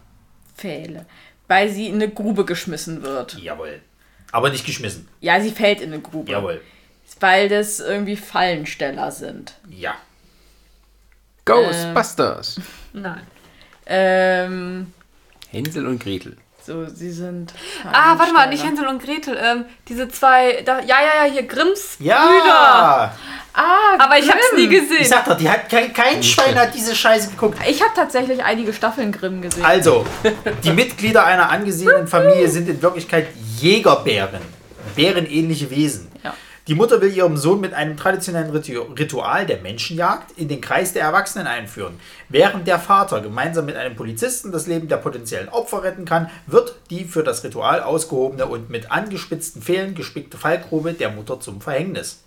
Pfähle. Weil sie in eine Grube geschmissen wird. Jawohl. Aber nicht geschmissen. Ja, sie fällt in eine Grube. Jawohl. Weil das irgendwie Fallensteller sind. Ja. Ghostbusters. Nein. Ähm, Hänsel und Gretel. So, sie sind. Ah, warte mal, nicht. Hänsel und Gretel. Ähm, diese zwei, da, ja, ja, ja, hier Grimms Ja! Brüder. Ah, Aber ich hab's nie gesehen. Ich sag doch, die hat, kein, kein Schwein hat diese Scheiße geguckt. Ich habe tatsächlich einige Staffeln Grimm gesehen. Also, die Mitglieder einer angesehenen Familie sind in Wirklichkeit Jägerbären. Bärenähnliche Wesen. Die Mutter will ihrem Sohn mit einem traditionellen Ritu- Ritual der Menschenjagd in den Kreis der Erwachsenen einführen. Während der Vater gemeinsam mit einem Polizisten das Leben der potenziellen Opfer retten kann, wird die für das Ritual ausgehobene und mit angespitzten Pfählen gespickte Fallgrube der Mutter zum Verhängnis.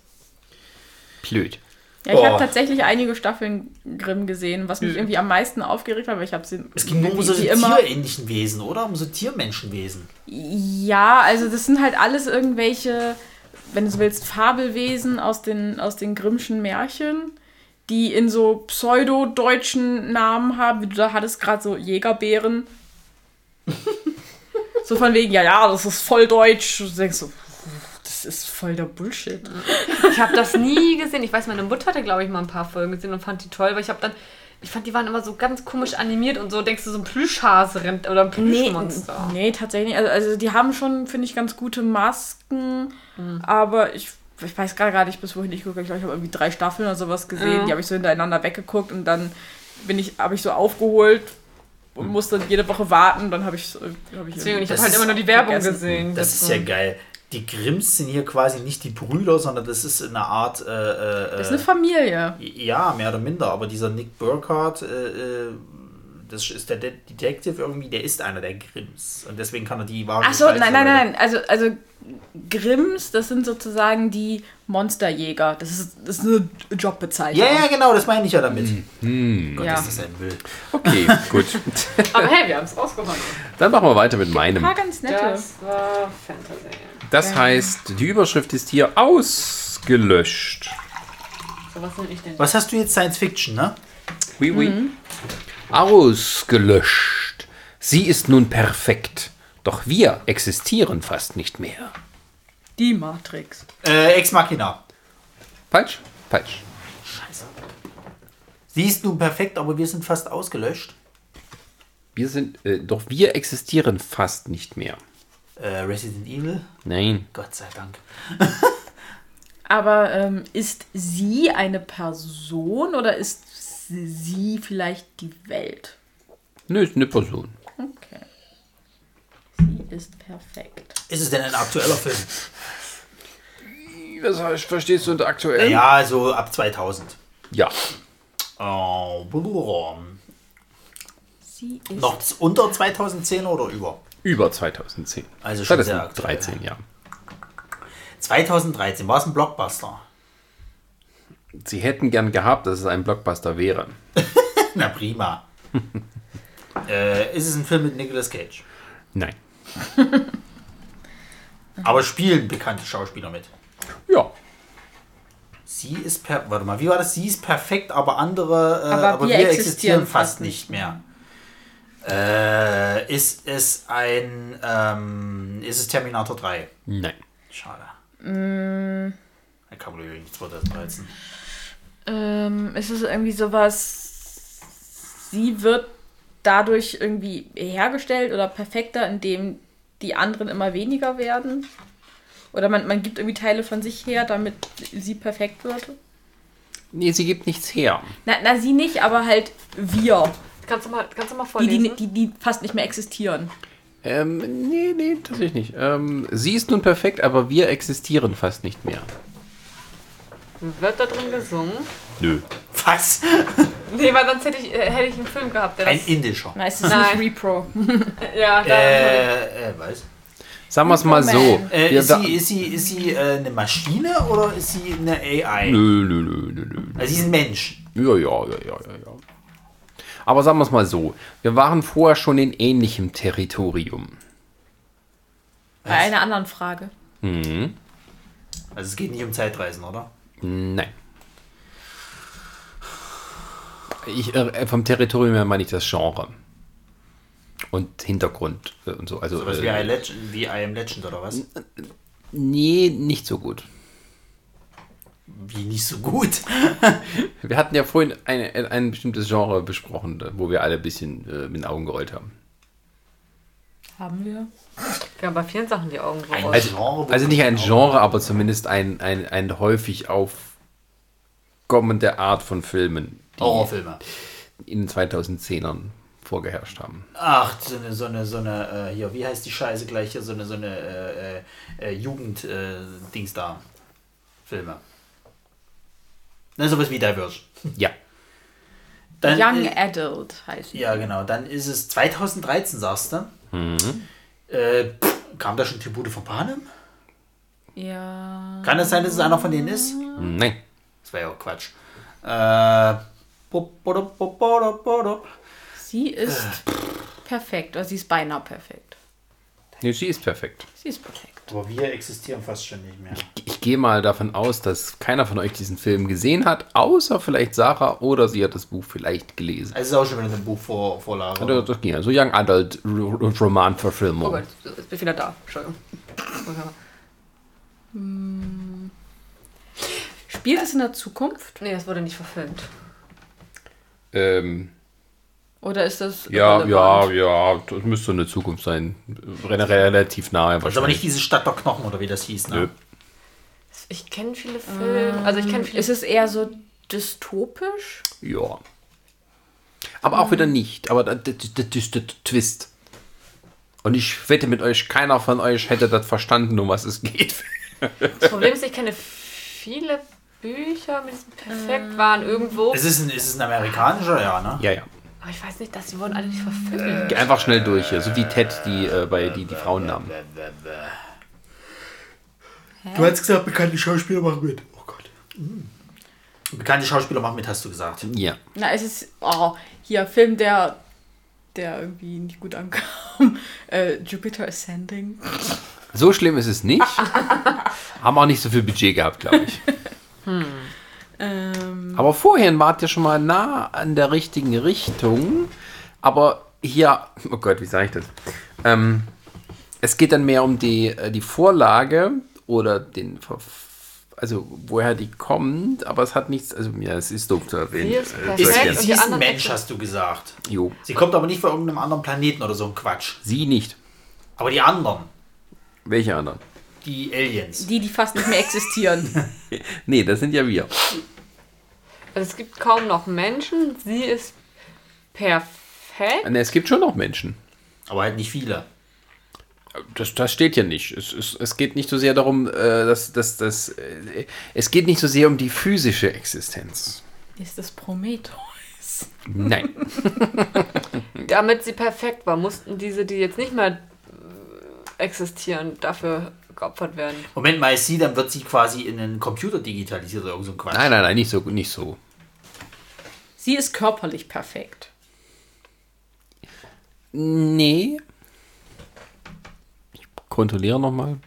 Blöd. Ja, ich Oh. habe tatsächlich einige Staffeln Grimm gesehen, was mich irgendwie am meisten aufgeregt hat, weil ich habe sie. Es ging nur um so tierähnlichen Wesen, oder? Um so Tiermenschenwesen. Ja, also das sind halt alles irgendwelche, wenn du so willst, Fabelwesen aus den, aus den Grimmschen Märchen, die in so pseudo-deutschen Namen haben, wie du da hattest gerade so Jägerbären. [laughs] so von wegen, ja, ja, das ist voll deutsch. Du denkst so, das ist voll der Bullshit. Ich habe das nie gesehen. Ich weiß, meine Mutter hatte, glaube ich, mal ein paar Folgen gesehen und fand die toll, weil ich habe dann, ich fand, die waren immer so ganz komisch animiert und so, denkst du, so ein Plüschhase rennt oder ein Nee, Plüschmonster. nee, tatsächlich nicht. Also, also die haben schon, finde ich, ganz gute Masken, aber ich, ich weiß gerade gar nicht, bis wohin ich gucke. Ich glaube, ich habe irgendwie drei Staffeln oder sowas gesehen. Ja. Die habe ich so hintereinander weggeguckt und dann bin ich, habe ich so aufgeholt und musste jede Woche warten. Dann habe ich, hab ich Deswegen, ich habe halt immer nur die Werbung vergessen. gesehen. Das ist ja geil. Die Grimms sind hier quasi nicht die Brüder, sondern das ist eine Art. Äh, äh, Das ist eine Familie. ja, mehr oder minder. Aber dieser Nick Burkhardt, äh, äh, das ist der De Detective irgendwie, der ist einer der Grimms. Und deswegen kann er die wahre Ach so, Gestalt nein, nein, nein. Also, also Grimms, das sind sozusagen die Monsterjäger. Das ist, das ist eine Jobbezeichnung. Ja, ja, genau, das meine ich ja damit. Hm. Gott, Ja. ist das ein Müll. Okay, [laughs] gut. Aber hey, wir haben es rausgefunden. Dann machen wir weiter mit Ein meinem. paar ganz nette. Das war Fantasy. Das heißt, die Überschrift ist hier ausgelöscht. So, was nenne ich denn? Was hast du jetzt Science Fiction, ne? Oui, oui. Ausgelöscht. Sie ist nun perfekt. Doch wir existieren fast nicht mehr. Die Matrix. Äh, Ex Machina. Falsch? Falsch. Scheiße. Sie ist nun perfekt, aber wir sind fast ausgelöscht. Wir sind, äh, doch wir existieren fast nicht mehr. Äh, Resident Evil. Nein. Gott sei Dank. [laughs] Aber ähm, ist sie eine Person oder ist sie vielleicht die Welt? Nö, ist eine Person. Okay. Sie ist perfekt. Ist es denn ein aktueller Film? Was heißt, verstehst du unter aktuell? Ja, so ab 2000. Ja. Oh. Sie ist. Noch unter 2010 oder über? Über 2010. Also schon sehr 2013, ja. 2013 war es ein Blockbuster. Sie hätten gern gehabt, dass es ein Blockbuster wäre. [laughs] Na prima. [laughs] äh, ist es ein Film mit Nicolas Cage? Nein. [laughs] Aber spielen bekannte Schauspieler mit. Ja. Sie ist per warte mal, wie war das? Sie ist perfekt, aber andere, äh, Aber aber, wir existieren existieren fast nicht mehr. Äh, ist es ein, ähm, ist es Terminator 3? Nein. Schade. Mm. Da kam wohl irgendwie 2013. Ähm, ist es irgendwie sowas, sie wird dadurch irgendwie hergestellt oder perfekter, indem die anderen immer weniger werden? Oder man, man gibt irgendwie Teile von sich her, damit sie perfekt wird? Nee, sie gibt nichts her. Na, na sie nicht, aber halt wir, Kannst du mal, kannst du mal die, vorlesen? die, die, die fast nicht mehr existieren. Ähm, nee, nee, tatsächlich nicht. Ähm, sie ist nun perfekt, aber wir existieren fast nicht mehr. Wird da drin gesungen? Nö. Was? [laughs] Nee, weil sonst hätte ich, äh, hätte ich einen Film gehabt, der Ein das... indischer. Na, es ist Nein. nicht Repro. [laughs] Ja, da, Äh, äh, was? Sagen wir es mal so. Äh, ist, sie, ist, sie, ist sie äh, eine Maschine oder ist sie eine AI? Nö, nö, nö, nö, nö. Also sie ist ein Mensch. Ja, ja, ja, ja, ja, ja. Aber sagen wir es mal so. Wir waren vorher schon in ähnlichem Territorium. Bei einer anderen Frage. Mhm. Also es geht nicht um Zeitreisen, oder? Nein. Ich, äh, vom Territorium her meine ich das Genre. Und Hintergrund äh, und so. Also, Sowas wie, äh, I Legend, wie I Am Legend oder was? nee, nicht so gut. Wie nicht so gut. [laughs] Wir hatten ja vorhin ein, ein bestimmtes Genre besprochen, wo wir alle ein bisschen äh, mit den Augen gerollt haben. Haben wir? ja, bei vielen Sachen die Augen raus. Also, Genre, also nicht ein Genre, aber zumindest ein, ein, ein häufig aufkommende Art von Filmen, die Horrorfilme. in den 2010ern vorgeherrscht haben. Ach, so eine, so eine, so eine, äh, hier, wie heißt die Scheiße gleich hier, so eine, so eine äh, äh, äh, Jugend-Dings da. Filme. Na, sowas wie Diverge. Ja. Dann, Young äh, Adult heißt Ja, genau. Dann ist es 2013, sagst du. Mhm. Äh, pff, kam da schon Tribute von Panem? Ja. Kann es sein, dass es einer von denen ist? Nein. Das wäre ja auch Quatsch. Äh, bop, bop. Sie ist perfekt, oder sie ist beinahe perfekt. Nee, sie ist perfekt. Sie ist perfekt. Aber wir existieren fast schon nicht mehr. Ich gehe mal davon aus, dass keiner von euch diesen Film gesehen hat, außer vielleicht Sarah oder sie hat das Buch vielleicht gelesen. Also ist auch schon wieder eine Buchvorlage. Das, das ging ja. So Young Adult R- Roman-Verfilmung. Oh Gott, jetzt bin ich wieder da. Entschuldigung. Spielt es in der Zukunft? Nee, das wurde nicht verfilmt. Ähm, Oder ist das. ja, ja, irrelevant? ja, das müsste in der Zukunft sein. Re- Relativ nahe Das ist aber nicht diese Stadt der Knochen oder wie das hieß, ne? Nö. Ich kenne viele Filme. Also ich kenne viele. Ist es eher so dystopisch? Ja. Aber auch wieder nicht. Aber das, ist der Twist. Und ich wette mit euch, keiner von euch hätte das verstanden, um was es geht. Das Problem ist, ich kenne viele Bücher mit diesem Perfekt waren irgendwo. Es ist ein, es ist ein amerikanischer, ja, ne? Ja, ja. Aber ich weiß nicht, dass sie wurden alle nicht verfilmt. Geh einfach schnell durch hier. So wie Ted, die äh, bei die, die Frauennamen. Du hast gesagt, bekannte Schauspieler machen mit. Oh Gott. Bekannte Schauspieler machen mit, hast du gesagt. Ja. Na, es ist. Oh, hier, Film, der. Der irgendwie nicht gut ankam. [laughs] Äh, Jupiter Ascending. So schlimm ist es nicht. Haben auch nicht so viel Budget gehabt, glaube ich. [laughs] Ähm, Aber vorhin wart ihr schon mal nah an der richtigen Richtung. Aber hier, oh Gott, wie sage ich das? Ähm, es geht dann mehr um die, äh, die Vorlage oder den, Verf- also woher die kommt, aber es hat nichts, also ja, es ist doof zu erwähnen. Sie ist sie ist ein Mensch, hast du gesagt. Jo, Sie kommt aber nicht von irgendeinem anderen Planeten oder so ein Quatsch. sie nicht. Aber die anderen, Welche anderen? die Aliens. die, die fast nicht mehr existieren. [laughs] Nee, das sind ja wir. Also es gibt kaum noch Menschen. Sie ist perfekt. Ne, es gibt schon noch Menschen. Aber halt nicht viele. Das, das steht ja nicht. Es, es, es geht nicht so sehr darum, äh, dass, dass, dass äh, es geht nicht so sehr um die physische Existenz. ist das Prometheus? Nein. [laughs] Damit sie perfekt war, mussten diese, die jetzt nicht mehr existieren, dafür geopfert werden. Moment mal, ist sie, dann wird sie quasi in einen Computer digitalisiert oder irgend so ein Quatsch. Nein, nein, nein, nicht so, nicht so. Sie ist körperlich perfekt. Nee. Ich kontrolliere nochmal.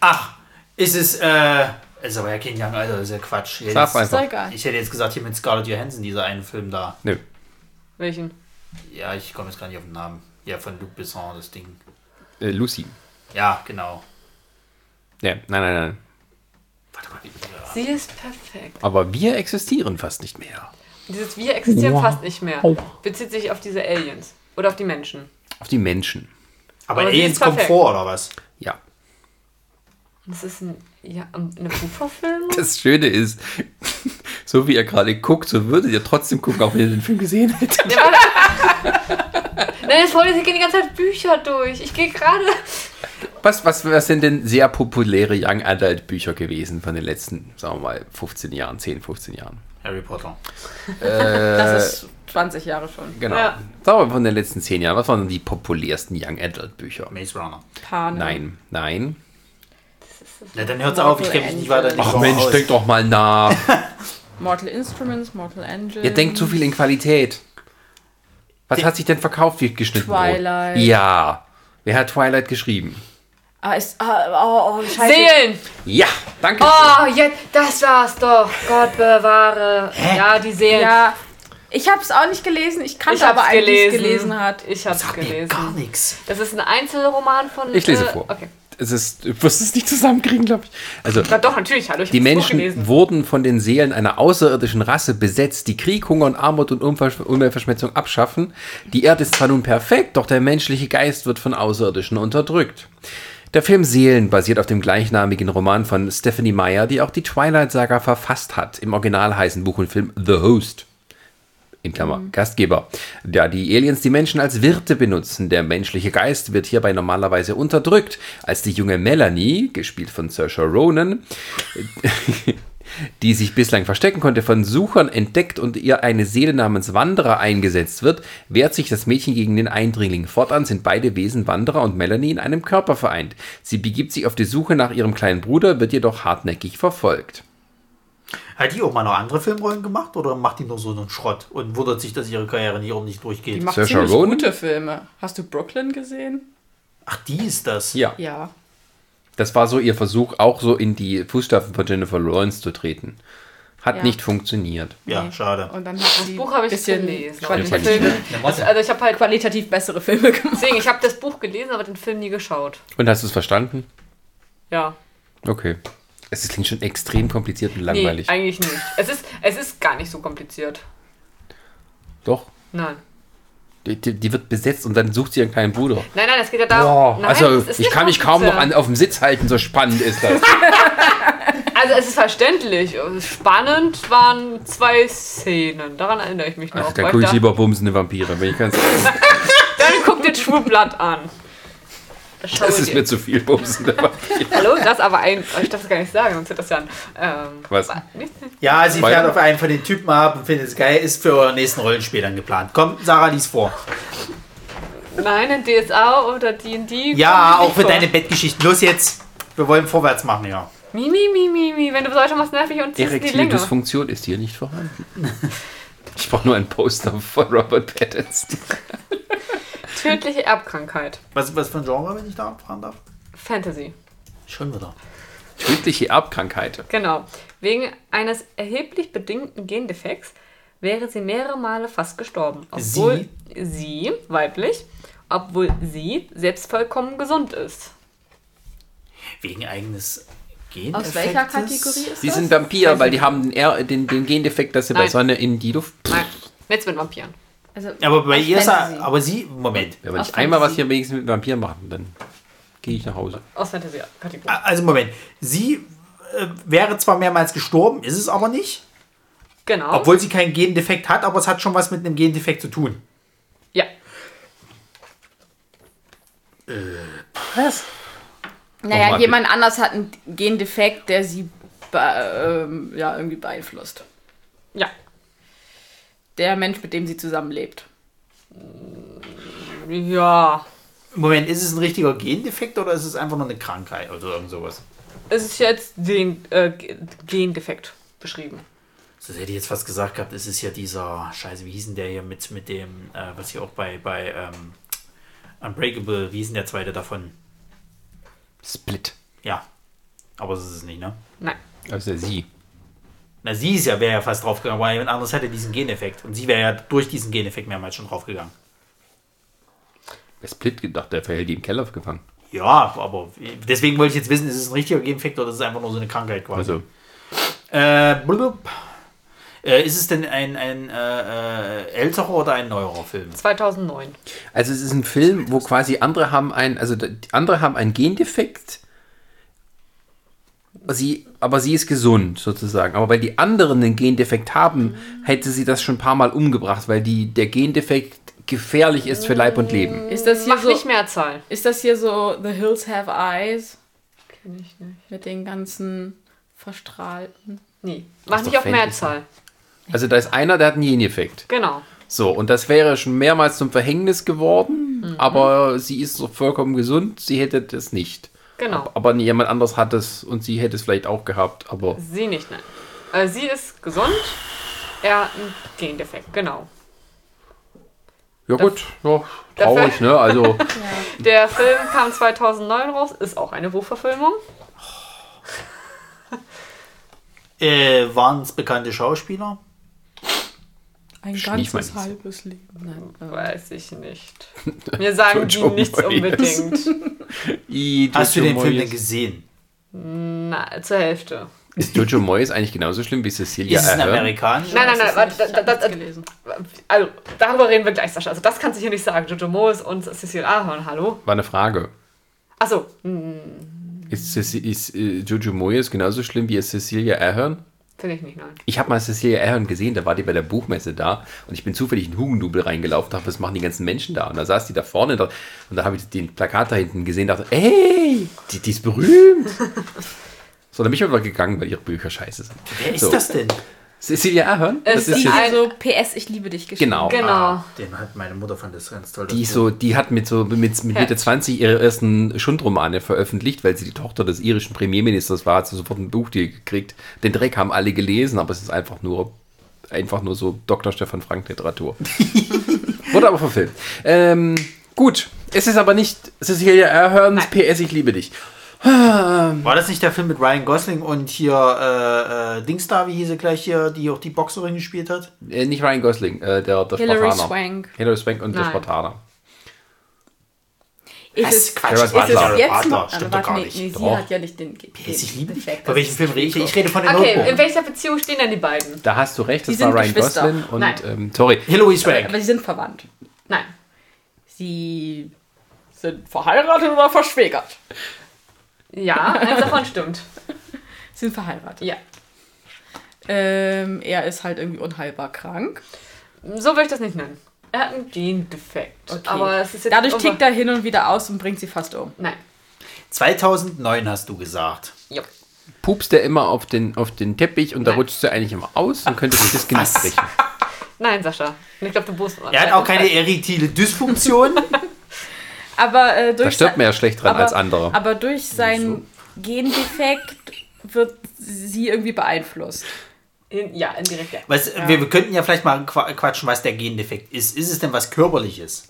Ach, ist es, äh, ist aber ja kein Young, Alter, ist ja Quatsch. Ich hätte, Sag jetzt, einfach. ich hätte jetzt gesagt, hier mit Scarlett Johansson, dieser einen Film da. Nö. Welchen? Ja, ich komme jetzt gar nicht auf den Namen. Ja, von Luc Besson, das Ding. Äh, Lucy. Ja, genau. Ja, nein, nein, nein. Warte mal. Sie ist perfekt. Aber wir existieren fast nicht mehr. Dieses Wir existieren fast nicht mehr. Bezieht sich auf diese Aliens. Oder auf die Menschen. Auf die Menschen. Aber, Aber Aliens ist kommt vor, oder was? Ja. Das ist ein, ja, eine Buchverfilmung? Das Schöne ist, so wie ihr gerade guckt, so würdet ihr trotzdem gucken, auch wenn ihr den Film gesehen hättet. [laughs] Nein, jetzt wollte ich gehen die ganze Zeit Bücher durch. Ich gehe gerade. Was, was, was sind denn sehr populäre Young Adult Bücher gewesen von den letzten, sagen wir mal, 15 Jahren, 10, 15 Jahren? Harry Potter. Das ist 20 Jahre schon. Genau. Ja. Sagen wir mal von den letzten 10 Jahren. Was waren denn die populärsten Young Adult Bücher? Maze Runner. Pane. Nein, nein. Na, dann hört's auf, ich kenne mich nicht weiter nicht Ach Mensch, aus. denk doch mal nach. [laughs] [laughs] Mortal Instruments, Mortal Engines. Ihr denkt zu viel in Qualität. Was hat sich denn verkauft wie geschnitten Twilight. Brot? Ja. Wer hat Twilight geschrieben? Ah, ist, ah, oh, oh, scheiße. Seelen! Ja, danke. Oh, jetzt, das war's doch. Gott bewahre. Ja, die Seelen. Ja, ich habe es auch nicht gelesen. Ich kannte ich hab's aber einen, der es gelesen. hat. Ich hab's Sagt mir gelesen. gar nichts. Das ist ein Einzelroman von. Ich lese äh, vor. Okay. Es ist, du wirst es nicht zusammenkriegen, glaube ich. Also, Na doch, natürlich. Hallo, ich die hab's Menschen wurden von den Seelen einer außerirdischen Rasse besetzt, die Krieg, Hunger und Armut und Umweltverschmutzung abschaffen. Die Erde ist zwar nun perfekt, doch der menschliche Geist wird von Außerirdischen unterdrückt. Der Film Seelen basiert auf dem gleichnamigen Roman von Stephanie Meyer, die auch die Twilight-Saga verfasst hat. Im Original heißen Buch und Film The Host. In Klammer, Gastgeber. Da die Aliens die Menschen als Wirte benutzen. Der menschliche Geist wird hierbei normalerweise unterdrückt. Als die junge Melanie, gespielt von Saoirse Ronan, [laughs] die sich bislang verstecken konnte, von Suchern entdeckt und ihr eine Seele namens Wanderer eingesetzt wird, wehrt sich das Mädchen gegen den Eindringling. Fortan sind beide Wesen Wanderer und Melanie in einem Körper vereint. Sie begibt sich auf die Suche nach ihrem kleinen Bruder, wird jedoch hartnäckig verfolgt. Hat die auch mal noch andere Filmrollen gemacht oder macht die nur so einen Schrott und wundert sich, dass ihre Karriere nicht um nicht Die durchgeht? macht Saoirse ziemlich Ronan? gute Filme. Hast du Brooklyn gesehen? Ach, die ist das. Ja, Ja. Das war so ihr Versuch, auch so in die Fußstapfen von Jennifer Lawrence zu treten. Hat Ja. nicht funktioniert. Ja, Nee. schade. Und dann hat sie Buch habe ich bisschen gelesen. Qualitativ. Also, also ich habe halt qualitativ bessere Filme gemacht. deswegen, ich habe das Buch gelesen, aber den Film nie geschaut. Und hast du es verstanden? Ja. Okay. Es klingt schon extrem kompliziert und Nee, langweilig. eigentlich nicht. Es ist, es ist gar nicht so kompliziert. Doch. Nein. Die, die, die wird besetzt und dann sucht sie ihren kleinen Bruder. Nein, nein, es geht ja darum. Boah, nein, also ich kann mich kaum noch an, auf dem Sitz halten, so spannend ist das. [laughs] [laughs] Also es ist verständlich. Spannend waren zwei Szenen. Daran erinnere ich mich noch. Ach, da gucke ich lieber bumsende Vampire, wenn ich ganz [laughs] Dann guck dir True Blood an. Schau Das ist mir zu viel Vampire. [laughs] Hallo, das ist aber ein. Ich darf das gar nicht sagen, sonst wird das ja ein. Ähm, Was? Nicht, Ja, sie fährt auf einen von den Typen ab und findet es geil, ist für euren nächsten Rollenspiel dann geplant. Komm, Sarah, lies vor. nein, in DSA oder D&D. Ja, die auch für nicht deine Bettgeschichten. Los jetzt. Wir wollen vorwärts machen, ja. vor. Mi, mi, mi, mi, mi. Wenn du solche machst, nervig und ziehst die Erektile Länge. Dysfunktion ist hier nicht vorhanden. [laughs] Ich brauche nur ein Poster von Robert Pattinson. [laughs] Tödliche Erbkrankheit. Was, was für ein Genre, wenn ich da fragen darf? Fantasy. Schon wieder. Tödliche Erbkrankheit. Genau. Wegen eines erheblich bedingten Gendefekts wäre sie mehrere Male fast gestorben. Obwohl sie, weiblich, obwohl sie selbst vollkommen gesund ist. Wegen eigenes Gen. Aus welcher Kategorie ist Sie das? sind Vampir, weil die haben den, den, den Gendefekt, dass sie bei Nein. Sonne in die Luft. Nein, jetzt mit Vampiren. Also, Aber bei ihr ist er, Fantasy. aber sie, Moment. Ja, wenn Aus ich einmal was Fantasy. hier wenigstens mit Vampiren machen, dann gehe ich nach Hause. Aus Fantasy-Kategorie. Also Moment. Sie äh, wäre zwar mehrmals gestorben, ist es aber nicht. Genau. Obwohl sie keinen Gendefekt hat, aber es hat schon was mit einem Gendefekt zu tun. ja. Was? Naja, jemand anders hat einen Gendefekt, der sie ähm, ja, irgendwie beeinflusst. Ja. Der Mensch, mit dem sie zusammenlebt. Ja. Moment, ist es ein richtiger Gendefekt oder ist es einfach nur eine Krankheit oder irgend sowas? Es ist jetzt den äh, Gendefekt beschrieben. Das hätte ich jetzt fast gesagt gehabt, es ist ja dieser, scheiße, wie hieß denn der hier mit, mit dem, äh, was hier auch bei, bei ähm, Unbreakable, wie hieß denn der zweite davon? Split. Ja, aber das ist es nicht, ne? Nein. Also sie. Na, sie ist ja, wäre ja fast draufgegangen, weil jemand anderes hätte diesen Geneffekt. Und sie wäre ja durch diesen Geneffekt mehrmals schon draufgegangen. Wer Split gedacht, der verhält die im Keller gefangen. Ja, aber deswegen wollte ich jetzt wissen, ist es ein richtiger Geneffekt oder ist es einfach nur so eine Krankheit quasi? Also, Äh, blub. Äh, ist es denn ein, ein äh, äh, älterer oder ein neuerer Film? 2009. also es ist ein Film, wo quasi andere haben ein, also die andere haben einen Gendefekt, sie, aber sie ist gesund sozusagen. Aber weil die anderen den Gendefekt haben, hätte sie das schon ein paar Mal umgebracht, weil die, der Gendefekt gefährlich ist für Leib und Leben. Ist das hier Mach so, nicht Mehrzahl. ist das hier so The Hills Have Eyes Kenn ich nicht. mit den ganzen verstrahlten? Nee. Mach nicht auf Fantasy. Mehrzahl. Also da ist einer, der hat einen Gendefekt. Genau. So, und das wäre schon mehrmals zum Verhängnis geworden, aber sie ist so vollkommen gesund, sie hätte das nicht. Genau. Aber jemand anderes hat es und sie hätte es vielleicht auch gehabt, aber Sie nicht, nein. Äh, sie ist gesund. Er hat einen Gendefekt, genau. ja gut, ja, traurig, ne? Also [laughs] Der Film kam 2009 raus, ist auch eine Buchverfilmung. Äh, Waren es bekannte Schauspieler? Ein ganzes halbes Leben. Nein, äh, Weiß ich nicht. [laughs] Mir sagen die nichts Moyes. unbedingt. [laughs] I, Hast du den Film Moyes. denn gesehen? Na, zur Hälfte. Ist Jojo Moyes eigentlich genauso schlimm wie Cecilia ist es ein Ahern? amerikanischer? Nein, nein, nein, hab da, da, da, gelesen. also darüber reden wir gleich, Sascha. Also das kannst du hier nicht sagen. Jojo Moes und Cecil Ahern, hallo? War eine Frage. Achso, Ist, Ceci- ist äh, Jojo Moyes genauso schlimm wie Cecilia Ahern? Finde ich nicht, nein. Ich habe mal Cecilia Ahern gesehen, da war die bei der Buchmesse da und ich bin zufällig in Hugendubel reingelaufen, dachte, was machen die ganzen Menschen da? Und da saß die da vorne da, und da habe ich den Plakat da hinten gesehen, dachte, ey, die, die ist berühmt. [laughs] so, dann bin ich aber gegangen, weil ihre Bücher scheiße sind. Wer ist So. das denn? Cecilia Ahern? Es Das ist ist Also PS, ich liebe dich geschrieben. genau. Genau. Ah, den hat meine Mutter fand das ganz toll. Die, Buch. so, die hat mit, so, mit, mit Mitte Herz. 20 ihre ersten Schundromane veröffentlicht, weil sie die Tochter des irischen Premierministers war, hat sie sofort ein Buchdeal gekriegt. Den Dreck haben alle gelesen, aber es ist einfach nur, einfach nur so Dr. Stefan Frank Literatur. [laughs] Wurde aber verfilmt. Ähm, gut, es ist aber nicht Cecilia Ahern's PS, ich liebe dich. War das nicht der Film mit Ryan Gosling und hier äh, äh, Dings da, wie hieß sie gleich hier, die auch die Boxerin gespielt hat? Äh, nicht Ryan Gosling, äh, der, der Hilary Spartaner. Swank. Hilary Swank und der Nein. Spartaner. Ist Was? es, Quatsch, ist es Butler. jetzt Butler, noch? stimmt doch gar nee, nicht. nee, sie Doch. hat ja nicht den PS, ich liebe Defekt. Von welchem Film rede ich? Ich rede von den Okay, in Notebook. welcher Beziehung stehen denn die beiden? Da hast du recht, das Die war sind Ryan Geschwister. Gosling und, Nein. ähm, sorry, Hilary Swank. Aber sie sind verwandt. Nein. Sie sind verheiratet oder verschwägert? Ja, [laughs] eins davon stimmt. Sie [laughs] sind verheiratet. Ja. Ähm, er ist halt irgendwie unheilbar krank. So würde ich das nicht nennen. Er hat einen Gendefekt. Okay. Aber es ist jetzt Dadurch over- tickt er hin und wieder aus und bringt sie fast um. Nein. 2009 hast du gesagt. Jo. pupst er immer auf den, auf den Teppich und da Nein. rutscht sie eigentlich immer aus und könnte sich das Genick Was? brechen. [laughs] Nein, Sascha. Ich glaube, du musst. Er hat auch keine erektile Dysfunktion. Aber äh, Da durch stirbt sein- man ja schlecht dran aber, als andere. Aber durch sein Gendefekt wird sie irgendwie beeinflusst. In, ja, indirekt, ja. Was, wir, wir könnten ja vielleicht mal qua- quatschen, was der Gendefekt ist. Ist es denn was Körperliches?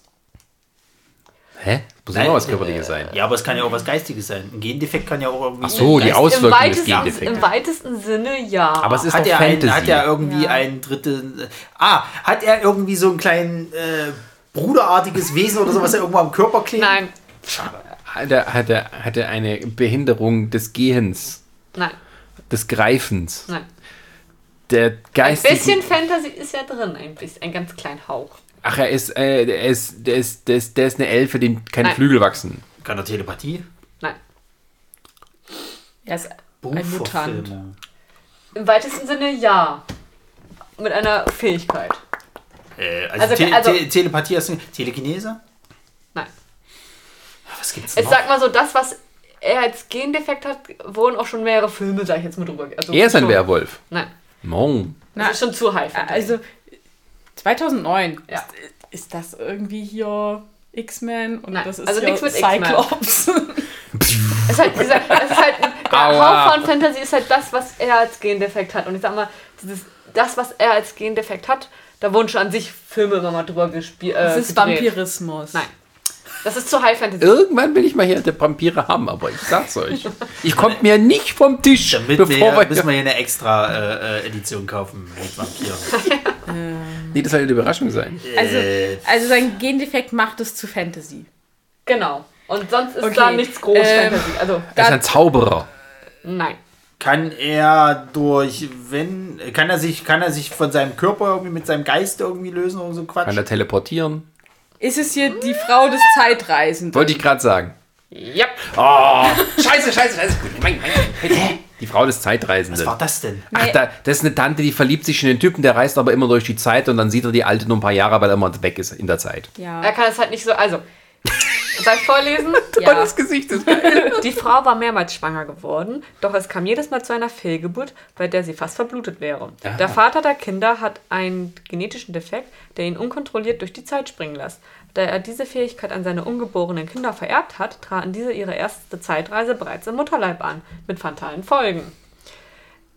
Hä? Muss Nein, immer was äh, Körperliches sein. Ja, aber es kann ja auch was Geistiges sein. Ein Gendefekt kann ja auch irgendwie. Ach so, die Geist- Aus- Im Auswirkung des weitesten, Gendefekts. Im weitesten Sinne ja. Aber es ist Hat doch er, ein, Fantasy. hat er irgendwie Ja. einen dritten. Ah, hat er irgendwie so einen kleinen äh, bruderartiges Wesen oder so, was er irgendwo am Körper klebt? Nein, Schade. hat, er, hat, er, hat er eine Behinderung des Gehens, nein, des Greifens, nein. der Ein geistigen... bisschen Fantasy ist ja drin, ein bisschen, ein ganz kleinen Hauch. Ach, er ist, äh, der ist, der ist, der ist, der ist eine Elfe, dem keine Nein. Flügel wachsen. Kann er Telepathie? Nein. Er ist ein Mutant. Im weitesten Sinne ja. Mit einer Fähigkeit. Äh, also, Also, Te also- Te Telepathie hast du. Telekinese? Nein. Was gibt's Ich noch? sag mal so, das, was er als Gendefekt hat, wurden auch schon mehrere Filme, sag ich jetzt mal drüber. Also Er ist ein schon- Werwolf. Nein. Mon. Das ist schon zu high. Also 2009. Ja. Ist, ist das irgendwie hier X-Men? Und Nein, das ist also hier nichts mit X-Men. Cyclops. Es [laughs] ist halt, dieser, es ist halt der. Hauch von Fantasy ist halt das, was er als Gendefekt hat. Und ich sag mal, dieses, das, was er als Gendefekt hat, da wurden schon an sich Filme immer mal drüber gespielt. Äh, Das ist gedreht. Vampirismus. Nein. Das ist zu High Fantasy. Irgendwann will ich mal hier die Vampire haben, aber ich sag's euch. Ich kommt mir nicht vom Tisch, Damit bevor wir, wir... müssen wir hier eine extra äh, Edition kaufen mit Vampiren. [laughs] nee, das soll eine Überraschung sein. Also, Äh, also sein Gendefekt macht es zu Fantasy. Genau. Und sonst ist Okay. da nichts groß Ähm, Fantasy. Also, Er ist ein Zauberer. nein. Kann er durch, wenn, kann er sich, kann er sich von seinem Körper irgendwie mit seinem Geist irgendwie lösen oder so Quatsch? Kann er teleportieren? Ist es hier die Frau des Zeitreisenden? Wollte ich gerade sagen. Ja. Oh, scheiße, scheiße, scheiße. Mein, mein, mein. Die Frau des Was Zeitreisenden. war das denn? Ach, da, das ist eine Tante, die verliebt sich in den Typen, der reist aber immer durch die Zeit und dann sieht er die Alte nur ein paar Jahre, weil er immer weg ist in der Zeit. Ja. Er kann es halt nicht so. Also, ich vorlesen? [laughs] ja. Das Gesicht ist geil. [laughs] Die Frau war mehrmals schwanger geworden, doch es kam jedes Mal zu einer Fehlgeburt, bei der sie fast verblutet wäre. Der Vater der Kinder hat einen genetischen Defekt, der ihn unkontrolliert durch die Zeit springen lässt. Da er diese Fähigkeit an seine ungeborenen Kinder vererbt hat, traten diese ihre erste Zeitreise bereits im Mutterleib an, mit fatalen Folgen.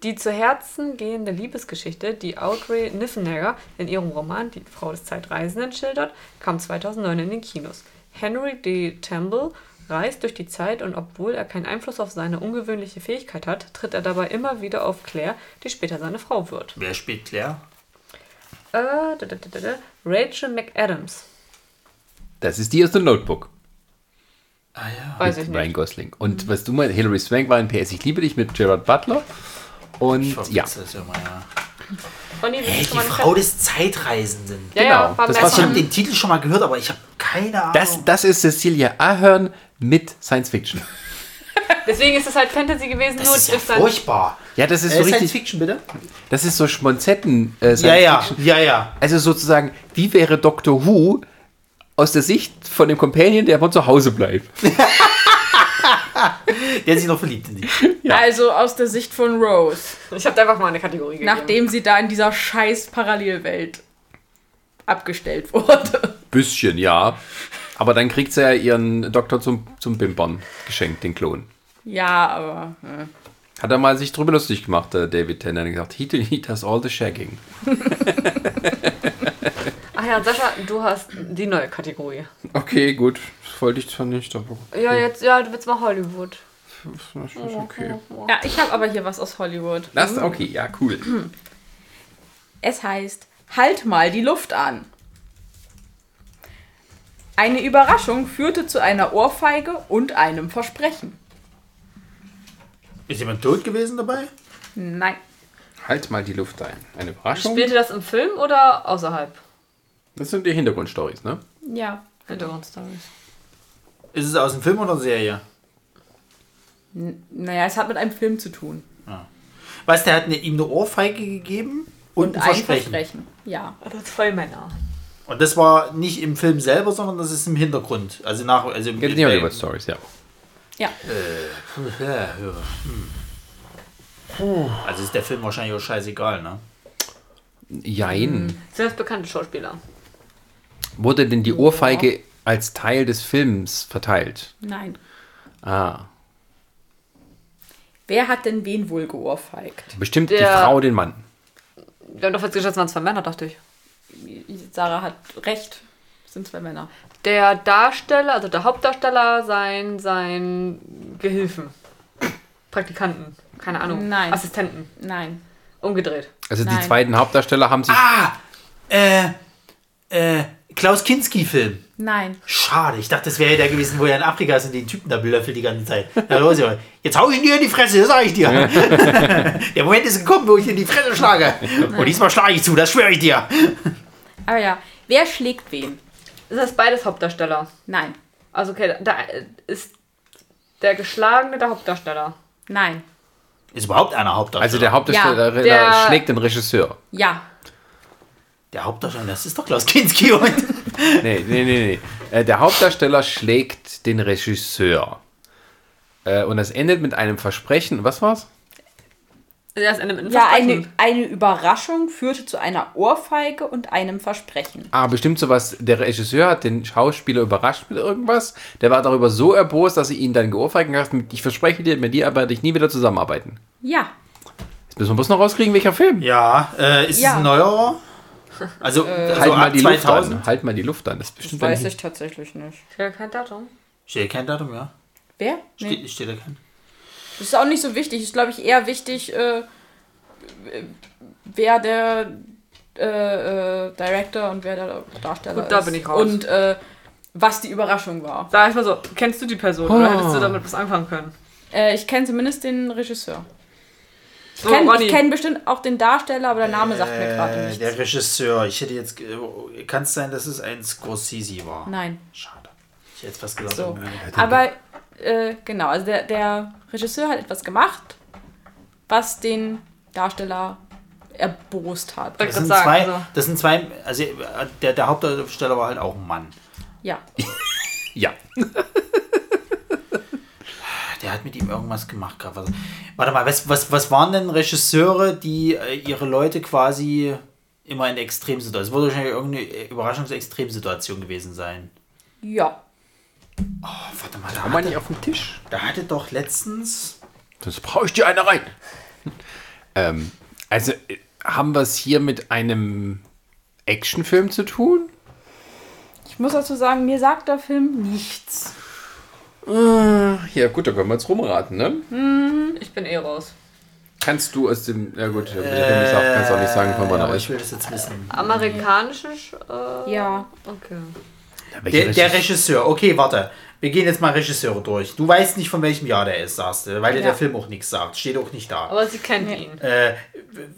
Die zu Herzen gehende Liebesgeschichte, die Audrey Niffenegger in ihrem Roman Die Frau des Zeitreisenden schildert, kam 2009 in den Kinos. Henry D. Temple reist durch die Zeit und obwohl er keinen Einfluss auf seine ungewöhnliche Fähigkeit hat, tritt er dabei immer wieder auf Claire, die später seine Frau wird. Wer spielt Claire? Äh, da, da, da, da, da. Rachel McAdams. Das ist die aus dem Notebook. Ah ja. Weiß ich mit Ryan nicht. Gosling. Und was du meinst, Hilary Swank war in PS Ich liebe dich mit Gerard Butler. Und Ich ja, immer, ja. Du Hey, die Frau des Zeitreisenden. Ja, Genau, ja, war das war Ich habe den Titel schon mal gehört, aber ich habe keine Ahnung. das, das ist Cecilia Ahern mit Science Fiction. [laughs] Deswegen ist es halt Fantasy gewesen, das nur ist ja furchtbar. Ja, das ist Äh, so Science richtig, Fiction, bitte? das ist so Schmonzetten äh, Science Ja, ja, Fiction. ja, ja. Also sozusagen, wie wäre Doctor Who aus der Sicht von dem Companion, der immer zu Hause bleibt? [laughs] [laughs] Der sich noch verliebt in die. Also aus der Sicht von Rose. Ich habe einfach mal eine Kategorie gegeben. Nachdem sie da in dieser scheiß Parallelwelt abgestellt wurde. Bisschen, ja. Aber dann kriegt sie ja ihren Doktor zum, zum Bimpern geschenkt, den Klon. Ja, aber. äh. Hat er mal sich drüber lustig gemacht, der David Tennant, und gesagt, he, he does all the shagging. [laughs] Ach ja, Sascha, du hast die neue Kategorie. Okay, gut. Das wollte ich zwar nicht, aber Ja, jetzt, ja, du willst mal Hollywood. das ist okay. Ja, ich habe aber hier was aus Hollywood. Das, okay, ja, cool. [clears throat] Es heißt, halt mal die Luft an. Eine Überraschung führte zu einer Ohrfeige und einem Versprechen. Ist jemand tot gewesen dabei? Nein. Halt mal die Luft ein. Eine Überraschung. Spielte das im Film oder außerhalb? Das sind die Hintergrundstories, ne? Ja. Hintergrundstories. Ist es aus dem Film oder Serie? Naja, es hat mit einem Film zu tun. Was, der hat eine, ihm eine Ohrfeige gegeben und, Und ein ein Versprechen. Versprechen. Ja. Aber zwei Männer. Und das war nicht im Film selber, sondern das ist im Hintergrund. Also nach. Also im, Ja, die Hollywood Stories, ja. Ja. Ja, ja. Hm. Also ist der Film wahrscheinlich auch scheißegal, ne? Jein. Sind das bekannte Schauspieler? Wurde denn die Ohrfeige als Teil des Films verteilt? Nein. Ah. Wer hat denn wen wohl geohrfeigt? Bestimmt die Der- Frau den Mann. Wir haben doch jetzt geschätzt, waren zwei Männer, dachte ich. Sarah hat recht. Es sind zwei Männer. Der Darsteller, also der Hauptdarsteller, sein, sein Gehilfen. Praktikanten. Keine Ahnung. Nein. Assistenten. Nein. Umgedreht. Also die Nein. zweiten Hauptdarsteller haben sich. Ah! Äh. Äh. Klaus Kinski-Film. Nein. Schade, ich dachte, das wäre ja der gewesen, wo er in Afrika ist und den Typen da belöffelt die ganze Zeit. Na los. Jetzt hau ich ihn dir in die Fresse, das sag ich dir. [laughs] der Moment ist gekommen, wo ich ihn in die Fresse schlage. Und diesmal schlage ich zu, das schwöre ich dir. Aber ja, wer schlägt wen? Ist das beides Hauptdarsteller? Nein. Also okay, da ist der Geschlagene der Hauptdarsteller. Nein. Ist überhaupt einer Hauptdarsteller? Also der Hauptdarsteller Ja, der- schlägt den Regisseur. Ja. Der Hauptdarsteller, das ist doch Klaus Kinski. Und Nee, nee, nee, nee. Äh, Der Hauptdarsteller schlägt den Regisseur. Äh, Und das endet mit einem Versprechen. Was war's? Der ist einem Ja, eine, Versprechen. eine Überraschung führte zu einer Ohrfeige und einem Versprechen. Ah, bestimmt sowas. Der Regisseur hat den Schauspieler überrascht mit irgendwas. Der war darüber so erbost, dass sie ihn dann geohrfeigen hat. Ich verspreche dir, mit dir werde ich nie wieder zusammenarbeiten. Ja. Jetzt müssen wir bloß noch rauskriegen, welcher Film. Ja, äh, ist Ja. es ein neuerer? Also, also halt mal die Luft 2000? an. Halt mal die Luft an. Das ist Das bestimmt weiß ein ich tatsächlich nicht. Ja, kein Datum. Steht kein Datum, ja? Wer? Steht, Nee. steht da kein? Das ist auch nicht so wichtig. Ist, glaube ich, eher wichtig, äh, wer der äh, äh, Director und wer der Darsteller Gut, da ist. bin ich raus. Und äh, was die Überraschung war. Sag ich mal so, kennst du die Person oder hättest du damit was anfangen können? Äh, ich kenne zumindest den Regisseur. Ich So, kenne Ronny. kenn bestimmt auch den Darsteller, aber der Name sagt mir gerade Äh, nichts. der Regisseur, ich hätte jetzt. äh, Kann es sein, dass es ein Scorsese war? Nein. Schade. Ich hätte fast gesagt, So. Aber äh, genau, also der, der Regisseur hat etwas gemacht, was den Darsteller erbost hat. Das sind, sagen, zwei, also. das sind zwei. Also, äh, der, der Hauptdarsteller war halt auch ein Mann. Ja. [laughs] Ja. [laughs] Der hat mit ihm irgendwas gemacht gehabt. Was, warte mal, was, was, was waren denn Regisseure, die äh, ihre Leute quasi immer in Extremsituationen. Es wurde wahrscheinlich irgendeine Überraschungsextremsituation gewesen sein. Ja. Oh, warte mal, da mal hatte, nicht auf den Tisch. da hatte doch letztens. Sonst brauche ich dir eine rein. [laughs] ähm, also äh, haben wir es hier mit einem Actionfilm zu tun? Ich muss dazu sagen, mir sagt der Film nichts. Ja gut, da können wir jetzt rumraten, ne? Ich bin eh raus. Kannst du aus dem... Ja gut, ich habe gesagt, kannst auch nicht sagen, von wann aber er ich will das jetzt wissen. Amerikanische. Äh, Ja. Okay. Der, der Regisseur, okay, warte. Wir gehen jetzt mal Regisseure durch. Du weißt nicht, von welchem Jahr der ist, sagst du, weil dir Ja. der Film auch nichts sagt. Steht auch nicht da. Aber sie kennt ihn. Äh,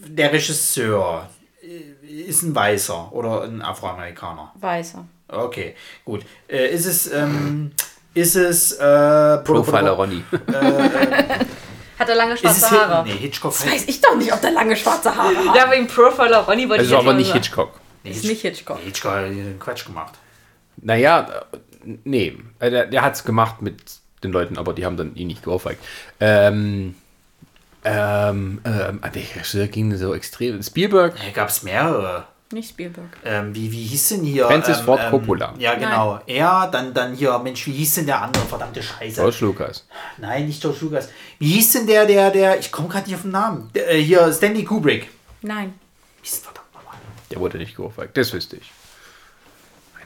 der Regisseur äh, ist ein Weißer oder ein Afroamerikaner. Weißer. Okay, gut. Äh, ist es, ähm, ist es, äh, Profiler Ronny. [laughs] Hat er lange Ist es schwarze Haare? Nee, Hitchcock Das weiß ich doch nicht, ob der lange schwarze Haare [laughs] hat. Ja, wegen Profiler Ronny wollte Also ich aber jetzt nicht mal sagen. Hitchcock. Nee, ist nicht Hitchcock. Nee, Hitchcock hat einen Quatsch gemacht. Naja, äh, nee. Äh, Der, der hat es gemacht mit den Leuten, aber die haben dann ihn nicht geohrfeigt. Ähm, ähm, ähm, welcher Regisseur ging so extrem? Spielberg? Da gab es mehrere. Nicht Spielberg. Ähm, wie, wie hieß denn hier? Francis ähm, Ford ähm, Coppola. Ja, genau. Er, dann, dann hier, Mensch, wie hieß denn der andere? Verdammte Scheiße. George Lucas. Nein, nicht George Lucas. Wie hieß denn der, der, der, ich komme gerade nicht auf den Namen. Der, äh, hier, Stanley Kubrick. Nein. Wie ist denn verdammt nochmal? Der wurde nicht geohrfeigt. Das wüsste ich.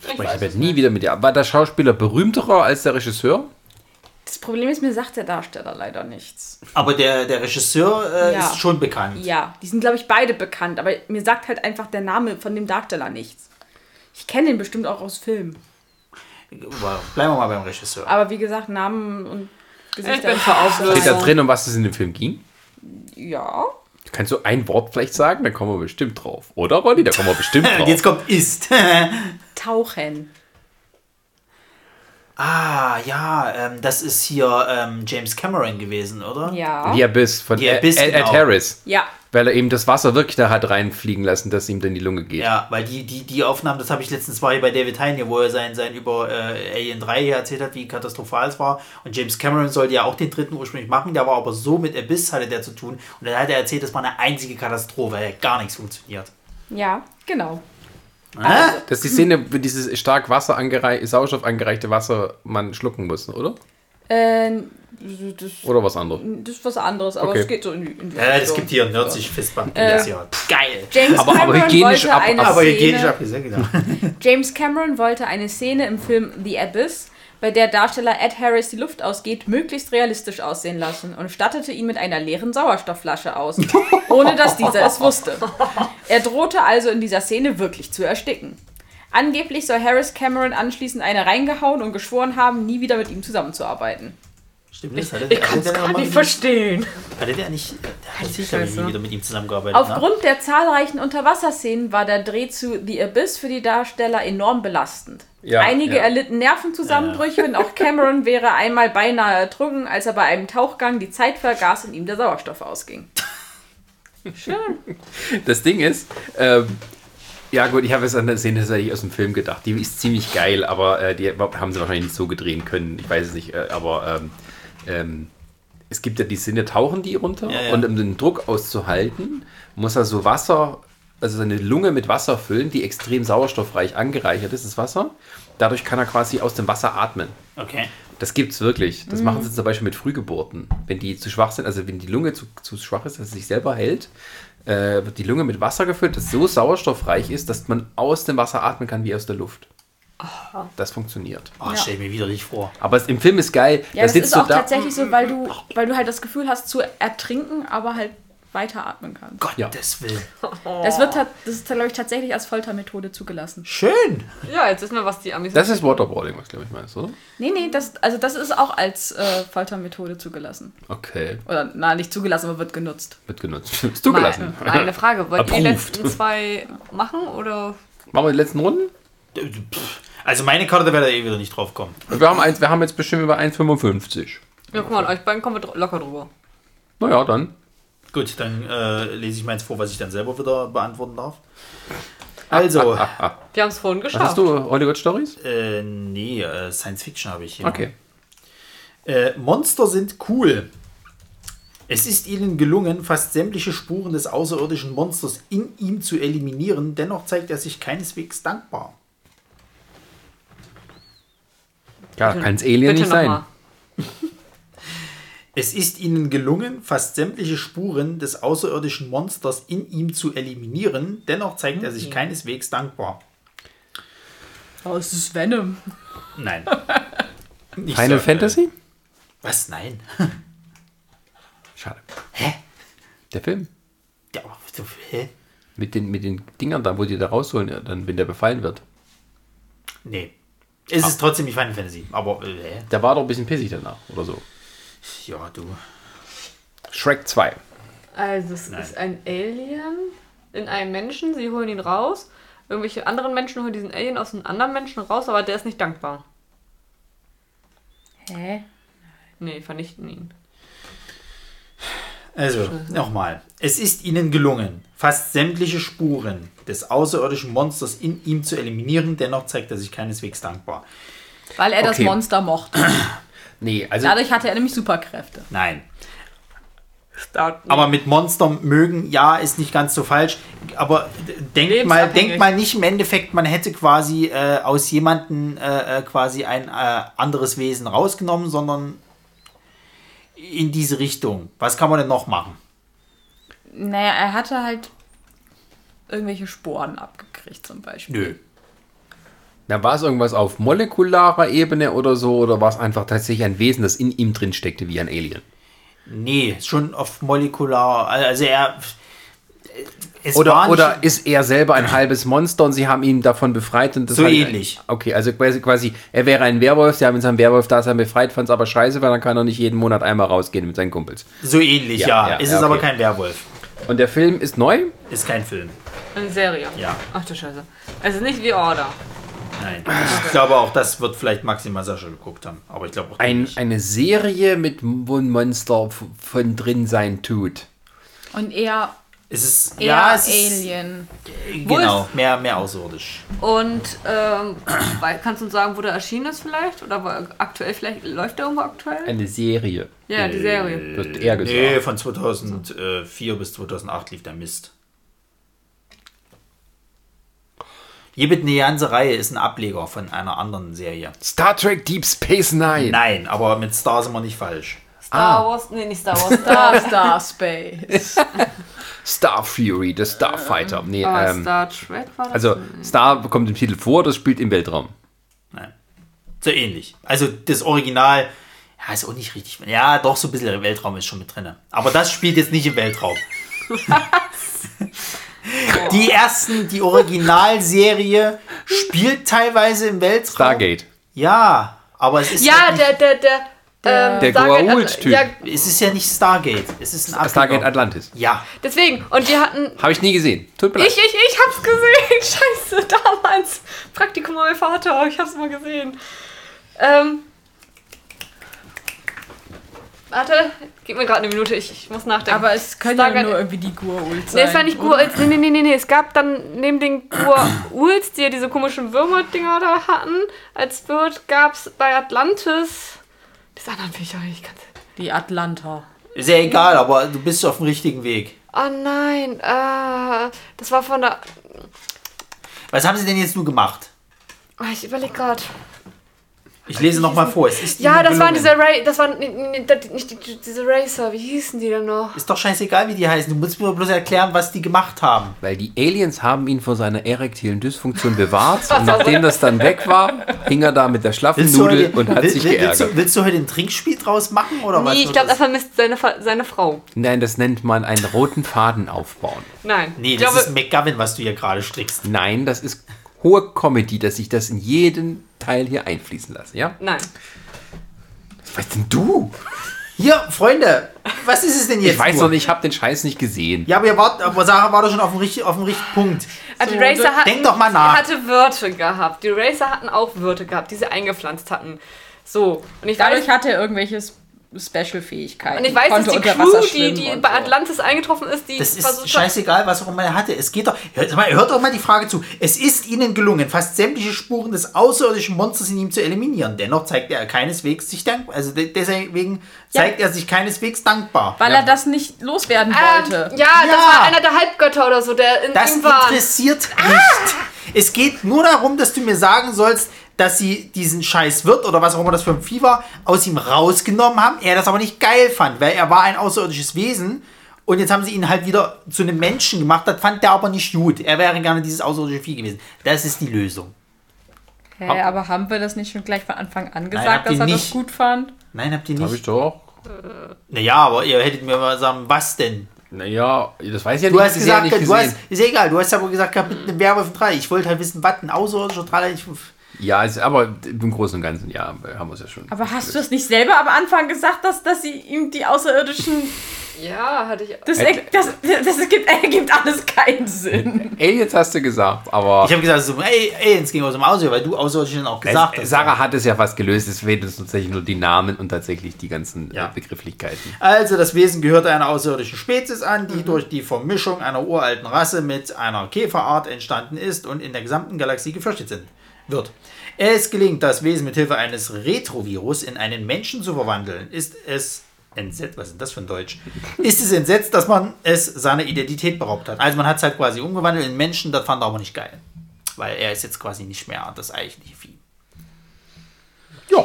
Ich, ich werde nie wieder mit dir. War der Schauspieler berühmterer als der Regisseur? Das Problem ist, mir sagt der Darsteller leider nichts. Aber der, der Regisseur äh, Ja. ist schon bekannt. Ja, die sind, glaube ich, beide bekannt, aber mir sagt halt einfach der Name von dem Darsteller nichts. Ich kenne den bestimmt auch aus Filmen. Bleiben wir mal beim Regisseur. Aber wie gesagt, Namen und Gesichter. Ich bin. Steht da drin, um was es in dem Film ging? Ja. Kannst du ein Wort vielleicht sagen? Da kommen wir bestimmt drauf. Oder, Ronny? Da kommen wir bestimmt [laughs] Und drauf. jetzt kommt ist. [laughs] Tauchen. Ah, ja, ähm, das ist hier ähm, James Cameron gewesen, oder? Ja. Die Abyss von Die Ed, Abyss, Ed, Ed genau. Harris. Ja. Weil er eben das Wasser wirklich da hat reinfliegen lassen, dass ihm dann die Lunge geht. Ja, weil die, die, die Aufnahmen, das habe ich letztens war hier bei David Hein, hier, wo er sein, sein über äh, Alien 3 hier erzählt hat, wie katastrophal es war. Und James Cameron sollte ja auch den dritten ursprünglich machen, der war aber so mit Abyss hatte der zu tun. Und dann hat er erzählt, das war eine einzige Katastrophe, weil gar nichts funktioniert. Ja, genau. Ah? Das ist die Szene, wo dieses stark Wasser angerei Sauerstoff angereichte Wasser man schlucken muss, oder? Äh, das, Oder was anderes? das ist was anderes, aber Okay. es geht so in die, in die das Richtung. gibt hier ein Nörzig Fistband. Äh, das hier. Geil. James Aber- aber hygienisch wollte ab- eine Aber hygienisch Szene, abgesehen, genau. [laughs] James Cameron wollte eine Szene im Film The Abyss, bei der Darsteller Ed Harris die Luft ausgeht, möglichst realistisch aussehen lassen und stattete ihn mit einer leeren Sauerstoffflasche aus, [laughs] ohne dass dieser es wusste. Er drohte also in dieser Szene wirklich zu ersticken. Angeblich soll Harris Cameron anschließend eine reingehauen und geschworen haben, nie wieder mit ihm zusammenzuarbeiten. Stimmt, das Ich kann es gar nicht verstehen. Hatte der nicht, der hat sicher Scheiße. nie wieder mit ihm zusammengearbeitet. ne? Aufgrund der zahlreichen Unterwasserszenen war der Dreh zu The Abyss für die Darsteller enorm belastend. Ja, Einige ja. erlitten Nervenzusammenbrüche und auch Cameron [laughs] wäre einmal beinahe ertrunken, als er bei einem Tauchgang die Zeit vergaß und ihm der Sauerstoff ausging. [laughs] Das Ding ist, ähm, ja gut, ich habe jetzt an der Szene tatsächlich aus dem Film gedacht. Die ist ziemlich geil, aber äh, die haben sie wahrscheinlich nicht so gedrehen können. Ich weiß es nicht, äh, aber ähm, ähm, es gibt ja die Sinne, tauchen die runter Ja, ja. und um den Druck auszuhalten, muss er so Wasser, also seine Lunge mit Wasser füllen, die extrem sauerstoffreich angereichert ist, das Wasser. Dadurch kann er quasi aus dem Wasser atmen. Okay. Das gibt's wirklich. Mhm. Das machen sie zum Beispiel mit Frühgeburten. Wenn die zu schwach sind, also wenn die Lunge zu, zu schwach ist, dass sie sich selber hält, äh, wird die Lunge mit Wasser gefüllt, das so sauerstoffreich ist, dass man aus dem Wasser atmen kann wie aus der Luft. Das funktioniert. Oh, stell ich mir widerlich vor. Aber es, im Film ist geil. Ja, da das sitzt ist du auch da. tatsächlich so, weil du, weil du halt das Gefühl hast zu ertrinken, aber halt weiter atmen kannst. Gottes Willen. [laughs] Das wird das ist, glaube ich, tatsächlich als Foltermethode zugelassen. Schön. Ja, jetzt wissen wir, was die Amis Das ist Waterboarding, was glaube ich meinst, oder? Nee, nee, das, also das ist auch als äh, Foltermethode zugelassen. Okay, Oder, na, nicht zugelassen, aber wird genutzt. wird genutzt. [laughs] Ist zugelassen. Mal eine Frage. Wollt ihr die letzten zwei machen oder? Machen wir die letzten Runden? Also meine Karte werde eh wieder nicht drauf kommen. Wir haben, eins, wir haben jetzt bestimmt über 1,55. Ja, guck mal, euch beiden kommen wir locker drüber. Naja, dann. Gut, dann äh, lese ich meins vor, was ich dann selber wieder beantworten darf. Also, [laughs] Wir haben es vorhin Was geschafft. hast du? Hollywood Stories? äh, nee, äh, Science Fiction habe ich hier. Okay. Äh, Monster sind cool. Es ist ihnen gelungen, fast sämtliche Spuren des außerirdischen Monsters in ihm zu eliminieren. Dennoch zeigt er sich keineswegs dankbar. Ja, kann es Alien Bitte nicht sein. nochmal. Es ist ihnen gelungen, fast sämtliche Spuren des außerirdischen Monsters in ihm zu eliminieren. Dennoch zeigt er sich keineswegs dankbar. Oh, es ist Venom. Nein. [laughs] Nicht Final so, Fantasy? Äh, was? Nein. [laughs] Schade. Hä? Der Film. Ja, aber so, hä? Mit den, mit den Dingern da, wo die da rausholen, ja, dann, wenn der befallen wird. Nee. Es ist trotzdem nicht Final Fantasy. Aber, äh? Der war doch ein bisschen pissig danach oder so. Ja, du. Shrek 2. Also es Nein. ist ein Alien in einem Menschen, sie holen ihn raus. Irgendwelche anderen Menschen holen diesen Alien aus einem anderen Menschen raus, aber der ist nicht dankbar. Hä? Nee, vernichten ihn. Also, nochmal. Es ist ihnen gelungen, fast sämtliche Spuren des außerirdischen Monsters in ihm zu eliminieren. Dennoch zeigt er sich keineswegs dankbar. Weil er das Okay. Monster mochte. [clears throat] Nee, also Dadurch hatte er nämlich Superkräfte. Nein. Aber mit Monster mögen, ja, ist nicht ganz so falsch. Aber d- denkt mal, denkt mal nicht im Endeffekt, man hätte quasi äh, aus jemandem äh, äh, quasi ein äh, anderes Wesen rausgenommen, sondern in diese Richtung. Was kann man denn noch machen? Naja, er hatte halt irgendwelche Sporen abgekriegt zum Beispiel. Nö. Na, war es irgendwas auf molekularer Ebene oder so, oder war es einfach tatsächlich ein Wesen, das in ihm drin steckte, wie ein Alien? Nee, schon auf molekular. Also er. Oder, oder ist er selber ein halbes Monster und sie haben ihn davon befreit? Und das So ähnlich. Okay, also quasi, quasi, er wäre ein Werwolf, sie haben ihn seinem Werwolf-Dasein befreit, fand es aber scheiße, weil dann kann er nicht jeden Monat einmal rausgehen mit seinen Kumpels. So ähnlich, Ja, ja. ja, es ja, ist aber okay. kein Werwolf. Und der Film ist neu? Ist kein Film. Eine Serie. Ja. Ach du Scheiße. Es ist nicht wie Order. Nein. Ich glaube auch, das wird vielleicht maximal Sascha geguckt haben. Aber ich glaube auch Ein, nicht. eine Serie, mit wo ein Monster von drin sein tut. Und eher, Es ist. eher ja, es ist. Alien. Genau, mehr, mehr außerirdisch. Und ähm, [clears throat] kannst du uns sagen, wo der erschienen ist vielleicht? Oder wo, aktuell vielleicht läuft der irgendwo aktuell? Eine Serie. ja, die Serie. Wird eher gesagt. Nee, von 2004 bis 2008 lief der Mist. Jebit eine ganze Reihe ist ein Ableger von einer anderen Serie. Star Trek Deep Space Nine. Nein, aber mit Star sind wir nicht falsch. Star Wars, nee, nicht Star [laughs] Wars, Star, Star, Space. [laughs] Star Fury, der Starfighter. Nee, aber ähm, Star Trek war das? also Star kommt im Titel vor, das spielt im Weltraum. Nein. So ähnlich. Also das Original, ja, ist auch nicht richtig. Ja, doch, so ein bisschen Weltraum ist schon mit drin. Aber das spielt jetzt nicht im Weltraum. [laughs] Die ersten, die Originalserie spielt teilweise im Weltraum. Stargate. Ja, aber es ist ja, halt nicht, der, der, der, ähm, Der Stargate- Goa'uld-Typ. Ja, es ist ja nicht Stargate. Es ist ein Ableger. Stargate Atlantis. Ja, deswegen. Und die hatten Habe ich nie gesehen. Tut mir Ich, ich, ich hab's gesehen. [laughs] Scheiße, damals. Praktikum bei meinem Vater. Ich hab's mal gesehen. Ähm. Warte, gib mir gerade eine Minute, ich, ich muss nachdenken. Aber es können ja Stargate- nur irgendwie die Gurult sein. Nee, es war nicht oder? Gur. Nee, nee, nee, nee, nee. Es gab dann neben den Gur-Uls, die ja diese komischen Würmer-Dinger da hatten, als Wirt gab's bei Atlantis. Diese anderen Viecher, ich kann's. Die Atlanta. Ist ja egal, aber du bist auf dem richtigen Weg. Oh nein, äh, das war von der. Was haben sie denn jetzt nur gemacht? Oh, ich überlege gerade. Ich lese nochmal vor. Es ist Ja, das waren diese Ra das waren nicht, nicht, nicht die, diese Racer. Wie hießen die denn noch? Ist doch scheißegal, wie die heißen. Du musst mir bloß erklären, was die gemacht haben. Weil die Aliens haben ihn vor seiner erektilen Dysfunktion bewahrt [laughs] und nachdem das dann weg war, hing er da mit der schlaffen Nudel heute, und hat will, sich will, willst, geärgert. du, willst du heute ein Trinkspiel draus machen? Oder was? Nee, ich glaube, er vermisst seine, seine Frau. Nein, das nennt man einen roten Faden aufbauen. Nein. Nee, ich das glaube, ist McGovern, was du hier gerade strickst. Nein, das ist hohe Comedy, dass ich das in jeden Teil hier einfließen lasse, ja? Nein. Was weißt denn du? Hier, Freunde, was ist es denn jetzt? Ich weiß nur? noch nicht, ich habe den Scheiß nicht gesehen. Ja, aber, ihr wart, aber Sarah war doch schon auf dem richtigen, auf dem richtigen Punkt. Also die So, Racer hatten, denk doch mal nach. hatte Wirte gehabt. Die Racer hatten auch Wirte gehabt, die sie eingepflanzt hatten. So. Und ich Dadurch weiß, hat er irgendwelche S- Special-Fähigkeiten. und ich weiß dass die Crew, die, die bei so. Atlantis eingetroffen ist, die Das ist scheißegal, was auch immer er hatte. Es geht doch. Hört, mal, hört doch mal die Frage zu. Es ist ihnen gelungen, fast sämtliche Spuren des außerirdischen Monsters in ihm zu eliminieren. Dennoch zeigt er keineswegs sich dankbar. Also de- deswegen zeigt er sich keineswegs dankbar. Weil er das nicht loswerden wollte. Ähm, ja, das Ja. war einer der Halbgötter oder so, der in Das ihm war. interessiert nicht. Es geht nur darum, dass du mir sagen sollst, dass sie diesen scheiß Wirt oder was auch immer das für ein Vieh war, aus ihm rausgenommen haben. Er das aber nicht geil fand, weil er war ein außerirdisches Wesen. Und jetzt haben sie ihn halt wieder zu einem Menschen gemacht. Das fand der aber nicht gut. Er wäre gerne dieses außerirdische Vieh gewesen. Das ist die Lösung. Hä, aber haben wir das nicht schon gleich von Anfang an gesagt, ihr dass er nicht. das gut fand? Nein, habt ihr Habe ich nicht? doch. Naja, aber ihr hättet mir mal sagen, was denn? Naja, das weiß ich ja Du nicht. hast hab's ja gesagt, nicht du hast, gesehen. ist ja egal, du hast aber gesagt gehabt, mit einem Werwolf 3. Ich wollte halt wissen, was ein außerirdischer Trailer. Ich, Ja, aber im Großen und Ganzen, ja, haben wir es ja schon. Aber hast du es nicht selber am Anfang gesagt, dass, dass sie ihm die Außerirdischen. [laughs] Ja, hatte ich. Das, Hätte- das, das, ergibt, ergibt alles keinen Sinn. Aliens hast du gesagt, aber ich habe gesagt, so, ey, es ging aus dem Aussehen, weil du Außerirdischen auch gesagt es, hast. Sarah hat es ja fast gelöst. Es fehlen uns tatsächlich nur die Namen und tatsächlich die ganzen Ja. äh, Begrifflichkeiten. Also, das Wesen gehört einer außerirdischen Spezies an, die durch die Vermischung einer uralten Rasse mit einer Käferart entstanden ist und in der gesamten Galaxie gefürchtet sind, wird. Es gelingt, das Wesen mit Hilfe eines Retrovirus in einen Menschen zu verwandeln. Ist es entsetzt, was ist das für ein Deutsch? Ist es entsetzt, dass man es seiner Identität beraubt hat. Also man hat es halt quasi umgewandelt in Menschen, das fand er aber nicht geil. Weil er ist jetzt quasi nicht mehr das eigentliche Vieh.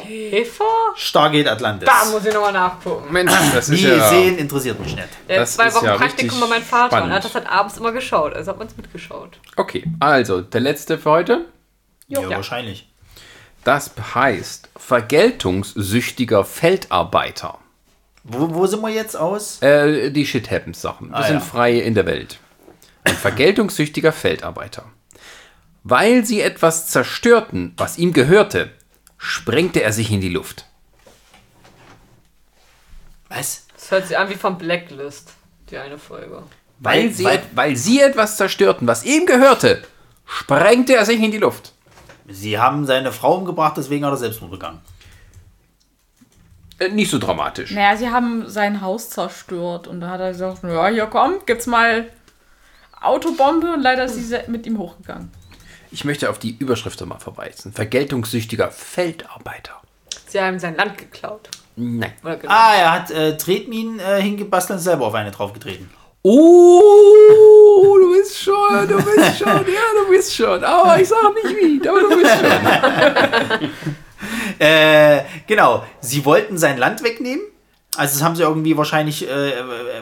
Eva? Stargate Atlantis. Da muss ich nochmal nachgucken. Mensch, das ist Nie ja... sehen, interessiert mich nicht. Das zwei ist Wochen ja Praktikum richtig bei meinem Vater und spannend. er hat das halt abends immer geschaut. Also hat man es mitgeschaut. Okay, also der letzte für heute. Ja, Ja. wahrscheinlich. Das heißt vergeltungssüchtiger Feldarbeiter. Wo, wo sind wir jetzt aus? Äh, die Shit Happens Sachen. Wir Ah, sind ja. frei in der Welt. Ein vergeltungssüchtiger Feldarbeiter. Weil sie etwas zerstörten, was ihm gehörte, sprengte er sich in die Luft. Was? Das hört sich an wie von Blacklist, die eine Folge. Weil, Weil- sie, weil- weil sie etwas zerstörten, was ihm gehörte, sprengte er sich in die Luft. Sie haben seine Frau umgebracht, deswegen hat er Selbstmord begangen. Äh, nicht so dramatisch. Naja, sie haben sein Haus zerstört und da hat er gesagt, ja, hier komm, gibt's mal Autobombe und leider ist sie mit ihm hochgegangen. Ich möchte auf die Überschrift mal verweisen. Vergeltungssüchtiger Feldarbeiter. Sie haben sein Land geklaut. Nein. Oder genau. Ah, er hat äh, Tretminen äh, hingebastelt und selber auf eine draufgetreten. Oh, du bist schon, du bist schon, ja, du bist schon. Aber ich sag nicht wie, aber du bist schon. [laughs] Äh, genau, sie wollten sein Land wegnehmen. Also das haben sie irgendwie wahrscheinlich, äh,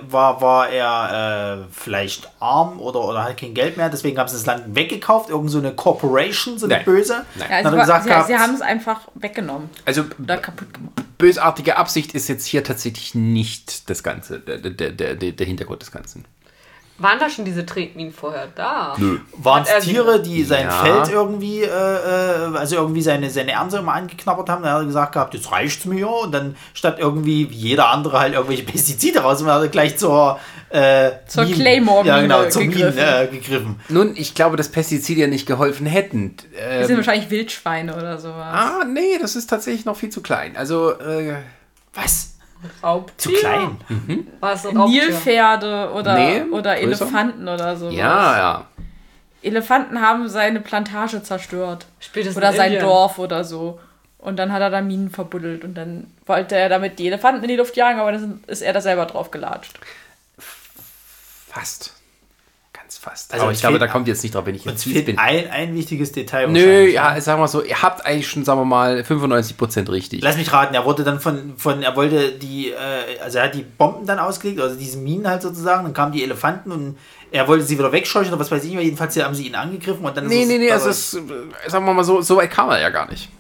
war, war er äh, vielleicht arm oder, oder hat kein Geld mehr, deswegen haben sie das Land weggekauft, irgend so eine Corporation, so eine Nein. böse. Nein. Ja, war, gesagt sie, gehabt- sie haben es einfach weggenommen Also oder kaputt gemacht. bösartige Absicht ist jetzt hier tatsächlich nicht das Ganze, der, der, der der Hintergrund des Ganzen. Waren da schon diese Tretminen vorher da? Nö. Waren es Tiere, die sein Ja. Feld irgendwie, äh, äh, also irgendwie seine, seine Ernte immer angeknabbert haben? Dann hat er gesagt gehabt, jetzt reicht's mir. Und dann statt irgendwie wie jeder andere halt irgendwelche [laughs] Pestizide raus, und dann hat er gleich zur, äh, Zur Minen- Claymore-Mine Ja, genau, zur Minen gegriffen. äh, gegriffen. Nun, ich glaube, dass Pestizide ja nicht geholfen hätten. Das sind Ähm, wahrscheinlich Wildschweine oder sowas. ah, nee, das ist tatsächlich noch viel zu klein. Also, äh, Was? Raubtier? Zu klein? War es ein Raubtier? Nilpferde oder, Nee, oder größer. Elefanten oder sowas. ja, ja. Elefanten haben seine Plantage zerstört. Spätestens Oder in sein Indien. Dorf oder so. Und dann hat er da Minen verbuddelt und dann wollte er damit die Elefanten in die Luft jagen, aber dann ist er da selber drauf gelatscht. Fast. Ganz fast. Also aber ich glaube, da kommt jetzt nicht drauf, wenn ich jetzt fies fehlt bin. ein, ein wichtiges Detail. Nö, ja, ne? sagen wir so, ihr habt eigentlich schon, sagen wir mal, 95% richtig. Lass mich raten, er wurde dann von, von er wollte die, äh, also er hat die Bomben dann ausgelegt, also diese Minen halt sozusagen, dann kamen die Elefanten und er wollte sie wieder wegscheuchen oder was weiß ich, jedenfalls haben sie ihn angegriffen und dann Nee, ist nee, nee, also also es, äh, sagen wir mal so, so weit kam er ja gar nicht.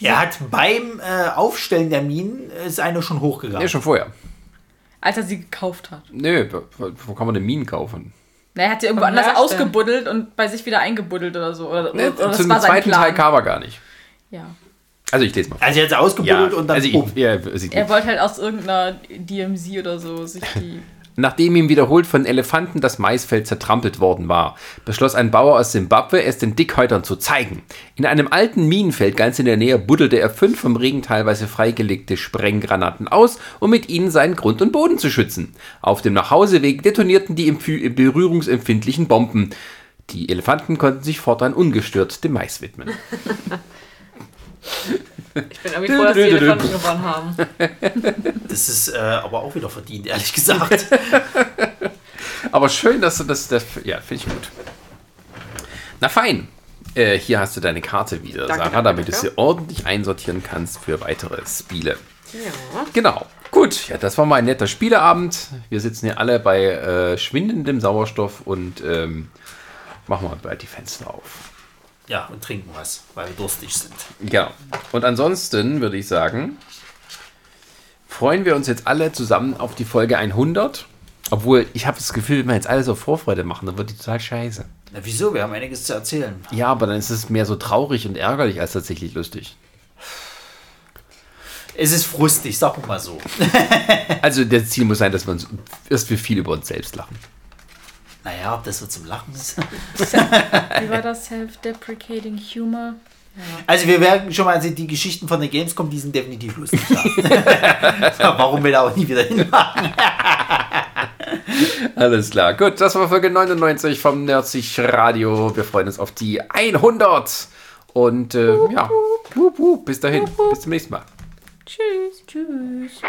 er hat beim äh, Aufstellen der Minen äh, ist eine schon hochgegangen. Nee, schon vorher. Als er sie gekauft hat. Nö, wo, wo kann man denn Minen kaufen? Na, er hat sie irgendwo anders Herstellen. ausgebuddelt und bei sich wieder eingebuddelt oder so. Oder, Nee, oder das zum zweiten Plan. Teil kam er gar nicht. Ja. Also ich lese mal. Also er hat sie Ja, ausgebuddelt und dann also ich, ja, sieht Er wollte halt aus irgendeiner DMZ oder so sich die. [laughs] Nachdem ihm wiederholt von Elefanten das Maisfeld zertrampelt worden war, beschloss ein Bauer aus Simbabwe, es den Dickhäutern zu zeigen. In einem alten Minenfeld ganz in der Nähe buddelte er fünf vom Regen teilweise freigelegte Sprenggranaten aus, um mit ihnen seinen Grund und Boden zu schützen. Auf dem Nachhauseweg detonierten die berührungsempfindlichen Bomben. Die Elefanten konnten sich fortan ungestört dem Mais widmen. [laughs] Ich bin irgendwie froh, dass die Elefanten gewonnen haben. Das ist äh, aber auch wieder verdient, ehrlich gesagt. [laughs] Aber schön, dass du das, das ja, finde ich gut. Na fein. Äh, hier hast du deine Karte wieder, Danke, Sarah, danke, damit du danke. sie ordentlich einsortieren kannst für weitere Spiele. Ja. Genau. Gut, ja, das war mal ein netter Spieleabend. Wir sitzen hier alle bei äh, schwindendem Sauerstoff und ähm, machen mal bald die Fenster auf. Ja, und trinken was, weil wir durstig sind. Genau. Und ansonsten würde ich sagen, freuen wir uns jetzt alle zusammen auf die Folge 100. Obwohl, ich habe das Gefühl, wenn wir jetzt alles auf Vorfreude machen, dann wird die total scheiße. Na wieso? Wir haben einiges zu erzählen. Ja, aber dann ist es mehr so traurig und ärgerlich als tatsächlich lustig. Es ist frustig, sagen wir mal so. [laughs] Also das Ziel muss sein, dass wir, uns, dass wir viel über uns selbst lachen. Naja, ob das so zum Lachen ist. [laughs] Wie war das? Self-deprecating Humor? Also wir werden schon mal, also die Geschichten von der Gamescom, die sind definitiv lustig. Ja. [laughs] Warum wir da auch nie wieder hinmachen? [laughs] Alles klar. Gut, das war Folge 99 vom Nerdsich Radio. Wir freuen uns auf die 100. Und äh, ja, bis dahin. Bis zum nächsten Mal. Tschüss. Tschüss.